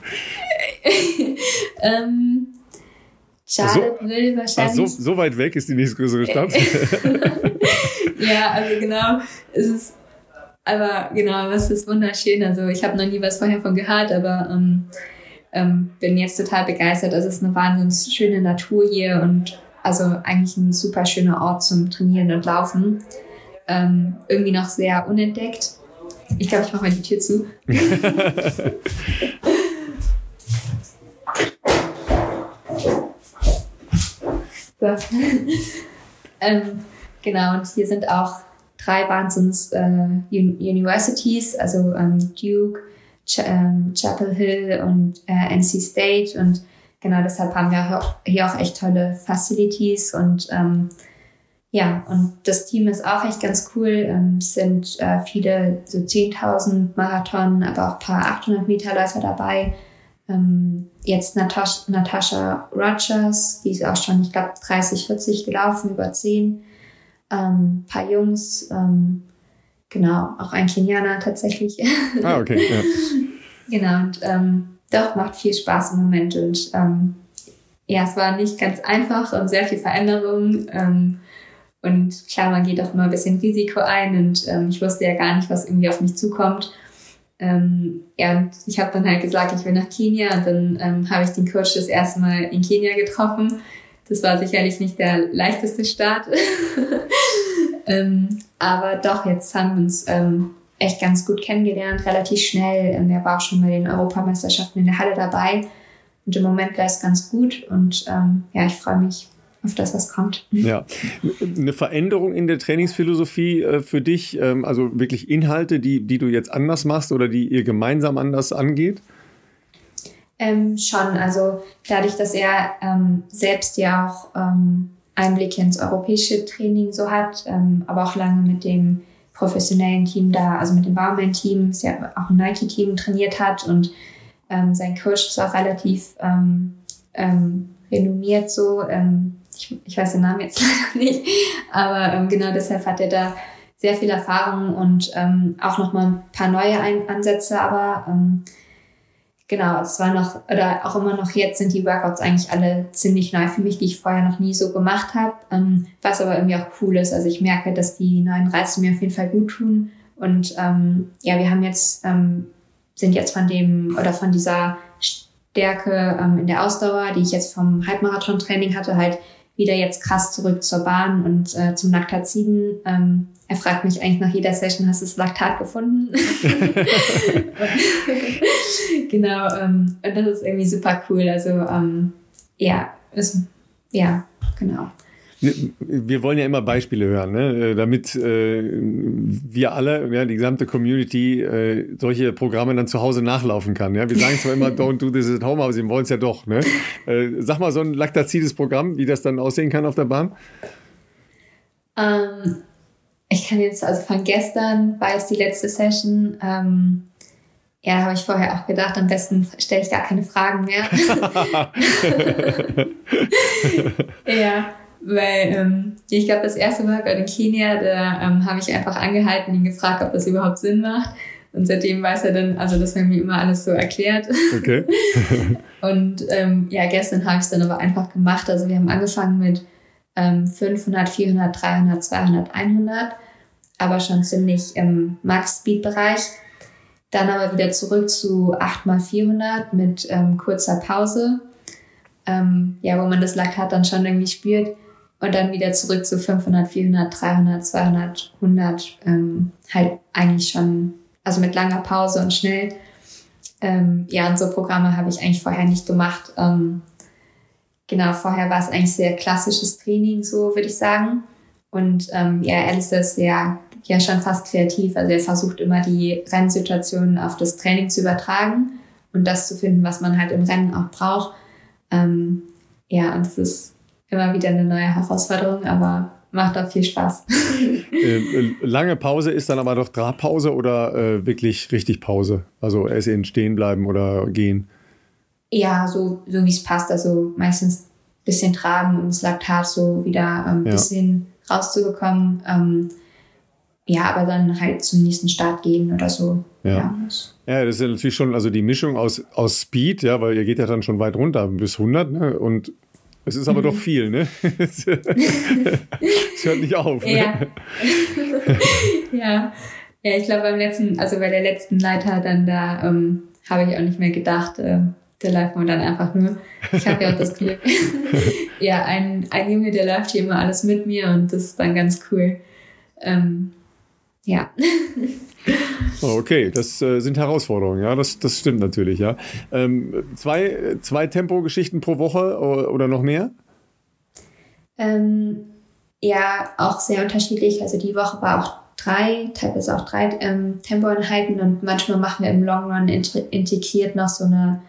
*laughs* ähm, Charlottesville so, wahrscheinlich. So, so weit weg ist die nächstgrößere Stadt. *laughs* ja, also genau, es ist, aber genau, was ist wunderschön. Also ich habe noch nie was vorher von gehört, aber ähm, ähm, bin jetzt total begeistert. Also es ist eine wahnsinnig schöne Natur hier und also eigentlich ein super schöner Ort zum Trainieren und Laufen. Ähm, irgendwie noch sehr unentdeckt. Ich glaube, ich mache mal die Tür zu. *laughs* so. *laughs* ähm, genau, und hier sind auch drei Wahnsinns äh, Universities, also ähm, Duke, Ch ähm, Chapel Hill und äh, NC State und genau deshalb haben wir hier auch echt tolle Facilities und ähm, ja, und das Team ist auch echt ganz cool. Ähm, es sind äh, viele, so 10.000 Marathon, aber auch ein paar 800 Meter Läufer dabei. Ähm, jetzt Natascha, Natascha Rogers, die ist auch schon, ich glaube, 30, 40 gelaufen, über 10. Ähm, paar Jungs, ähm, genau, auch ein Kenianer tatsächlich. Ah, okay. Ja. *laughs* genau, und ähm, doch, macht viel Spaß im Moment und ähm, ja, es war nicht ganz einfach und sehr viel Veränderung. Ähm, und klar, man geht auch immer ein bisschen Risiko ein und ähm, ich wusste ja gar nicht, was irgendwie auf mich zukommt. Ähm, ja, und ich habe dann halt gesagt, ich will nach Kenia und dann ähm, habe ich den Coach das erste Mal in Kenia getroffen. Das war sicherlich nicht der leichteste Start. *laughs* ähm, aber doch, jetzt haben wir uns ähm, echt ganz gut kennengelernt, relativ schnell. Ähm, er war auch schon bei den Europameisterschaften in der Halle dabei. Und im Moment läuft es ganz gut. Und ähm, ja, ich freue mich auf das, was kommt. *laughs* Ja, eine Veränderung in der Trainingsphilosophie äh, für dich, ähm, also wirklich Inhalte, die, die du jetzt anders machst oder die ihr gemeinsam anders angeht? Ähm, schon, also dadurch, dass er ähm, selbst ja auch ähm, Einblicke ins europäische Training so hat, ähm, aber auch lange mit dem professionellen Team da, also mit dem Baumann-Team, ist ja auch ein Nike-Team trainiert hat und ähm, sein Coach ist auch relativ ähm, ähm, renommiert so. Ähm, ich, ich weiß den Namen jetzt *laughs* leider nicht, aber ähm, genau deshalb hat er da sehr viel Erfahrung und ähm, auch nochmal ein paar neue Ein Ansätze, aber ähm, genau, es war noch, oder auch immer noch jetzt sind die Workouts eigentlich alle ziemlich neu für mich, die ich vorher noch nie so gemacht habe, ähm, was aber irgendwie auch cool ist. Also ich merke, dass die neuen Reize mir auf jeden Fall gut tun. Und ähm, ja, wir haben jetzt, ähm, sind jetzt von dem oder von dieser Stärke ähm, in der Ausdauer, die ich jetzt vom Halbmarathon-Training hatte, halt wieder jetzt krass zurück zur Bahn und äh, zum Laktaziden. Ähm, er fragt mich eigentlich nach jeder Session, hast du das Laktat gefunden? *laughs* genau, ähm, und das ist irgendwie super cool. Also ähm, ja, ist, ja, genau. Wir wollen ja immer Beispiele hören, ne? damit äh, wir alle, ja, die gesamte Community, äh, solche Programme dann zu Hause nachlaufen kann. Ja? Wir sagen zwar immer, don't do this at home, aber sie wollen es ja doch. Ne? Äh, sag mal so ein laktazides Programm, wie das dann aussehen kann auf der Bahn. Ähm, ich kann jetzt, also von gestern war jetzt die letzte Session. Ähm, Ja, habe ich vorher auch gedacht, am besten stelle ich gar keine Fragen mehr. *laughs* ja, weil ähm, ich glaube, das erste Mal bei den Kenia, da ähm, habe ich einfach angehalten, ihn gefragt, ob das überhaupt Sinn macht. Und seitdem weiß er dann, also das haben mir immer alles so erklärt. Okay. *laughs* und ähm, ja, gestern habe ich es dann aber einfach gemacht. Also wir haben angefangen mit ähm, 500, 400, 300, 200, 100, aber schon ziemlich im Max-Speed-Bereich. Dann aber wieder zurück zu 8 mal 400 mit ähm, kurzer Pause, ähm, ja, wo man das Laktat dann schon irgendwie spürt. Und dann wieder zurück zu 500, 400, 300, 200, 100. Ähm, halt eigentlich schon, also mit langer Pause und schnell. Ähm, ja, und so Programme habe ich eigentlich vorher nicht gemacht. Ähm, genau, vorher war es eigentlich sehr klassisches Training, so würde ich sagen. Und ähm, ja, Alice ist ja, ja schon fast kreativ. Also er versucht immer die Rennsituationen auf das Training zu übertragen und das zu finden, was man halt im Rennen auch braucht. Ähm, ja, und es ist immer wieder eine neue Herausforderung, aber macht auch viel Spaß. *laughs* äh, lange Pause ist dann aber doch Trabpause oder äh, wirklich richtig Pause? Also essen, stehen bleiben oder gehen? Ja, so, so wie es passt. Also meistens ein bisschen tragen, um das Laktat so wieder ein ähm, ja. bisschen rauszubekommen. Ähm, ja, aber dann halt zum nächsten Start gehen oder so. Ja. ja. Ja, das ist ja natürlich schon, also die Mischung aus, aus Speed, ja, weil ihr geht ja dann schon weit runter bis 100, ne? Und es ist aber mhm. doch viel, ne? *laughs* es hört nicht auf. Ne? Ja. *laughs* ja. Ja, ich glaube beim letzten, also bei der letzten Leiter dann da ähm, habe ich auch nicht mehr gedacht, äh, der läuft man dann einfach nur. Ich habe ja auch das Glück. *laughs* ja, ein, ein Junge, der läuft hier immer alles mit mir und das ist dann ganz cool. Ähm, ja. *laughs* Oh, okay, das äh, sind Herausforderungen, ja, das, das stimmt natürlich, ja. Ähm, zwei zwei Tempo-Geschichten pro Woche oder noch mehr? Ähm, ja, auch sehr unterschiedlich. Also die Woche war auch drei, teilweise auch drei ähm, Tempoeinheiten und manchmal machen wir im Long Run integriert noch so eine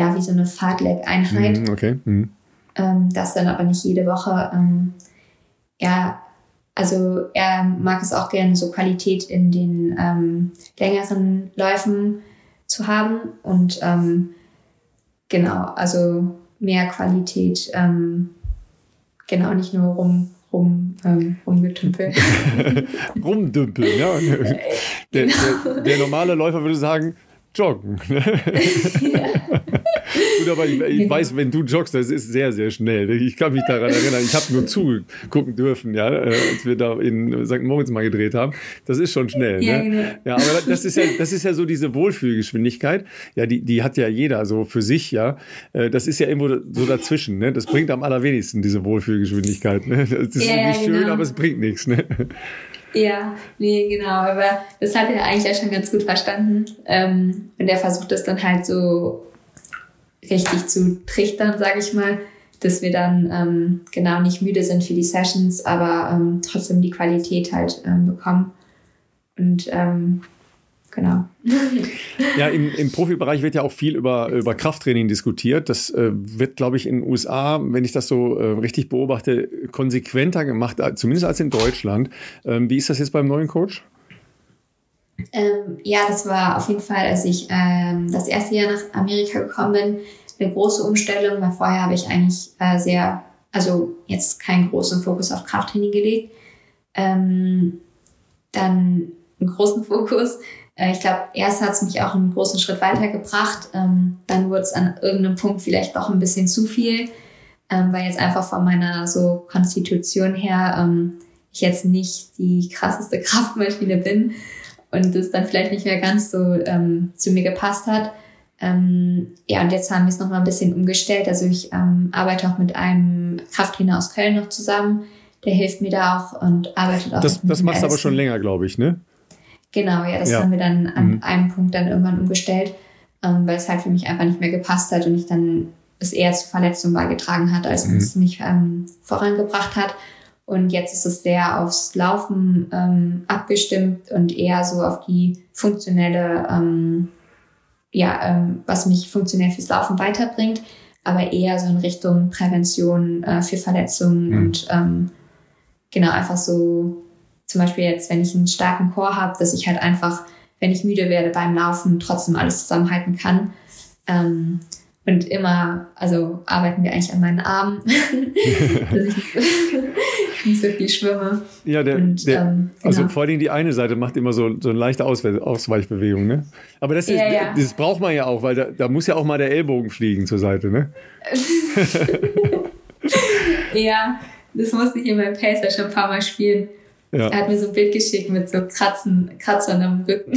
ja, wie so eine Fahrtleg-Einheit. Mhm, okay. Mhm. Ähm, das dann aber nicht jede Woche. Ähm, ja, also er mag es auch gerne, so Qualität in den ähm, längeren Läufen zu haben und ähm, genau, also mehr Qualität, ähm, genau, nicht nur rum, rum, ähm, rumgetümpeln. *laughs* Rumdümpeln, ja. *laughs* Der, der, der normale Läufer würde sagen, joggen. ja. Gut, aber ich, ich genau. weiß, wenn du joggst, das ist sehr, sehr schnell. Ich kann mich daran erinnern, ich habe nur zugucken dürfen, ja, äh, als wir da in St. Moritz mal gedreht haben. Das ist schon schnell. Ja, ne? genau. ja aber das ist ja, das ist ja so diese Wohlfühlgeschwindigkeit. Ja, die, die hat ja jeder so für sich, ja. Äh, das ist ja irgendwo so dazwischen. Ne? Das bringt am allerwenigsten diese Wohlfühlgeschwindigkeit. Ne? Das ist ja, irgendwie schön, genau. aber es bringt nichts. Ne? Ja, nee, genau. Aber das hat er eigentlich ja schon ganz gut verstanden. Ähm, und er versucht das dann halt so richtig zu trichtern, sage ich mal, dass wir dann ähm, genau nicht müde sind für die Sessions, aber ähm, trotzdem die Qualität halt ähm, bekommen. Und ähm, genau. *laughs* Ja, im, im Profibereich wird ja auch viel über, über Krafttraining diskutiert. Das äh, wird, glaube ich, in den USA, wenn ich das so äh, richtig beobachte, konsequenter gemacht, äh, zumindest als in Deutschland. Ähm, wie ist das jetzt beim neuen Coach? Ähm, ja, das war auf jeden Fall, als ich ähm, das erste Jahr nach Amerika gekommen bin, eine große Umstellung, weil vorher habe ich eigentlich äh, sehr, also jetzt keinen großen Fokus auf Krafttraining gelegt. Ähm, dann einen großen *laughs* Fokus. Äh, ich glaube, erst hat es mich auch einen großen Schritt weitergebracht. Ähm, dann wurde es an irgendeinem Punkt vielleicht doch ein bisschen zu viel, ähm, weil jetzt einfach von meiner so Konstitution her ähm, ich jetzt nicht die krasseste *laughs* Kraftmaschine bin und das dann vielleicht nicht mehr ganz so ähm, zu mir gepasst hat. Ähm, ja, und jetzt haben wir es nochmal ein bisschen umgestellt. Also ich ähm, arbeite auch mit einem Krafttrainer aus Köln noch zusammen. Der hilft mir da auch und arbeitet auch. Das, das machst du aber schon länger, glaube ich, ne? Genau, ja, das ja. haben wir dann an mhm. einem Punkt dann irgendwann umgestellt, ähm, weil es halt für mich einfach nicht mehr gepasst hat und ich dann es eher zu Verletzungen beigetragen hat, als mhm. es mich ähm, vorangebracht hat. Und jetzt ist es sehr aufs Laufen ähm, abgestimmt und eher so auf die funktionelle, ähm, ja, ähm, was mich funktionell fürs Laufen weiterbringt, aber eher so in Richtung Prävention äh, für Verletzungen mhm. und ähm, genau einfach so, zum Beispiel jetzt, wenn ich einen starken Chor habe, dass ich halt einfach wenn ich müde werde beim Laufen, trotzdem alles zusammenhalten kann. Ähm, und immer, also arbeiten wir eigentlich an meinen Armen, *laughs* dass ich *laughs* nicht so viel schwimme. Ja, der, und, der ähm, also genau. also vor allem die eine Seite macht immer so, so eine leichte Ausweichbewegung, ne? Aber das, ist, ja, ja. das braucht man ja auch, weil da, da muss ja auch mal der Ellbogen fliegen zur Seite, ne? *laughs* ja, das musste ich in meinem Pacer schon ein paar Mal spielen. Ja. Er hat mir so ein Bild geschickt mit so Kratzen, Kratzern am Rücken.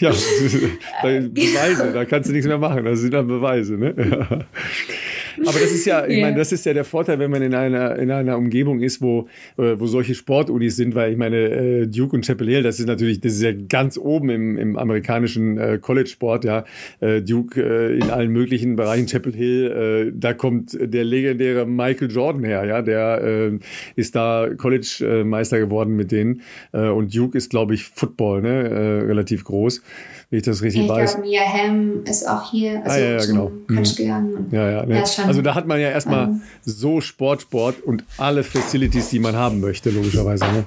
Ja, *laughs* Beweise, da kannst du nichts mehr machen. Das sind dann Beweise, ne? Ja. *laughs* Aber das ist ja, ich yeah. meine, das ist ja der Vorteil, wenn man in einer, in einer Umgebung ist, wo, äh, wo solche Sportunis sind, weil ich meine, äh, Duke und Chapel Hill, das ist natürlich, das ist ja ganz oben im, im amerikanischen äh, College-Sport, ja. Duke in allen möglichen Bereichen, Chapel Hill, da kommt der legendäre Michael Jordan her, ja, der ist da College-Meister geworden mit denen. und Duke ist, glaube ich, Football, ne, relativ groß wie ich das richtig ich weiß. Ich glaube, Mia Hamm ist auch hier also ah, ja, ja, genau. Coach mhm. gegangen. Ja, ja, ne. Also da hat man ja erstmal ähm, so Sport, Sport und alle Facilities, die man haben möchte, logischerweise. Ne?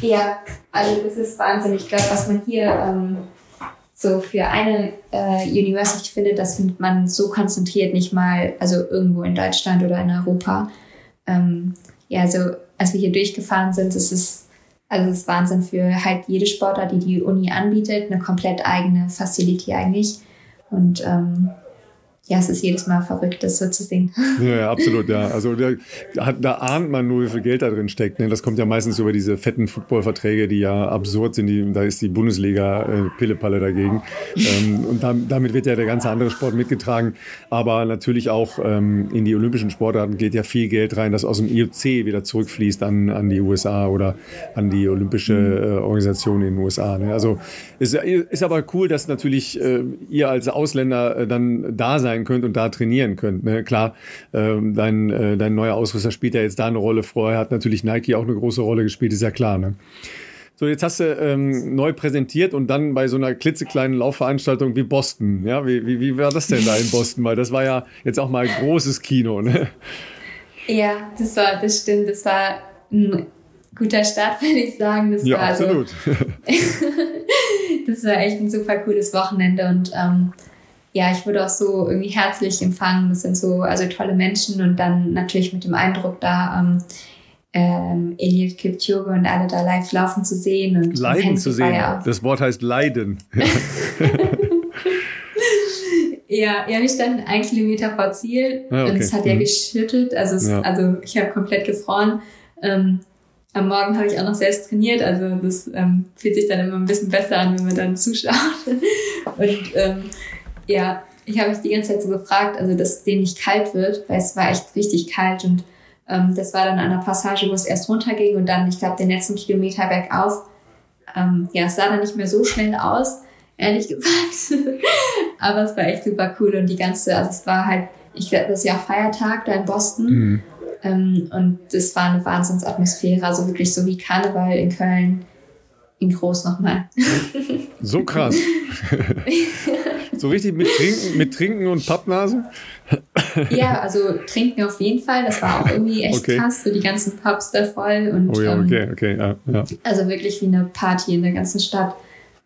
Ja, also das ist Wahnsinn. Ich glaube, was man hier ähm, so für eine äh, University findet, das findet man so konzentriert nicht mal, also irgendwo in Deutschland oder in Europa. Ähm, ja, also als wir hier durchgefahren sind, ist es also es ist Wahnsinn für halt jede Sportart, die die Uni anbietet, eine komplett eigene Facility eigentlich. Und ähm, ja, es ist jedes Mal verrückt, das so zu sehen. Ja, ja absolut, ja. Also da, da, ahnt man nur, wie viel Geld da drin steckt. Ne? Das kommt ja meistens über diese fetten Footballverträge, die ja absurd sind. Die, da ist die Bundesliga äh, Pillepalle dagegen. ähm, und da, damit wird ja der ganze andere Sport mitgetragen. Aber natürlich auch ähm, in die olympischen Sportarten geht ja viel Geld rein, das aus dem IOC wieder zurückfließt an, an die USA oder an die olympische äh, Organisation in den USA. Ne? Also ist, ist aber cool, dass natürlich äh, ihr als Ausländer äh, dann da sein sein könnt und da trainieren könnt. Ne? Klar, ähm, dein, äh, dein neuer Ausrüster spielt ja jetzt da eine Rolle. Vorher hat natürlich Nike auch eine große Rolle gespielt, ist ja klar. Ne? So, jetzt hast du ähm, neu präsentiert und dann bei so einer klitzekleinen Laufveranstaltung wie Boston. Ja, wie, wie, wie war das denn da in Boston? Weil das war ja jetzt auch mal ein großes Kino. Ne? Ja, das war, das stimmt. Das war ein guter Start, *laughs* würde ich sagen. Das ja, war absolut. Also, *laughs* das war echt ein super cooles Wochenende und ähm, ja, ich wurde auch so irgendwie herzlich empfangen. Das sind so also tolle Menschen und dann natürlich mit dem Eindruck da, ähm, ähm, Elliot Kipchoge und alle da live laufen zu sehen und leiden zu sehen. Das Wort heißt leiden. *laughs* ja, ja, wir standen ein Kilometer vor Ziel ah, okay. und es hat ja mhm. geschüttet. Also, es, ja. also ich habe komplett gefroren. Ähm, am Morgen habe ich auch noch selbst trainiert, also das ähm, fühlt sich dann immer ein bisschen besser an, wenn man dann zuschaut. *laughs* und ähm, ja, ich habe mich die ganze Zeit so gefragt, also dass dem nicht kalt wird, weil es war echt richtig kalt und ähm, das war dann an einer Passage, wo es erst runterging und dann, ich glaube, den letzten Kilometer bergauf. Ähm, ja, es sah dann nicht mehr so schnell aus, ehrlich *laughs* gesagt. Aber es war echt super cool und die ganze, also es war halt, ich glaube, das ist ja Feiertag da in Boston. Mhm. Ähm, und es war eine Wahnsinnsatmosphäre, also wirklich so wie Karneval in Köln in groß nochmal. So krass. *laughs* *laughs* so richtig mit Trinken, mit Trinken und Pappnase? ja, also Trinken auf jeden Fall. Das war auch irgendwie echt okay. krass. So die ganzen Pubs da voll. Und, oh ja, okay, ähm, okay, ja, ja. Also wirklich wie eine Party in der ganzen Stadt.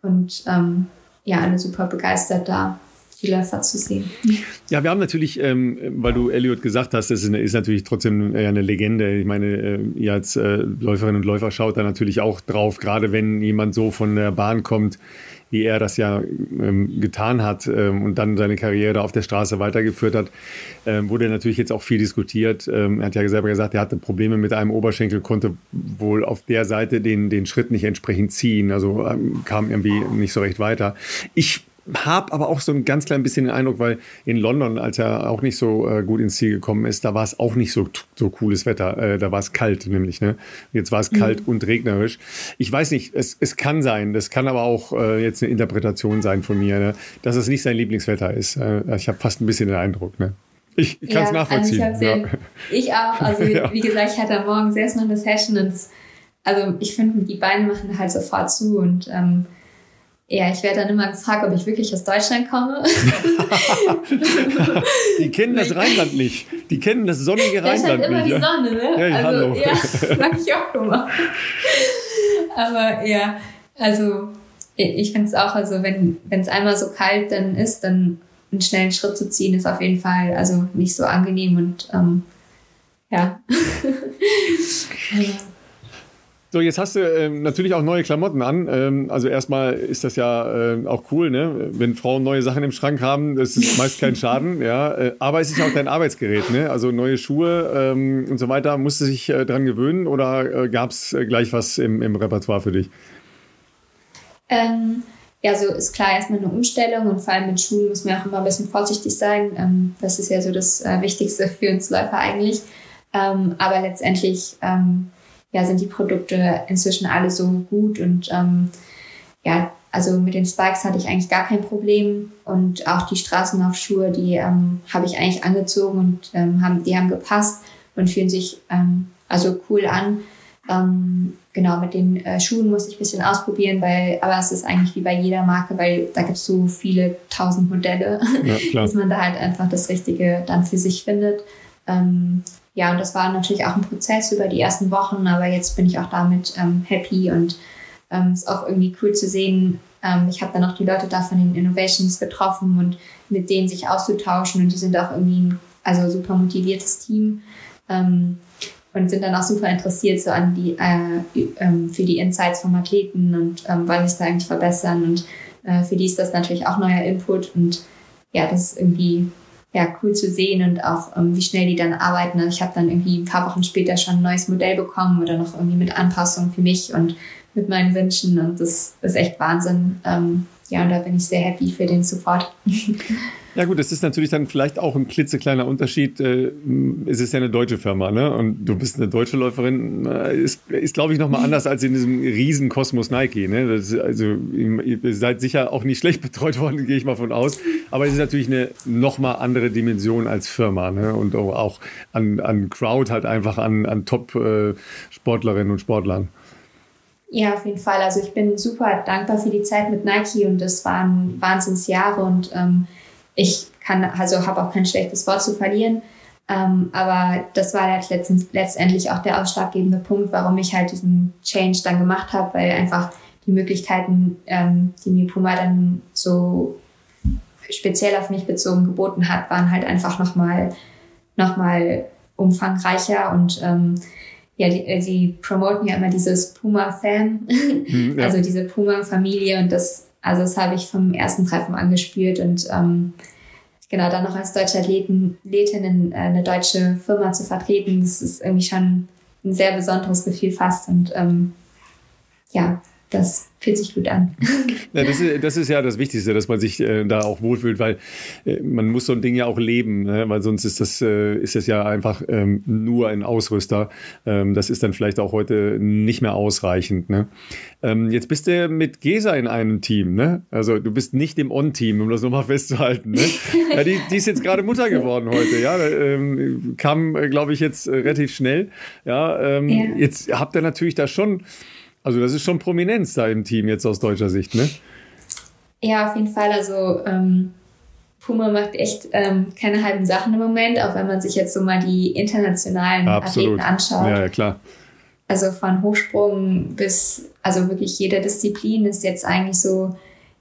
Und ähm, ja, alle super begeistert da die Läufer zu sehen. Ja, wir haben natürlich, ähm, weil du Elliot gesagt hast, das ist, eine, ist natürlich trotzdem eine Legende. Ich meine, äh, ihr als äh, Läuferinnen und Läufer schaut da natürlich auch drauf, gerade wenn jemand so von der Bahn kommt, wie er das ja ähm, getan hat ähm, und dann seine Karriere auf der Straße weitergeführt hat, ähm, wurde natürlich jetzt auch viel diskutiert. Ähm, er hat ja selber gesagt, er hatte Probleme mit einem Oberschenkel, konnte wohl auf der Seite den, den Schritt nicht entsprechend ziehen, also ähm, kam irgendwie nicht so recht weiter. Ich habe aber auch so ein ganz klein bisschen den Eindruck, weil in London, als er auch nicht so äh, gut ins Ziel gekommen ist, da war es auch nicht so, so cooles Wetter. Äh, da war es kalt nämlich. Ne? Jetzt war es mhm. kalt und regnerisch. Ich weiß nicht, es, es kann sein, das kann aber auch äh, jetzt eine Interpretation sein von mir, ne? dass es nicht sein Lieblingswetter ist. Äh, ich habe fast ein bisschen den Eindruck. Ne? Ich, ich kann es ja, nachvollziehen. Also ich, ja. ich, auch. Also *laughs* ja. wie gesagt, ich hatte am Morgen selbst noch eine Session also ich finde, die Beine machen halt sofort zu und ähm, ja, ich werde dann immer gefragt, ob ich wirklich aus Deutschland komme. *laughs* die kennen das Rheinland nicht. Die kennen das sonnige Rheinland immer nicht. Die Sonne, ne? Ja, also, hallo. Ja, das mag ich auch immer. *laughs* Aber ja, also ich finde es auch, also wenn es einmal so kalt dann ist, dann einen schnellen Schritt zu ziehen, ist auf jeden Fall also nicht so angenehm und ähm, ja. *laughs* So, jetzt hast du ähm, natürlich auch neue Klamotten an. Ähm, also erstmal ist das ja äh, auch cool, ne? Wenn Frauen neue Sachen im Schrank haben, das ist meist kein Schaden, *laughs* ja. Äh, aber es ist ja auch dein Arbeitsgerät, ne? Also neue Schuhe ähm, und so weiter. Musst du dich äh, dran gewöhnen oder äh, gab es äh, gleich was im, im Repertoire für dich? Ähm, ja, so ist klar erstmal eine Umstellung und vor allem mit Schuhen muss man auch immer ein bisschen vorsichtig sein. Ähm, das ist ja so das äh, Wichtigste für uns Läufer eigentlich. Ähm, aber letztendlich ja, sind die Produkte inzwischen alle so gut und ähm, ja, also mit den Spikes hatte ich eigentlich gar kein Problem und auch die Straßenlaufschuhe, die ähm, habe ich eigentlich angezogen und ähm, haben, die haben gepasst und fühlen sich ähm, also cool an. Ähm, genau, mit den äh, Schuhen muss ich ein bisschen ausprobieren, weil, aber es ist eigentlich wie bei jeder Marke, weil da gibt es so viele tausend Modelle, ja, *laughs* dass man da halt einfach das Richtige dann für sich findet. Ähm, ja, und das war natürlich auch ein Prozess über die ersten Wochen, aber jetzt bin ich auch damit ähm, happy und ähm, ist auch irgendwie cool zu sehen. Ähm, ich habe dann auch die Leute da von den Innovations getroffen und mit denen sich auszutauschen und die sind auch irgendwie ein also super motiviertes Team ähm, und sind dann auch super interessiert so an die äh, ähm, für die Insights vom Athleten und ähm, wollen sich da eigentlich verbessern und äh, für die ist das natürlich auch neuer Input und ja, das ist irgendwie ja, cool zu sehen und auch ähm, wie schnell die dann arbeiten. Also ich habe dann irgendwie ein paar Wochen später schon ein neues Modell bekommen oder noch irgendwie mit Anpassungen für mich und mit meinen Wünschen und das ist echt Wahnsinn. Ähm, ja, und da bin ich sehr happy für den Support. *laughs* Ja gut, das ist natürlich dann vielleicht auch ein klitzekleiner Unterschied. Äh, es ist ja eine deutsche Firma, ne? Und du bist eine deutsche Läuferin. Äh, ist, ist glaube ich, nochmal anders als in diesem riesen Kosmos Nike. Ne? Das, also ihr seid sicher auch nicht schlecht betreut worden, *laughs* gehe ich mal von aus. Aber es ist natürlich eine nochmal andere Dimension als Firma. Ne? Und auch an, an Crowd halt einfach an, an Top-Sportlerinnen und Sportlern. Ja, auf jeden Fall. Also ich bin super dankbar für die Zeit mit Nike und das waren Wahnsinnsjahre und ähm, ich kann, also habe auch kein schlechtes Wort zu verlieren. Ähm, aber das war halt letztens, letztendlich auch der ausschlaggebende Punkt, warum ich halt diesen Change dann gemacht habe, weil einfach die Möglichkeiten, ähm, die mir Puma dann so speziell auf mich bezogen geboten hat, waren halt einfach nochmal noch mal umfangreicher und ähm, ja, die, äh, die promoten ja immer dieses Puma-Fan, mhm, ja. *laughs* also diese Puma-Familie und das also das habe ich vom ersten Treffen angespürt und ähm, genau dann noch als deutsche Athletin in, äh, eine deutsche Firma zu vertreten, das ist irgendwie schon ein sehr besonderes Gefühl fast und ähm, ja, das fühlt sich gut an. Ja, das, ist, das ist ja das Wichtigste, dass man sich äh, da auch wohlfühlt, weil äh, man muss so ein Ding ja auch leben, ne? weil sonst ist das, äh, ist das ja einfach ähm, nur ein Ausrüster. Ähm, das ist dann vielleicht auch heute nicht mehr ausreichend. Ne? Ähm, jetzt bist du mit Gesa in einem Team, ne? Also du bist nicht im On-Team, um das nochmal festzuhalten. Ne? ja, die, die ist jetzt gerade Mutter geworden heute, ja. Ähm, kam, äh, glaube ich, jetzt äh, relativ schnell. Ja, ähm, ja, jetzt habt ihr natürlich da schon also das ist schon Prominenz da im Team jetzt aus deutscher Sicht, ne? Ja, auf jeden Fall. Also ähm, Puma macht echt ähm, keine halben Sachen im Moment, auch wenn man sich jetzt so mal die internationalen Absolut. Athleten anschaut. Ja, ja, klar. Also von Hochsprung bis, also wirklich jede Disziplin ist jetzt eigentlich so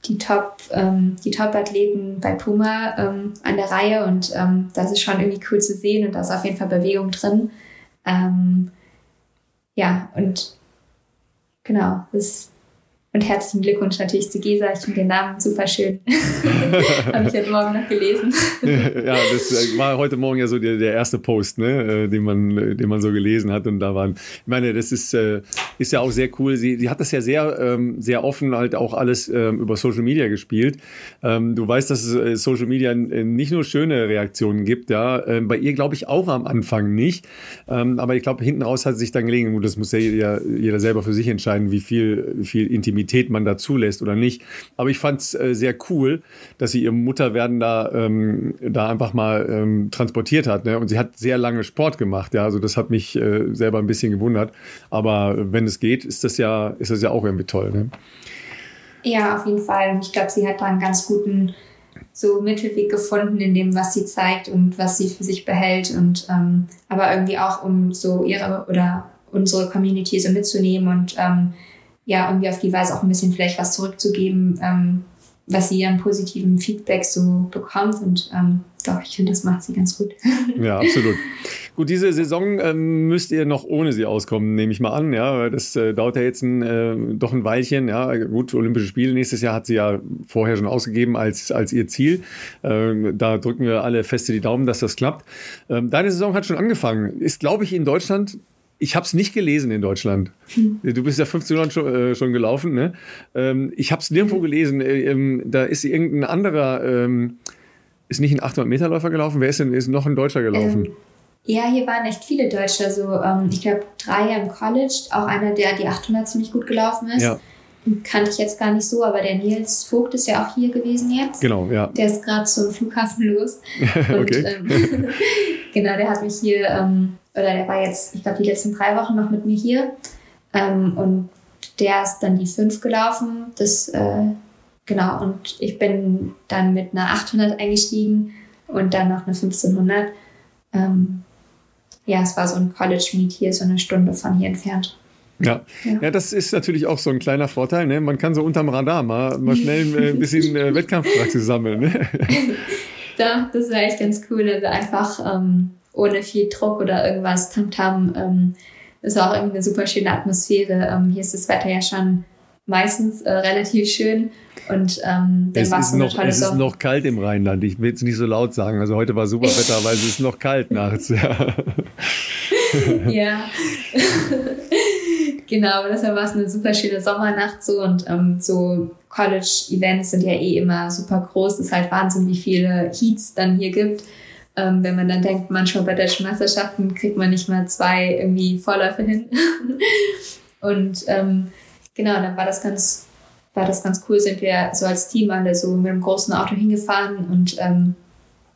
die Top, ähm, die Top-Athleten bei Puma ähm, an der Reihe und ähm, das ist schon irgendwie cool zu sehen und da ist auf jeden Fall Bewegung drin. Ähm, ja, und genau, das und herzlichen Glückwunsch natürlich zu Gesa. Ich finde den Namen super schön. *laughs* Habe ich heute Morgen noch gelesen. *laughs* ja, das äh, war heute Morgen ja so der, der erste Post, ne, äh, den, man, den man so gelesen hat. Und da waren, ich meine, das ist, äh, ist ja auch sehr cool. Sie, sie hat das ja sehr, ähm, sehr offen halt auch alles ähm, über Social Media gespielt. Ähm, du weißt, dass es Social Media nicht nur schöne Reaktionen gibt, ja. Bei ihr glaube ich auch am Anfang nicht. Aber ich glaube, hinten raus hat es sich dann gelegen. Das muss ja jeder, jeder selber für sich entscheiden, wie viel, wie viel Intimität Intimität man da zulässt oder nicht. Aber ich fand es äh, sehr cool, dass sie ihr Mutterwerden da, ähm, da einfach mal ähm, transportiert hat. Ne? Und sie hat sehr lange Sport gemacht. Ja? Also das hat mich äh, selber ein bisschen gewundert. Aber wenn es geht, ist das ja, ist das ja auch irgendwie toll. Ne? Ja, auf jeden Fall. Ich glaube, sie hat da einen ganz guten so Mittelweg gefunden in dem, was sie zeigt und was sie für sich behält und ähm, aber irgendwie auch um so ihre oder unsere Community so mitzunehmen und ähm, ja, irgendwie auf die Weise auch ein bisschen vielleicht was zurückzugeben, ähm, was sie an positiven Feedback so bekommt. Und ähm, doch, ich finde, das macht sie ganz gut. *laughs* Ja, absolut. Gut, diese Saison ähm, müsst ihr noch ohne sie auskommen, nehme ich mal an. Ja, das äh, dauert ja jetzt ein, äh, doch ein Weilchen. Ja, gut, Olympische Spiele nächstes Jahr hat sie ja vorher schon ausgegeben als, als ihr Ziel. Ähm, da drücken wir alle feste die Daumen, dass das klappt. Ähm, deine Saison hat schon angefangen. Ist, glaube ich, in Deutschland ich habe es nicht gelesen in Deutschland. Hm. Du bist ja 1500 schon, äh, schon gelaufen. Ne? Ähm, ich habe es nirgendwo gelesen. Äh, ähm, da ist irgendein anderer, ähm, ist nicht ein 800-Meter-Läufer gelaufen. Wer ist denn ist noch ein Deutscher gelaufen? Ähm, ja, hier waren echt viele Deutsche. Also ähm, ich glaube drei im College. Auch einer, der die 800 ziemlich gut gelaufen ist. Ja. Kannte ich jetzt gar nicht so, aber der Nils Vogt ist ja auch hier gewesen jetzt. Genau, ja. Der ist gerade zum Flughafen los. *laughs* Und, okay. Ähm, *laughs* genau, der hat mich hier oder der war jetzt, ich glaube, die letzten drei Wochen noch mit mir hier. Ähm, und der ist dann die fünf gelaufen. Das, äh, genau, und ich bin dann mit einer 800 eingestiegen und dann noch eine 1500. Ähm, ja, es war so ein College-Meet hier, so eine Stunde von hier entfernt. Ja. ja. ja, das ist natürlich auch so ein kleiner Vorteil. Ne? Man kann so unterm Radar mal, mal schnell äh, ein bisschen äh, *laughs* Wettkampfpraxis sammeln. Ne? da, das war echt ganz cool. Also einfach ähm, ohne viel Druck oder irgendwas Tamtam. Ähm, ist auch irgendwie eine super schöne Atmosphäre. Ähm, hier ist das Wetter ja schon meistens äh, relativ schön. Und ähm, es, ist noch, es ist noch kalt im Rheinland. Ich will es nicht so laut sagen. Also heute war super Wetter, weil es ist noch kalt nachts. Ja. *laughs* ja. *laughs* genau, deshalb war es eine super schöne Sommernacht so und ähm, so College-Events sind ja eh immer super groß. Es ist halt Wahnsinn, wie viele Heats dann hier gibt. Ähm, wenn man dann denkt, manchmal bei deutschen Meisterschaften kriegt man nicht mal zwei irgendwie Vorläufe hin. *laughs* und ähm, genau, dann war das ganz, war das ganz cool, sind wir so als Team alle so mit einem großen Auto hingefahren und ähm,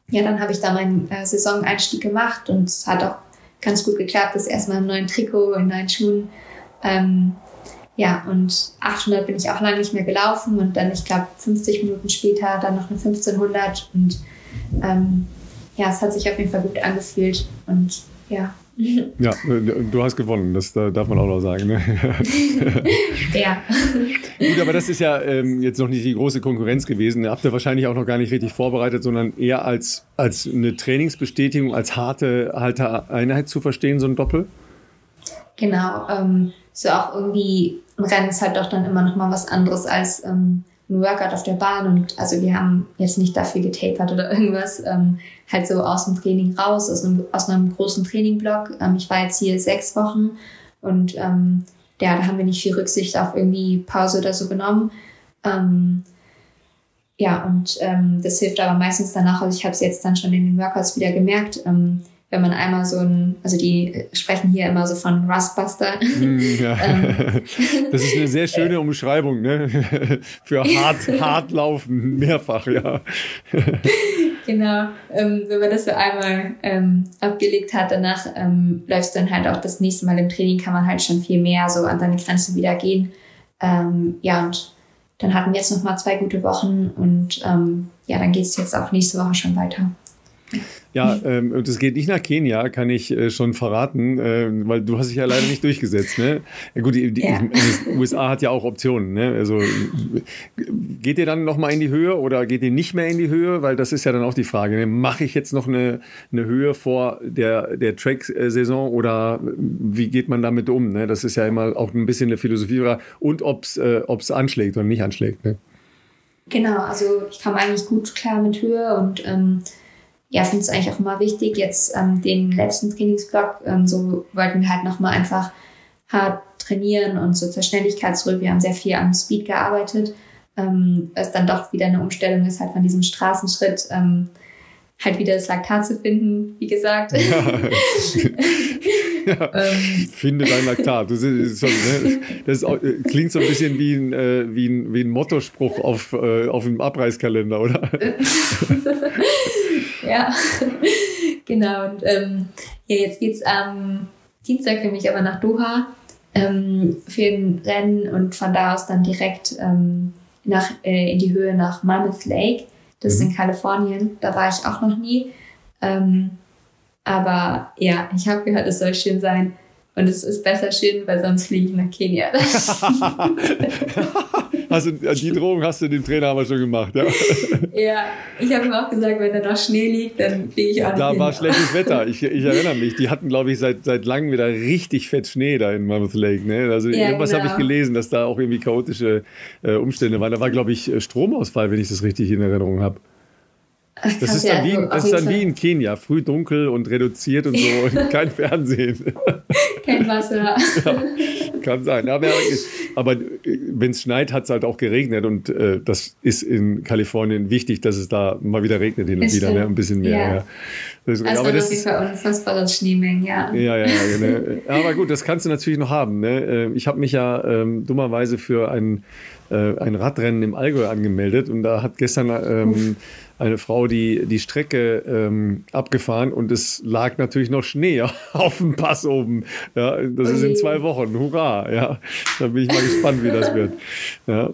ja, dann habe ich da meinen äh, Saison-Einstieg gemacht und es hat auch ganz gut geklappt. Das erstmal im neuen Trikot, in neuen Schuhen. Ähm, ja, und 800 bin ich auch lange nicht mehr gelaufen und dann, ich glaube, 50 Minuten später dann noch eine 1500 und ähm, ja, es hat sich auf jeden Fall gut angefühlt und ja. *laughs* Ja, du hast gewonnen, das darf man auch noch sagen. Ne? *laughs* ja. Gut, aber das ist ja ähm, jetzt noch nicht die große Konkurrenz gewesen. Habt ihr wahrscheinlich auch noch gar nicht richtig vorbereitet, sondern eher als, als eine Trainingsbestätigung, als harte, harte Einheit zu verstehen, so ein Doppel? Genau. Ähm, so auch irgendwie ein Rennen ist halt doch dann immer noch mal was anderes als ähm, ein Workout auf der Bahn und also wir haben jetzt nicht dafür getapert oder irgendwas, ähm, halt so aus dem Training raus, aus einem, aus einem großen Trainingblock. Ähm, ich war jetzt hier sechs Wochen und ähm, ja, da haben wir nicht viel Rücksicht auf irgendwie Pause oder so genommen. Ähm, ja, und ähm, das hilft aber meistens danach, also ich habe es jetzt dann schon in den Workouts wieder gemerkt, ähm, wenn man einmal so ein, also die sprechen hier immer so von Rustbuster. Mm, *laughs* ja. Ähm. das ist eine sehr schöne Umschreibung, ne? *laughs* Für hart, *laughs* hart laufen, mehrfach, ja. genau. Ähm, wenn man das so einmal ähm, abgelegt hat, danach ähm, läuft dann halt auch das nächste Mal im Training, kann man halt schon viel mehr so an seine Grenze wieder gehen. Ähm, ja, und dann hatten wir jetzt noch mal zwei gute Wochen und ähm, ja, dann geht es jetzt auch nächste Woche schon weiter. Ja, ähm, und es geht nicht nach Kenia, kann ich äh, schon verraten, äh, weil du hast dich ja leider nicht durchgesetzt. Ne? Ja, gut, die, die, ja. USA hat ja auch Optionen. Ne? Also geht ihr dann noch mal in die Höhe oder geht ihr nicht mehr in die Höhe? Weil das ist ja dann auch die Frage. Ne? Mache ich jetzt noch eine, eine Höhe vor der, der Track-Saison oder wie geht man damit um? Ne? Das ist ja immer auch ein bisschen eine Philosophie. Und ob es äh, anschlägt oder nicht anschlägt. Ne? Genau, also ich kam eigentlich gut klar mit Höhe und ähm, ja, finde es eigentlich auch immer wichtig. Jetzt ähm, den letzten Trainingsblock, ähm, so wollten wir halt nochmal einfach hart trainieren und so zur Schnelligkeit zurück. Wir haben sehr viel am Speed gearbeitet, ähm, was dann doch wieder eine Umstellung ist, halt von diesem Straßenschritt ähm, halt wieder das Laktat zu finden, wie gesagt. Ja. *laughs* ja. ähm. Finde dein Laktat. Das, ist, so, ne? das ist, äh, klingt so ein bisschen wie ein, äh, wie ein, wie ein Mottospruch auf, äh, auf einem Abreißkalender, oder? *laughs* ja, *laughs* genau. Und ähm, ja, jetzt geht's am Dienstag für mich aber nach Doha ähm, für ein Rennen und von da aus dann direkt ähm, nach, äh, in die Höhe nach Mammoth Lake. Das mhm. ist in Kalifornien. Da war ich auch noch nie. Ähm, aber ja, ich habe gehört, es soll schön sein. Und es ist besser schön, weil sonst fliege ich nach Kenia. *laughs* *laughs* hast du, die Drohung hast du dem Trainer aber schon gemacht, ja? *laughs* ja, ich habe ihm auch gesagt, wenn da noch Schnee liegt, dann fliege ich auch Da Kenia. war schlechtes Wetter. *laughs* Ich, ich erinnere mich. Die hatten, glaube ich, seit, seit langem wieder richtig fett Schnee da in Mammoth Lake. Ne? Also ja, irgendwas genau. habe ich gelesen, dass da auch irgendwie chaotische äh, Umstände waren. Da war, glaube ich, Stromausfall, wenn ich das richtig in Erinnerung habe. Ach, das ist dann, wie, das ist dann wie in Kenia, früh dunkel und reduziert und so *laughs* und kein Fernsehen. Kein Wasser. Ja, kann sein. Aber, aber wenn es schneit, hat es halt auch geregnet und äh, das ist in Kalifornien wichtig, dass es da mal wieder regnet hin und wieder, ne? ein bisschen mehr. Ja. Ja. Das, also aber das ist unfassbares Schneemengen, ja. Ja, ja, ja. Ne? Aber gut, das kannst du natürlich noch haben. Ne? Äh, ich habe mich ja ähm, dummerweise für ein, äh, ein Radrennen im Allgäu angemeldet und da hat gestern ähm, eine Frau die, die Strecke ähm, abgefahren und es lag natürlich noch Schnee *laughs* auf dem Pass oben. Ja, das ist in zwei Wochen. Hurra! Ja, da bin ich mal gespannt, wie das wird. Ja.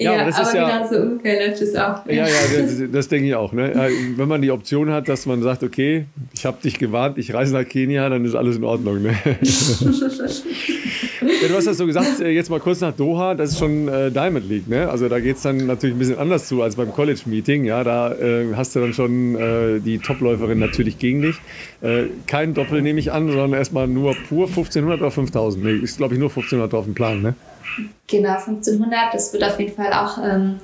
Ja, ja, aber, aber ja, genau so ungefähr läuft es auch. Ja, ja, das, das, denke ich auch. Ne? Wenn man die Option hat, dass man sagt, okay, ich habe dich gewarnt, ich reise nach Kenia, dann ist alles in Ordnung. Ne? *laughs* ja, du hast das so gesagt, äh, jetzt mal kurz nach Doha, das ist schon äh, Diamond League. Ne? Also da geht es dann natürlich ein bisschen anders zu als beim College-Meeting. Ja, da äh, hast du dann schon äh, die Topläuferin natürlich gegen dich. Äh, kein Doppel nehme ich an, sondern erstmal nur pur 1500 oder 5000. Nee, ist glaube ich nur 1500 auf dem Plan. Ne? Genau, 1500. Das wird auf jeden Fall auch ähm,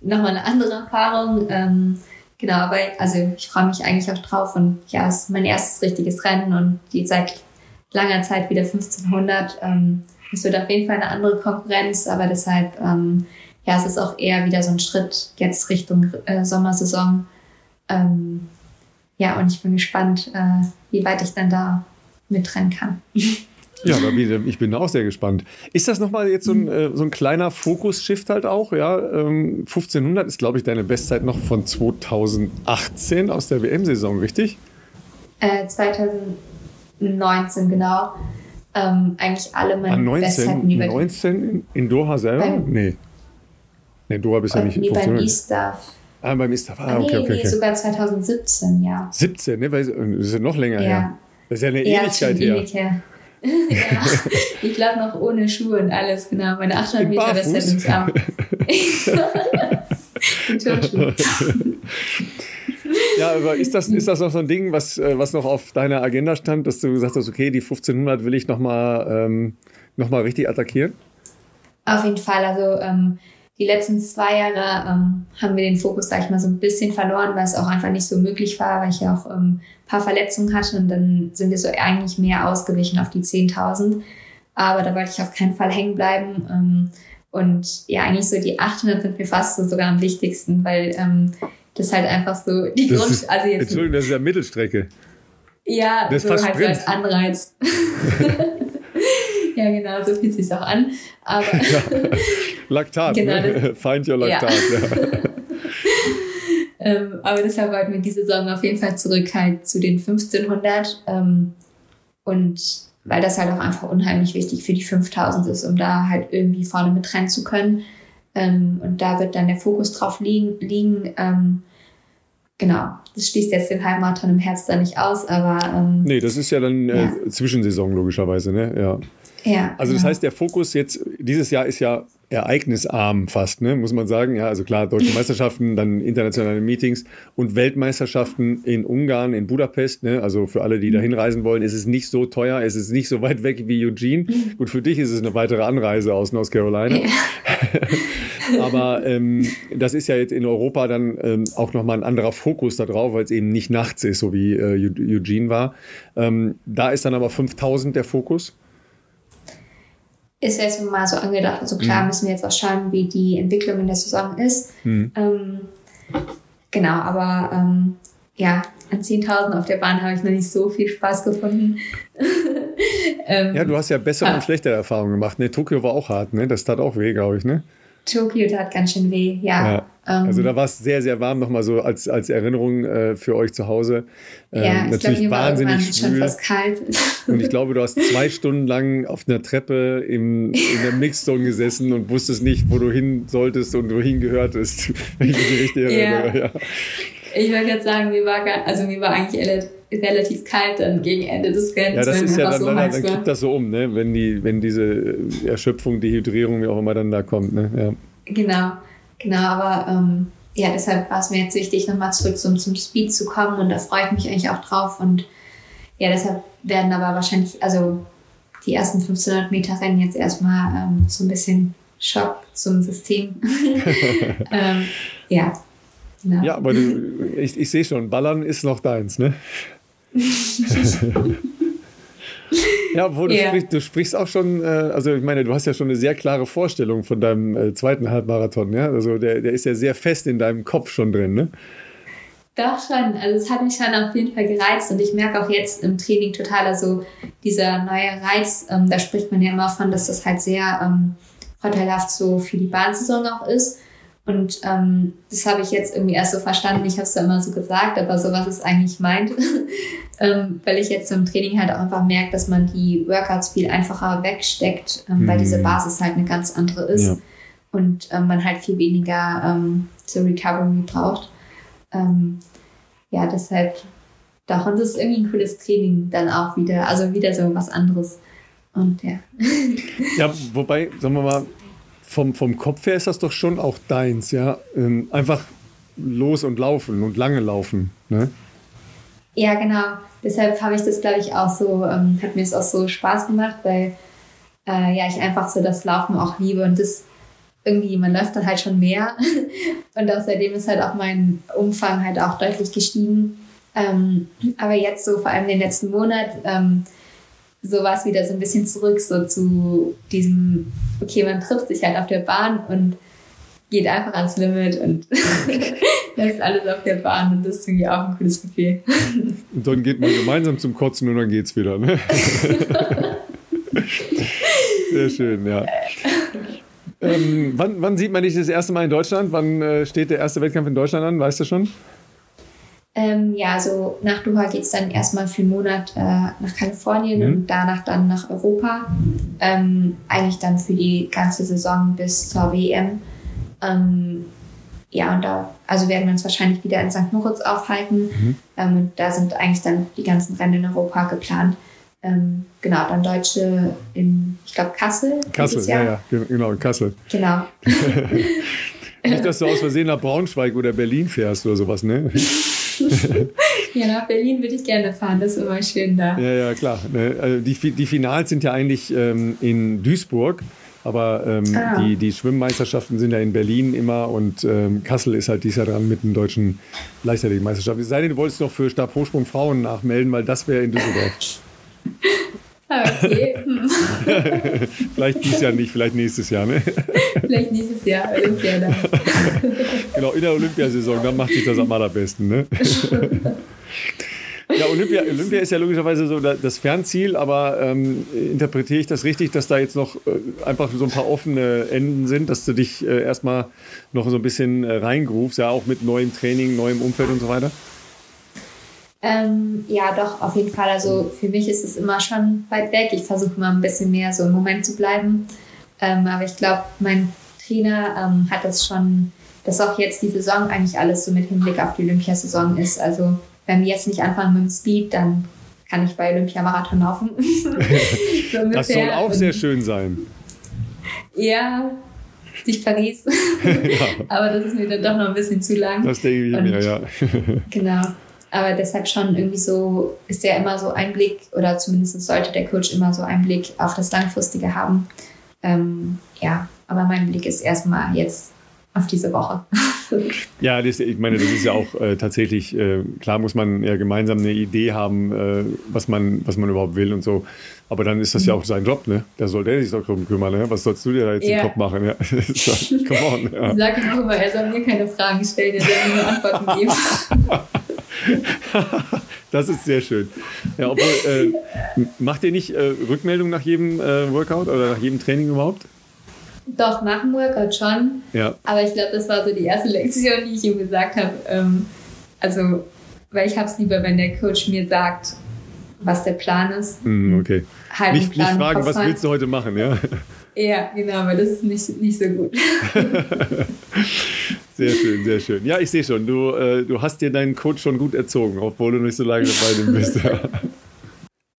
nochmal eine andere Erfahrung. Ähm, genau, aber also ich freue mich eigentlich auch drauf und ja, es ist mein erstes richtiges Rennen und die seit langer Zeit wieder 1500. Ähm, es wird auf jeden Fall eine andere Konkurrenz, aber deshalb, ähm, ja, es ist auch eher wieder so ein Schritt jetzt Richtung äh, Sommersaison. Ähm, ja, und ich bin gespannt, äh, wie weit ich dann da mitrennen kann. Ja, ich bin auch sehr gespannt. Ist das nochmal jetzt so ein, äh, so ein kleiner Fokus-Shift halt auch? Ja, 1500 ähm, ist, glaube ich, deine Bestzeit noch von 2018 aus der WM-Saison, richtig? Äh, 2019, genau. Ähm, eigentlich alle meine ah, 19, Bestzeiten über 19 in, in Doha selber? Beim, nee. Nee, Doha bist ja nicht. Nee, beim E-Staff. Ah, beim E-Staff. Ah, okay, okay, okay. Nee, sogar 2017, ja. 17, ne? Weil das ist ja noch länger ja. her. Das ist ja eine ja, Ewigkeit her. her ja, *laughs* ich glaube noch ohne Schuhe und alles, genau. Meine 800 Meter Weste bin auch. *laughs* *laughs* ja, aber ist das, ist das noch so ein Ding, was, äh, was noch auf deiner Agenda stand, dass du gesagt hast, okay, die 1500 will ich nochmal ähm, noch richtig attackieren? Auf jeden Fall. Also ähm, die letzten zwei Jahre ähm, haben wir den Fokus, sag ich mal, so ein bisschen verloren, weil es auch einfach nicht so möglich war, weil ich ja auch ähm, paar Verletzungen hatte und dann sind wir so eigentlich mehr ausgewichen auf die 10.000. Aber da wollte ich auf keinen Fall hängen bleiben. Ähm, und ja, eigentlich so die 800 sind mir fast so sogar am wichtigsten, weil ähm, das halt einfach so die das Grund... Ist, also jetzt, Entschuldigung, das ist ja Mittelstrecke. Ja, das so halt so als Anreiz. ja, genau, so fühlt sich auch an. Aber. *laughs* Laktat, genau, ne? Find your Laktat. Ja. ja. *laughs* ähm, aber deshalb wollten wir diese Saison auf jeden Fall zurück halt zu den 1500. Ähm, und weil das halt auch einfach unheimlich wichtig für die 5000 ist, um da halt irgendwie vorne mit rein zu können. Ähm, und da wird dann der Fokus drauf liegen. liegen ähm, genau, das schließt jetzt den Halbmarathon im Herbst da nicht aus, aber. Ähm, nee, das ist ja dann äh, ja. Zwischensaison logischerweise, ne? Ja. Ja, also das genau. heißt, der Fokus jetzt, dieses Jahr ist ja ereignisarm fast, ne, muss man sagen. Ja, also klar, deutsche *laughs* Meisterschaften, dann internationale Meetings und Weltmeisterschaften in Ungarn, in Budapest. Ne, also für alle, die da mhm. hinreisen wollen, ist es nicht so teuer, es ist nicht so weit weg wie Eugene. Mhm. Gut, für dich ist es eine weitere Anreise aus North Carolina. Ja. Aber ähm, das ist ja jetzt in Europa dann ähm, auch nochmal ein anderer Fokus darauf, weil es eben nicht nachts ist, so wie äh, Eugene war. Ähm, da ist dann aber 5000 der Fokus ist jetzt mal so angedacht. Also klar mhm. müssen wir jetzt auch schauen, wie die Entwicklung in der Saison ist. Mhm. Ähm, genau, aber ähm, ja, an 10.000 auf der Bahn habe ich noch nicht so viel Spaß gefunden. *laughs* *laughs* ähm, ja, du hast ja bessere ah. und schlechtere Erfahrungen gemacht. Ne, Tokio war auch hart, ne? Das tat auch weh, glaube ich, ne? Tokio tat ganz schön weh, ja. ja. Ähm, also da war es sehr, sehr warm, nochmal so als, als Erinnerung äh, für euch zu Hause. Ähm, ja, natürlich glaub, wahnsinnig schwül. schon fast kalt. *laughs* Und ich glaube, du hast zwei Stunden lang auf einer Treppe im, in der Mixzone gesessen und wusstest nicht, wo du hin solltest und wohin gehörtest. *laughs* Wenn ich mich richtig erinnere. Ja. ja. Ich wollte jetzt sagen, mir war, gar, also mir war eigentlich relativ kalt dann gegen Ende des Rennens. Ja, das wenn ist ja dann, dann, heiß dann war. kippt das so um, ne? wenn, die, wenn diese Erschöpfung, Dehydrierung, wie auch immer dann da kommt. Ne? Ja. Genau, genau, aber ähm, ja, deshalb war es mir jetzt wichtig, nochmal zurück zum, zum Speed zu kommen und da freue ich mich eigentlich auch drauf und ja, deshalb werden aber wahrscheinlich, also die ersten 1500 Meter Rennen jetzt erstmal ähm, so ein bisschen Schock zum System. *laughs* *laughs* ähm, ja, genau. ja, aber du, ich, ich sehe schon, Ballern ist noch deins, ne? Ja, obwohl du, Ja. sprichst, du sprichst auch schon, äh, also ich meine, du hast ja schon eine sehr klare Vorstellung von deinem äh, zweiten Halbmarathon, ja? Also der, der ist ja sehr fest in deinem Kopf schon drin, ne? Doch schon, also es hat mich schon auf jeden Fall gereizt und ich merke auch jetzt im Training total, also dieser neue Reiz, ähm, da spricht man ja immer von, dass das halt sehr ähm, vorteilhaft so für die Bahnsaison auch ist. Und ähm, das habe ich jetzt irgendwie erst so verstanden. Ich habe es da immer so gesagt, aber so was es eigentlich meint. *laughs* ähm, weil ich jetzt im Training halt auch einfach merke, dass man die Workouts viel einfacher wegsteckt, ähm, weil Mhm. diese Basis halt eine ganz andere ist. Ja. Und ähm, man halt viel weniger ähm, zur Recovery braucht. Ähm, ja, deshalb doch, und das ist irgendwie ein cooles Training dann auch wieder, also wieder so was anderes. Und ja. *laughs* Ja, wobei, sagen wir mal, vom, vom Kopf her ist das doch schon auch deins, ja? Ähm, einfach los und laufen und lange laufen, ne? Ja, genau. Deshalb habe ich das, glaube ich, auch so, ähm, hat mir es auch so Spaß gemacht, weil äh, ja, ich einfach so das Laufen auch liebe und das irgendwie, man läuft dann halt schon mehr. *laughs* und außerdem ist halt auch mein Umfang halt auch deutlich gestiegen. Ähm, aber jetzt so vor allem den letzten Monat, ähm, so war es wieder so ein bisschen zurück, so zu diesem, okay, man trifft sich halt auf der Bahn und geht einfach ans Limit und *laughs* lässt alles auf der Bahn und das ist irgendwie auch ein cooles Gefühl. Und dann geht man gemeinsam zum Kotzen und dann geht's wieder, ne? *laughs* Sehr schön, ja. Ähm, wann, wann sieht man dich das erste Mal in Deutschland? Wann äh, steht der erste Wettkampf in Deutschland an? Weißt du schon? Ähm, ja, also nach Doha geht es dann erstmal für einen Monat äh, nach Kalifornien Mhm. und danach dann nach Europa. Ähm, eigentlich dann für die ganze Saison bis zur WM. Ähm, ja, und da also werden wir uns wahrscheinlich wieder in St. Moritz aufhalten. Mhm. Ähm, und da sind eigentlich dann die ganzen Rennen in Europa geplant. Ähm, genau, dann Deutsche in, ich glaube, Kassel. Kassel, ja, ja, gen- genau, in Kassel. Genau. *laughs* Nicht, dass du aus Versehen nach Braunschweig oder Berlin fährst oder sowas, ne? *laughs* *laughs* Ja, nach Berlin würde ich gerne fahren, das ist immer schön da. Ja, ja, klar. Ne? Also die, die Finals sind ja eigentlich ähm, in Duisburg, aber ähm, Ah. die, die Schwimmmeisterschaften sind ja in Berlin immer und ähm, Kassel ist halt dies Jahr dran mit den deutschen Leichtathletikmeisterschaften. Es sei denn, du wolltest noch für Stabhochsprung Frauen nachmelden, weil das wäre in Düsseldorf. *laughs* Ah, Okay, *laughs* *laughs* vielleicht dieses Jahr nicht, vielleicht nächstes Jahr. Ne? *laughs* vielleicht nächstes Jahr Olympia dann. genau, in der Olympiasaison, dann macht sich das am allerbesten. Ne? Ja, Olympia, Olympia ist ja logischerweise so da- das Fernziel, aber ähm, interpretiere ich das richtig, dass da jetzt noch äh, einfach so ein paar offene Enden sind, dass du dich äh, erstmal noch so ein bisschen äh, reingrufst, ja auch mit neuem Training, neuem Umfeld und so weiter? Ähm, ja, doch, auf jeden Fall. Also für mich ist es immer schon weit weg. Ich versuche immer ein bisschen mehr so im Moment zu bleiben. Ähm, aber ich glaube, mein Trainer ähm, hat das schon, dass auch jetzt die Saison eigentlich alles so mit Hinblick auf die Olympiasaison ist. Also wenn wir jetzt nicht anfangen mit dem Speed, dann kann ich bei Olympiamarathon laufen. *laughs* so Das soll auch sehr schön sein. Ja, sich Paris. *laughs* aber das ist mir dann doch noch ein bisschen zu lang. Das denke ich Und- mir, ja. Genau. Aber deshalb schon irgendwie so, ist ja immer so ein Blick, oder zumindest sollte der Coach immer so einen Blick auf das Langfristige haben. Ähm, ja, aber mein Blick ist erstmal jetzt auf diese Woche. *laughs* Ja, das, ich meine, das ist ja auch äh, tatsächlich, äh, klar muss man ja gemeinsam eine Idee haben, äh, was, man, was man überhaupt will und so. Aber dann ist das ja auch sein Job, ne? Da soll der sich doch drum kümmern, ne? Was sollst du dir da jetzt Ja. im Kopf machen? Ja? *laughs* Come on. Ja. Ich sage ihm auch immer, er soll mir keine Fragen stellen, er soll mir nur Antworten geben. *laughs* *laughs* Das ist sehr schön. Ja, obwohl, äh, macht ihr nicht äh, Rückmeldung nach jedem äh, Workout oder nach jedem Training überhaupt? Doch, nach dem Workout schon. Ja. Aber ich glaube, das war so die erste Lektion, die ich ihm gesagt habe. Ähm, also, weil ich habe es lieber, wenn der Coach mir sagt, was der Plan ist. Hm, okay. Halt Nicht, nicht Plan im fragen, was willst du heute machen, ja? Ja, genau, aber das ist nicht, nicht so gut. *laughs* Sehr schön, sehr schön. Ja, ich sehe schon, du, äh, du hast dir deinen Coach schon gut erzogen, obwohl du nicht so lange bei dem bist.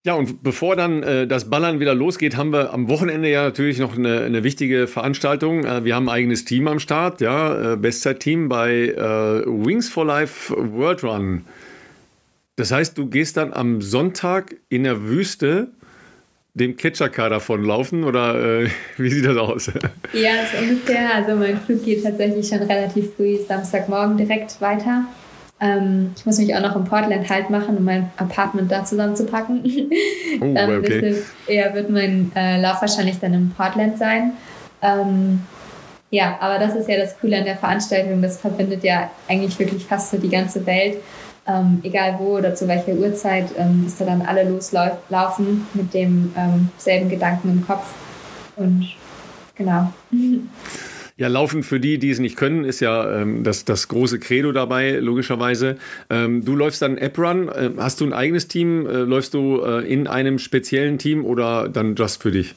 Ja, und bevor dann äh, das Ballern wieder losgeht, haben wir am Wochenende ja natürlich noch eine, eine wichtige Veranstaltung. Äh, wir haben ein eigenes Team am Start, ja, äh, Bestzeit-Team bei äh, Wings for Life World Run. Das heißt, du gehst dann am Sonntag in der Wüste dem Catcher-Car davonlaufen oder äh, *laughs* wie sieht das aus? *laughs* Ja, so ungefähr. Also mein Flug geht tatsächlich schon relativ früh Samstagmorgen direkt weiter. Ähm, ich muss mich auch noch in Portland halt machen, um mein Apartment da zusammenzupacken. *laughs* Oh, ähm, okay. Ja, wird mein äh, Lauf wahrscheinlich dann in Portland sein. Ähm, ja, aber das ist ja das Coole an der Veranstaltung. Das verbindet ja eigentlich wirklich fast so die ganze Welt. Ähm, egal wo oder zu welcher Uhrzeit, ähm, dass da dann alle loslaufen mit dem ähm, selben Gedanken im Kopf. Und genau. *laughs* Ja, Laufen für die, die es nicht können, ist ja ähm, das, das große Credo dabei, logischerweise. Ähm, du läufst dann App-Run. Äh, hast du ein eigenes Team? Äh, läufst du äh, in einem speziellen Team oder dann just für dich?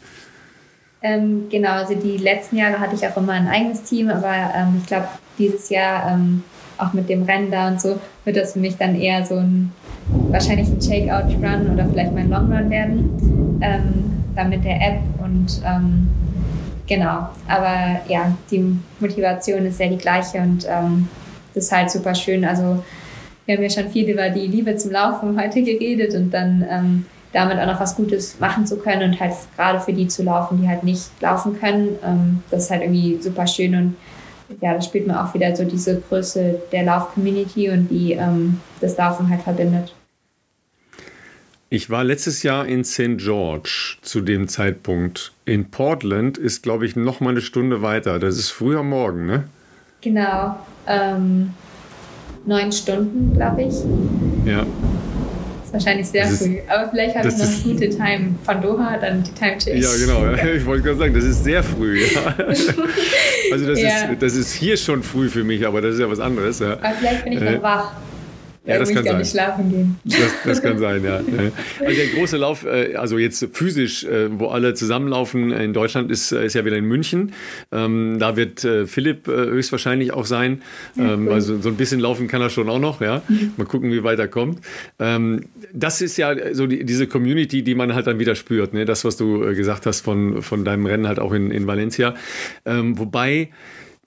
Ähm, genau, also die letzten Jahre hatte ich auch immer ein eigenes Team, aber ähm, ich glaube, dieses Jahr ähm, auch mit dem Rennen da und so wird das für mich dann eher so ein wahrscheinlich ein Shake-Out-Run oder vielleicht mein Long-Run werden. Ähm, dann mit der App und ähm, Genau, aber ja, die Motivation ist ja die gleiche und ähm, das ist halt super schön. Also wir haben ja schon viel über die Liebe zum Laufen heute geredet und dann ähm, damit auch noch was Gutes machen zu können und halt gerade für die zu laufen, die halt nicht laufen können, ähm, das ist halt irgendwie super schön und ja, das spielt man auch wieder so diese Größe der Lauf-Community und die ähm, das Laufen halt verbindet. Ich war letztes Jahr in St. George zu dem Zeitpunkt. In Portland ist, glaube ich, noch mal eine Stunde weiter. Das ist früher Morgen, ne? Genau. Ähm, neun Stunden, glaube ich. Ja. Das ist wahrscheinlich sehr ist, früh. Aber vielleicht habe ich noch eine gute Time von Doha, dann die Time Change. Ja, genau. *laughs* Ich wollte gerade sagen, das ist sehr früh. Ja. *laughs* Also das, ja. ist, das ist hier schon früh für mich, aber das ist ja was anderes. Ja. Aber vielleicht bin ich noch äh, wach. Ja, das kann sein. Nicht schlafen gehen. Das, das kann sein, *laughs* ja. Also der große Lauf, äh, also jetzt physisch, äh, wo alle zusammenlaufen in Deutschland, ist, äh, ist ja wieder in München. Ähm, da wird Philipp höchstwahrscheinlich auch sein. Ähm, also so ein bisschen laufen kann er schon auch noch, ja. Mal gucken, wie weit er kommt. Ähm, das ist ja so die, diese Community, die man halt dann wieder spürt. Ne? Das, was du gesagt hast von, von deinem Rennen halt auch in, in Valencia. wobei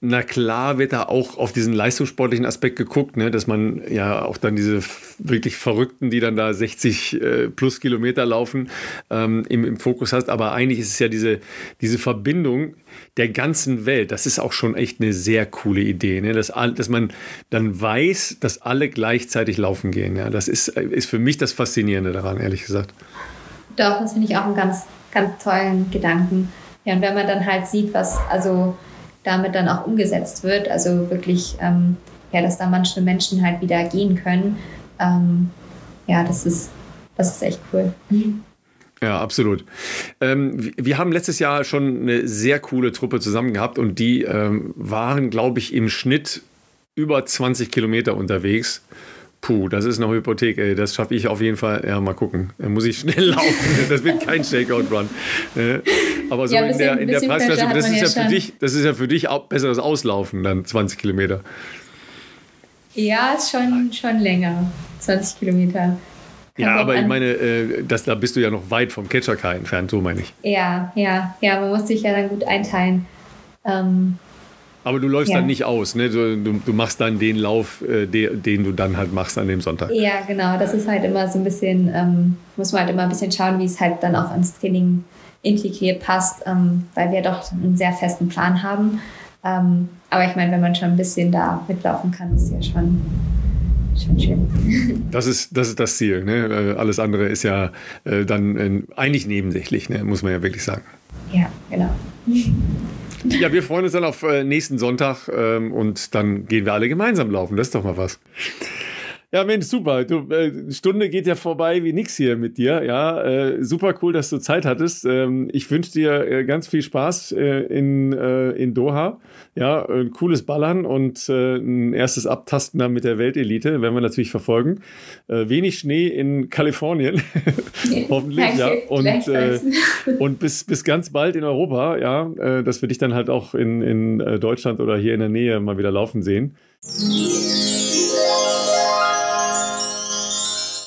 na klar wird da auch auf diesen leistungssportlichen Aspekt geguckt, ne, dass man ja auch dann diese wirklich Verrückten, die dann da 60 äh, plus Kilometer laufen, ähm, im, im Fokus hast. Aber eigentlich ist es ja diese, diese Verbindung der ganzen Welt. Das ist auch schon echt eine sehr coole Idee, ne? dass, dass man dann weiß, dass alle gleichzeitig laufen gehen. Ja? Das ist, ist für mich das Faszinierende daran, ehrlich gesagt. Doch, das finde ich auch einen ganz, ganz tollen Gedanken. Ja, und wenn man dann halt sieht, was, also damit dann auch umgesetzt wird. Also wirklich, ähm, ja, dass da manche Menschen halt wieder gehen können. Ähm, ja, das ist, das ist echt cool. Ja, absolut. Ähm, wir haben letztes Jahr schon eine sehr coole Truppe zusammen gehabt und die ähm, waren, glaube ich, im Schnitt über 20 Kilometer unterwegs. Puh, das ist eine Hypothek, ey. Das schaffe ich auf jeden Fall. Ja, mal gucken. Da muss ich schnell *laughs* laufen. Das wird kein Shakeout-Run. Aber so ja, in der, in der Preisklasse, das ist ja, für dich, das ist ja für dich auch besseres Auslaufen, dann 20 Kilometer. Ja, ist schon, schon länger. 20 Kilometer. Kann ja, aber ich meine, äh, das, da bist du ja noch weit vom Catcher-Car entfernt, so meine ich. Ja, ja, ja, man muss sich ja dann gut einteilen. Ähm, aber du läufst ja. dann nicht aus, ne? Du, du, machst dann den Lauf, äh, den, den du dann halt machst an dem Sonntag. Ja, genau. Das ist halt immer so ein bisschen, ähm, muss man halt immer ein bisschen schauen, wie es halt dann auch ins Training integriert passt, ähm, weil wir doch einen sehr festen Plan haben. Ähm, aber ich meine, wenn man schon ein bisschen da mitlaufen kann, ist ja schon, schön. *laughs* Das ist, das ist das Ziel. Ne? Äh, alles andere ist ja äh, dann äh, eigentlich nebensächlich, ne? muss man ja wirklich sagen. Ja, genau. *laughs* Ja, wir freuen uns dann auf äh, nächsten Sonntag ähm, und dann gehen wir alle gemeinsam laufen. Das ist doch mal was. Ja, Mensch, super. Du, äh, Stunde geht ja vorbei wie nix hier mit dir. Ja, äh, super cool, dass du Zeit hattest. Ähm, ich wünsche dir äh, ganz viel Spaß äh, in, äh, in Doha. Ja, ein cooles Ballern und äh, ein erstes Abtasten dann mit der Weltelite, werden wir natürlich verfolgen. Äh, wenig Schnee in Kalifornien. *laughs* *laughs* Hoffentlich, Danke, ja. Und, äh, *laughs* und bis, bis ganz bald in Europa, ja, äh, dass wir dich dann halt auch in, in äh, Deutschland oder hier in der Nähe mal wieder laufen sehen.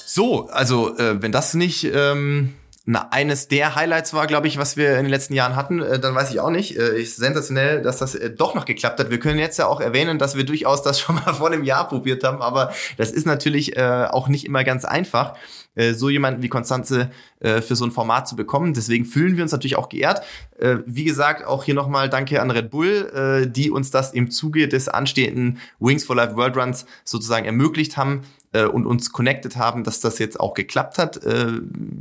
So, also äh, wenn das nicht ähm, na, eines der Highlights war, glaube ich, was wir in den letzten Jahren hatten, äh, dann weiß ich auch nicht. Äh, ist sensationell, dass das äh, doch noch geklappt hat. Wir können jetzt ja auch erwähnen, dass wir durchaus das *laughs* schon mal vor einem Jahr probiert haben, aber das ist natürlich äh, auch nicht immer ganz einfach, äh, so jemanden wie Konstanze äh, für so ein Format zu bekommen. Deswegen fühlen wir uns natürlich auch geehrt. Äh, wie gesagt, auch hier nochmal Danke an Red Bull, äh, die uns das im Zuge des anstehenden Wings for Life World Runs sozusagen ermöglicht haben äh, und uns connected haben, dass das jetzt auch geklappt hat. Äh,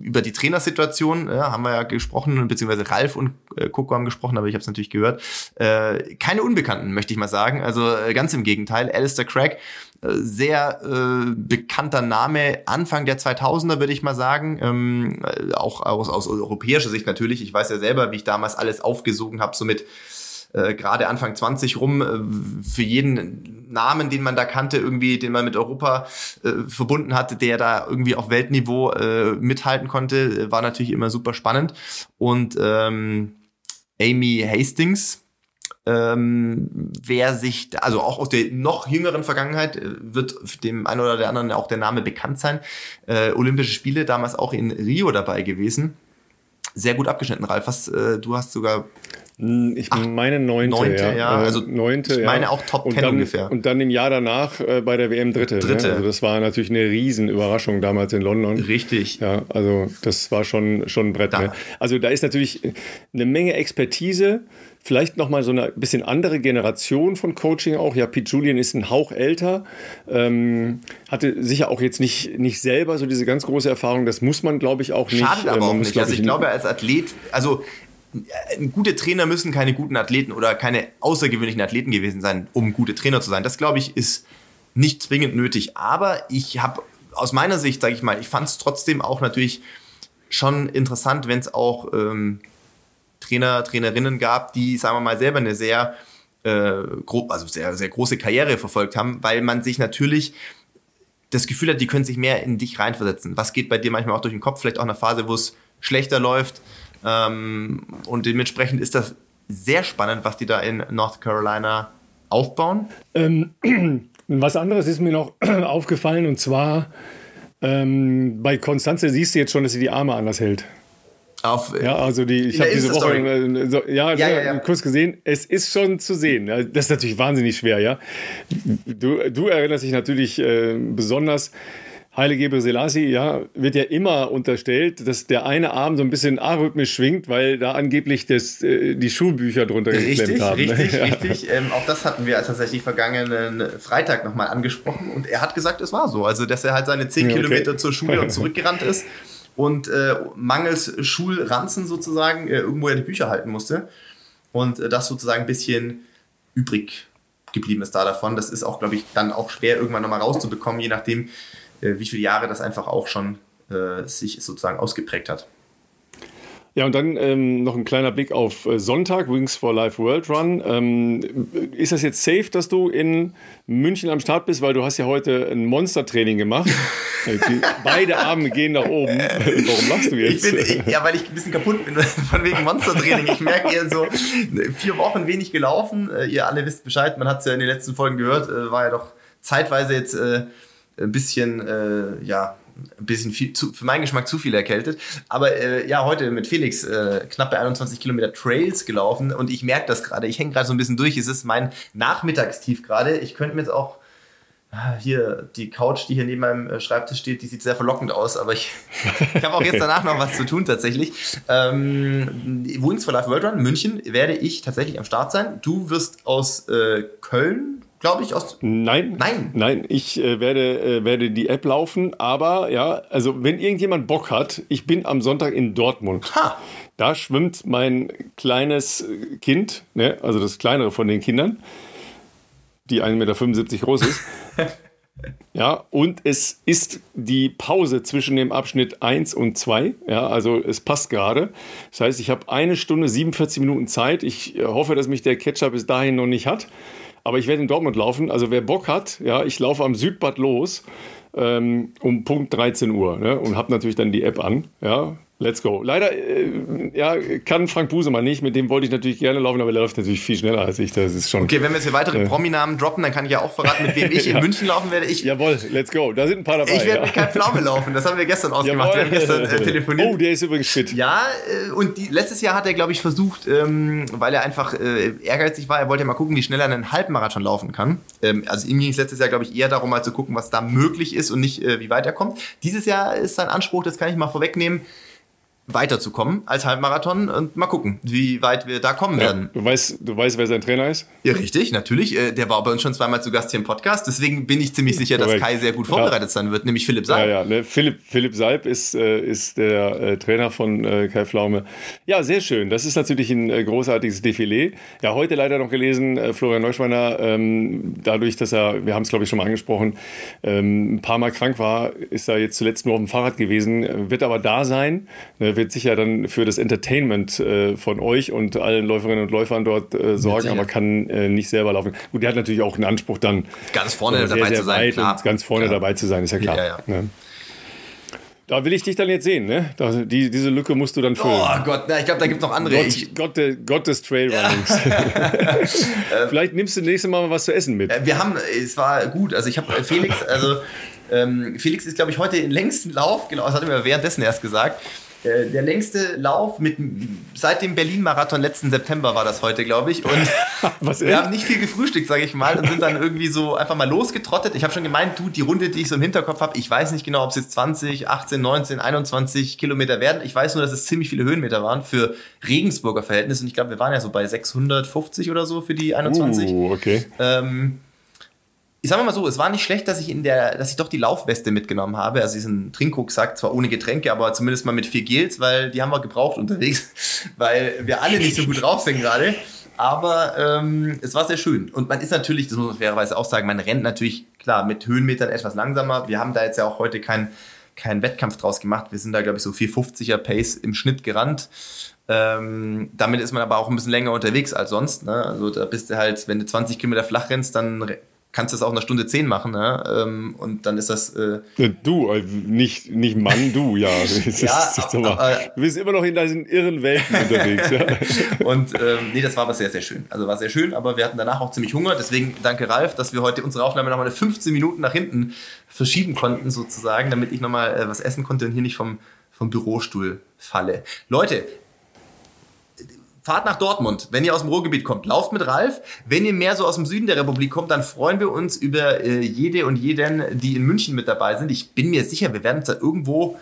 über die Trainersituation ja, haben wir ja gesprochen, beziehungsweise Ralf und äh, Coco haben gesprochen, aber ich habe es natürlich gehört. Äh, keine Unbekannten, möchte ich mal sagen. Also äh, ganz im Gegenteil. Alistair Craig, äh, sehr äh, bekannter Name, Anfang der 2000er würde ich mal sagen, ähm, äh, auch aus, aus europäischer Sicht natürlich. Ich weiß ja selber, wie ich damals alles aufgesogen habe, so mit äh, gerade Anfang 20 rum, äh, für jeden Namen, den man da kannte, irgendwie, den man mit Europa äh, verbunden hatte, der da irgendwie auf Weltniveau äh, mithalten konnte, war natürlich immer super spannend. Und ähm, Amy Hastings, ähm, wer sich, also auch aus der noch jüngeren Vergangenheit, äh, wird dem einen oder der anderen auch der Name bekannt sein. Äh, Olympische Spiele damals auch in Rio dabei gewesen. Sehr gut abgeschnitten, Ralf. Was, äh, du hast sogar ich Ach, meine neunte, neunte ja. ja. Äh, also neunte, ich meine auch Top Ten ungefähr. Und dann im Jahr danach äh, bei der WM dritte. Dritte. Ne? Also das war natürlich eine Riesenüberraschung damals in London. Richtig. Ja, also das war schon, schon ein Brett. Ne? Also da ist natürlich eine Menge Expertise. Vielleicht nochmal so eine bisschen andere Generation von Coaching auch. Ja, Pete Julian ist ein Hauch älter, ähm, hatte sicher auch jetzt nicht, nicht selber so diese ganz große Erfahrung. Das muss man, glaube ich, auch nicht. Schadet aber äh, auch nicht. Also ich glaube, als Athlet, also gute Trainer müssen keine guten Athleten oder keine außergewöhnlichen Athleten gewesen sein, um gute Trainer zu sein. Das, glaube ich, ist nicht zwingend nötig. Aber ich habe aus meiner Sicht, sage ich mal, ich fand es trotzdem auch natürlich schon interessant, wenn es auch ähm, Trainer, Trainerinnen gab, die, sagen wir mal, selber eine sehr, äh, also sehr, sehr große Karriere verfolgt haben, weil man sich natürlich das Gefühl hat, die können sich mehr in dich reinversetzen. Was geht bei dir manchmal auch durch den Kopf? Vielleicht auch eine Phase, wo es schlechter läuft, ähm, und dementsprechend ist das sehr spannend, was die da in North Carolina aufbauen. Ähm, *clears throat* was anderes ist mir noch *clears throat* aufgefallen und zwar ähm, bei Konstanze siehst du jetzt schon, dass sie die Arme anders hält. Auf, ja, also die, ich habe diese Woche äh, so, ja, ja, ja, ja, kurz gesehen. Es ist schon zu sehen. Das ist natürlich wahnsinnig schwer, ja. Du, du erinnerst dich natürlich äh, besonders Heilige Gebre Selassie, ja, wird ja immer unterstellt, dass der eine Arm so ein bisschen arrhythmisch schwingt, weil da angeblich das, äh, die Schulbücher drunter richtig, geklemmt haben. Richtig, ja. richtig. Ähm, auch das hatten wir tatsächlich vergangenen Freitag nochmal angesprochen und er hat gesagt, es war so. Also, dass er halt seine zehn okay. Kilometer zur Schule *laughs* und zurückgerannt ist und äh, mangels Schulranzen sozusagen äh, irgendwo ja die Bücher halten musste und äh, das sozusagen ein bisschen übrig geblieben ist da davon. Das ist auch, glaube ich, dann auch schwer irgendwann nochmal rauszubekommen, je nachdem, wie viele Jahre das einfach auch schon äh, sich sozusagen ausgeprägt hat. Ja, und dann ähm, noch ein kleiner Blick auf äh, Sonntag, Wings for Life World Run. Ähm, ist das jetzt safe, dass du in München am Start bist, weil du hast ja heute ein Monstertraining gemacht. *laughs* Äh, beide Arme gehen nach oben. *laughs* Warum machst du jetzt? Bin, ja, weil ich ein bisschen kaputt bin *laughs* von wegen Monstertraining. Ich merke eher so, vier Wochen wenig gelaufen. Ihr alle wisst Bescheid, man hat es ja in den letzten Folgen gehört, war ja doch zeitweise jetzt ein bisschen, äh, ja, ein bisschen viel, zu, für meinen Geschmack zu viel erkältet. Aber äh, ja, heute mit Felix äh, knapp bei 21 Kilometer Trails gelaufen und ich merke das gerade. Ich hänge gerade so ein bisschen durch. Es ist mein Nachmittagstief gerade. Ich könnte mir jetzt auch ah, hier die Couch, die hier neben meinem äh, Schreibtisch steht, die sieht sehr verlockend aus, aber ich, *laughs* ich habe auch jetzt danach noch was zu tun tatsächlich. Ähm, Wings for Life World Run München werde ich tatsächlich am Start sein. Du wirst aus äh, Köln glaube ich, aus. Nein. Nein. Nein, ich äh, werde, äh, werde die App laufen, aber ja, also wenn irgendjemand Bock hat, ich bin am Sonntag in Dortmund. Ha. Da schwimmt mein kleines Kind, ne, also das kleinere von den Kindern, die 1,75 Meter groß ist. *laughs* Ja, und es ist die Pause zwischen dem Abschnitt 1 und 2. Ja, also es passt gerade. Das heißt, ich habe eine Stunde 47 Minuten Zeit. Ich äh, hoffe, dass mich der Catcher bis dahin noch nicht hat. Aber ich werde in Dortmund laufen. Also wer Bock hat, ja, ich laufe am Südbad los ähm, um Punkt 13 Uhr ne, und habe natürlich dann die App an. Ja, Let's go. Leider äh, ja, kann Frank Busemann nicht, mit dem wollte ich natürlich gerne laufen, aber er läuft natürlich viel schneller als ich. Das ist schon. Okay, wenn wir jetzt hier weitere äh, Prominamen droppen, dann kann ich ja auch verraten, mit wem ich *laughs* ja. in München laufen werde. Ich, Jawohl, let's go. Da sind ein paar dabei. Ich werde ja. mit kein Pflaume laufen, das haben wir gestern *laughs* ausgemacht. Jawohl. Wir haben gestern äh, *laughs* telefoniert. Oh, der ist übrigens fit. Ja, äh, und die, letztes Jahr hat er, glaube ich, versucht, ähm, weil er einfach äh, ehrgeizig war, er wollte ja mal gucken, wie schnell er einen Halbmarathon laufen kann. Ähm, also ihm ging es letztes Jahr, glaube ich, eher darum, mal zu gucken, was da möglich ist und nicht, äh, wie weit er kommt. Dieses Jahr ist sein Anspruch, das kann ich mal vorwegnehmen, weiterzukommen als Halbmarathon und mal gucken, wie weit wir da kommen ja, werden. Du weißt, du weißt, wer sein Trainer ist? Ja, richtig, natürlich. Äh, der war bei uns schon zweimal zu Gast hier im Podcast. Deswegen bin ich ziemlich sicher, dass Kai sehr gut vorbereitet sein wird, nämlich Philipp Salb. Ja, ja. Ne? Philipp, Philipp Salb ist, äh, ist der äh, Trainer von Kai Pflaume. Ja, sehr schön. Das ist natürlich ein großartiges Defilé. Ja, heute leider noch gelesen, Florian Neuschweiner, ähm, dadurch, dass er, wir haben es glaube ich schon mal angesprochen, ähm, ein paar Mal krank war, ist er jetzt zuletzt nur auf dem Fahrrad gewesen, wird aber da sein. Ne? Wird sicher dann für das Entertainment äh, von euch und allen Läuferinnen und Läufern dort äh, sorgen, aber kann äh, nicht selber laufen. Gut, der hat natürlich auch einen Anspruch dann ganz vorne sehr, dabei sehr zu sein, klar. ganz vorne klar. dabei zu sein, ist ja klar. Ja, ja. Ne? Da will ich dich dann jetzt sehen, ne? Da, die, diese Lücke musst du dann füllen. Oh Gott, na, ich glaube, da gibt es noch andere. Gott, Gott, Gott des Trailrunnings. *laughs* *laughs* Vielleicht nimmst du nächstes Mal was zu essen mit. Äh, wir haben, es war gut. Also ich habe äh, Felix, also ähm, Felix ist, glaube ich, heute den längsten Lauf, genau, das hat er mir währenddessen erst gesagt. Äh, der längste Lauf mit, seit dem Berlin-Marathon letzten September war das heute, glaube ich. Und *laughs* wir haben nicht viel gefrühstückt, sage ich mal, und sind dann irgendwie so einfach mal losgetrottet. Ich habe schon gemeint, du, die Runde, die ich so im Hinterkopf habe, ich weiß nicht genau, ob es jetzt 20, 18, 19, 21 Kilometer werden. Ich weiß nur, dass es ziemlich viele Höhenmeter waren für Regensburger Verhältnisse. Und ich glaube, wir waren ja so bei 650 oder so für die 21. Uh, okay. Ähm, ich sage mal so, es war nicht schlecht, dass ich in der, dass ich doch die Laufweste mitgenommen habe. Also diesen Trinkrucksack, zwar ohne Getränke, aber zumindest mal mit vier Gels, weil die haben wir gebraucht unterwegs, *laughs* weil wir alle nicht so gut drauf sind gerade. Aber ähm, es war sehr schön. Und man ist natürlich, das muss man fairerweise auch sagen, man rennt natürlich, klar, mit Höhenmetern etwas langsamer. Wir haben da jetzt ja auch heute keinen kein Wettkampf draus gemacht. Wir sind da, glaube ich, so 450er Pace im Schnitt gerannt. Ähm, damit ist man aber auch ein bisschen länger unterwegs als sonst. Ne? Also da bist du halt, wenn du 20 Kilometer flach rennst, dann kannst du das auch in einer Stunde zehn machen. Ne? Ähm, und dann ist das. Äh du, also nicht, nicht Mann, du, ja. *laughs* Das ja ist, aber, aber, du bist immer noch in diesen irren Welten unterwegs. ja. *laughs* Und ähm, nee, das war aber sehr, sehr schön. Also war sehr schön, aber wir hatten danach auch ziemlich Hunger. Deswegen danke Ralf, dass wir heute unsere Aufnahme nochmal 15 Minuten nach hinten verschieben konnten, sozusagen, damit ich nochmal äh, was essen konnte und hier nicht vom, vom Bürostuhl falle. Leute, fahrt nach Dortmund, wenn ihr aus dem Ruhrgebiet kommt. Lauft mit Ralf. Wenn ihr mehr so aus dem Süden der Republik kommt, dann freuen wir uns über äh, jede und jeden, die in München mit dabei sind. Ich bin mir sicher, wir werden uns da irgendwo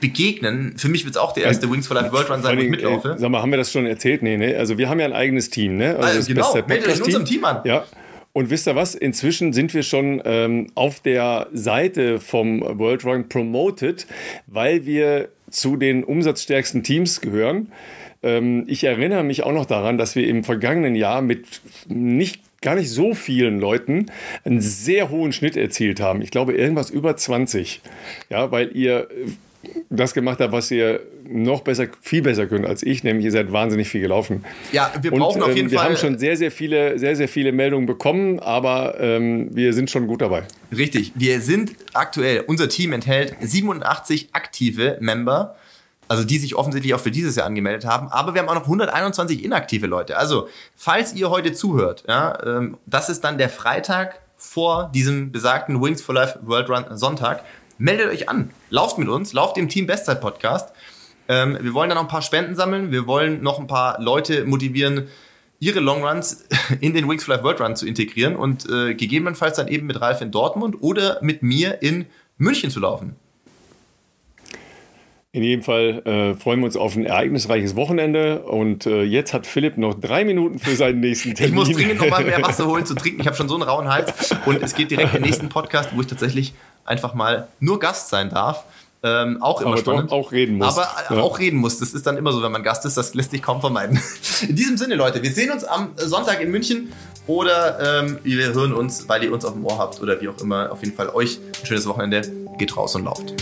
begegnen. Für mich wird es auch der erste Wings for Life World Run sein, wo ich mitlaufe. Äh, sag mal, haben wir das schon erzählt? Nee, ne? Also wir haben ja ein eigenes Team, ne? Also, also genau, meldet euch in unserem Team an. Ja. Und wisst ihr was? Inzwischen sind wir schon ähm, auf der Seite vom World Run promoted, weil wir zu den umsatzstärksten Teams gehören. Ähm, ich erinnere mich auch noch daran, dass wir im vergangenen Jahr mit nicht gar nicht so vielen Leuten einen sehr hohen Schnitt erzielt haben. Ich glaube, irgendwas über 20. Ja, weil ihr das gemacht habt, was ihr noch besser, viel besser könnt als ich, nämlich ihr seid wahnsinnig viel gelaufen. Ja, wir brauchen Und, auf jeden wir Fall. Wir haben schon sehr, sehr viele, sehr, sehr viele Meldungen bekommen, aber ähm, wir sind schon gut dabei. Richtig. Wir sind aktuell, unser Team enthält 87 aktive Member also die sich offensichtlich auch für dieses Jahr angemeldet haben. Aber wir haben auch noch 121 inaktive Leute. Also, falls ihr heute zuhört, ja, ähm, das ist dann der Freitag vor diesem besagten Wings for Life World Run Sonntag. Meldet euch an, lauft mit uns, lauft im Team Bestzeit Podcast. Ähm, wir wollen dann noch ein paar Spenden sammeln. Wir wollen noch ein paar Leute motivieren, ihre Longruns *laughs* in den Wings for Life World Run zu integrieren und äh, gegebenenfalls dann eben mit Ralf in Dortmund oder mit mir in München zu laufen. In jedem Fall äh, freuen wir uns auf ein ereignisreiches Wochenende. Und äh, jetzt hat Philipp noch drei Minuten für seinen nächsten Termin. *laughs* Ich muss dringend noch mal mehr Wasser *laughs* holen zu trinken. Ich habe schon so einen rauen Hals. Und es geht direkt in den nächsten Podcast, wo ich tatsächlich einfach mal nur Gast sein darf. Ähm, auch immer Aber spannend. auch reden muss. Aber äh, Ja. auch reden muss. Das ist dann immer so, wenn man Gast ist. Das lässt sich kaum vermeiden. *laughs* In diesem Sinne, Leute, wir sehen uns am Sonntag in München oder ähm, wir hören uns, weil ihr uns auf dem Ohr habt oder wie auch immer. Auf jeden Fall euch ein schönes Wochenende. Geht raus und lauft.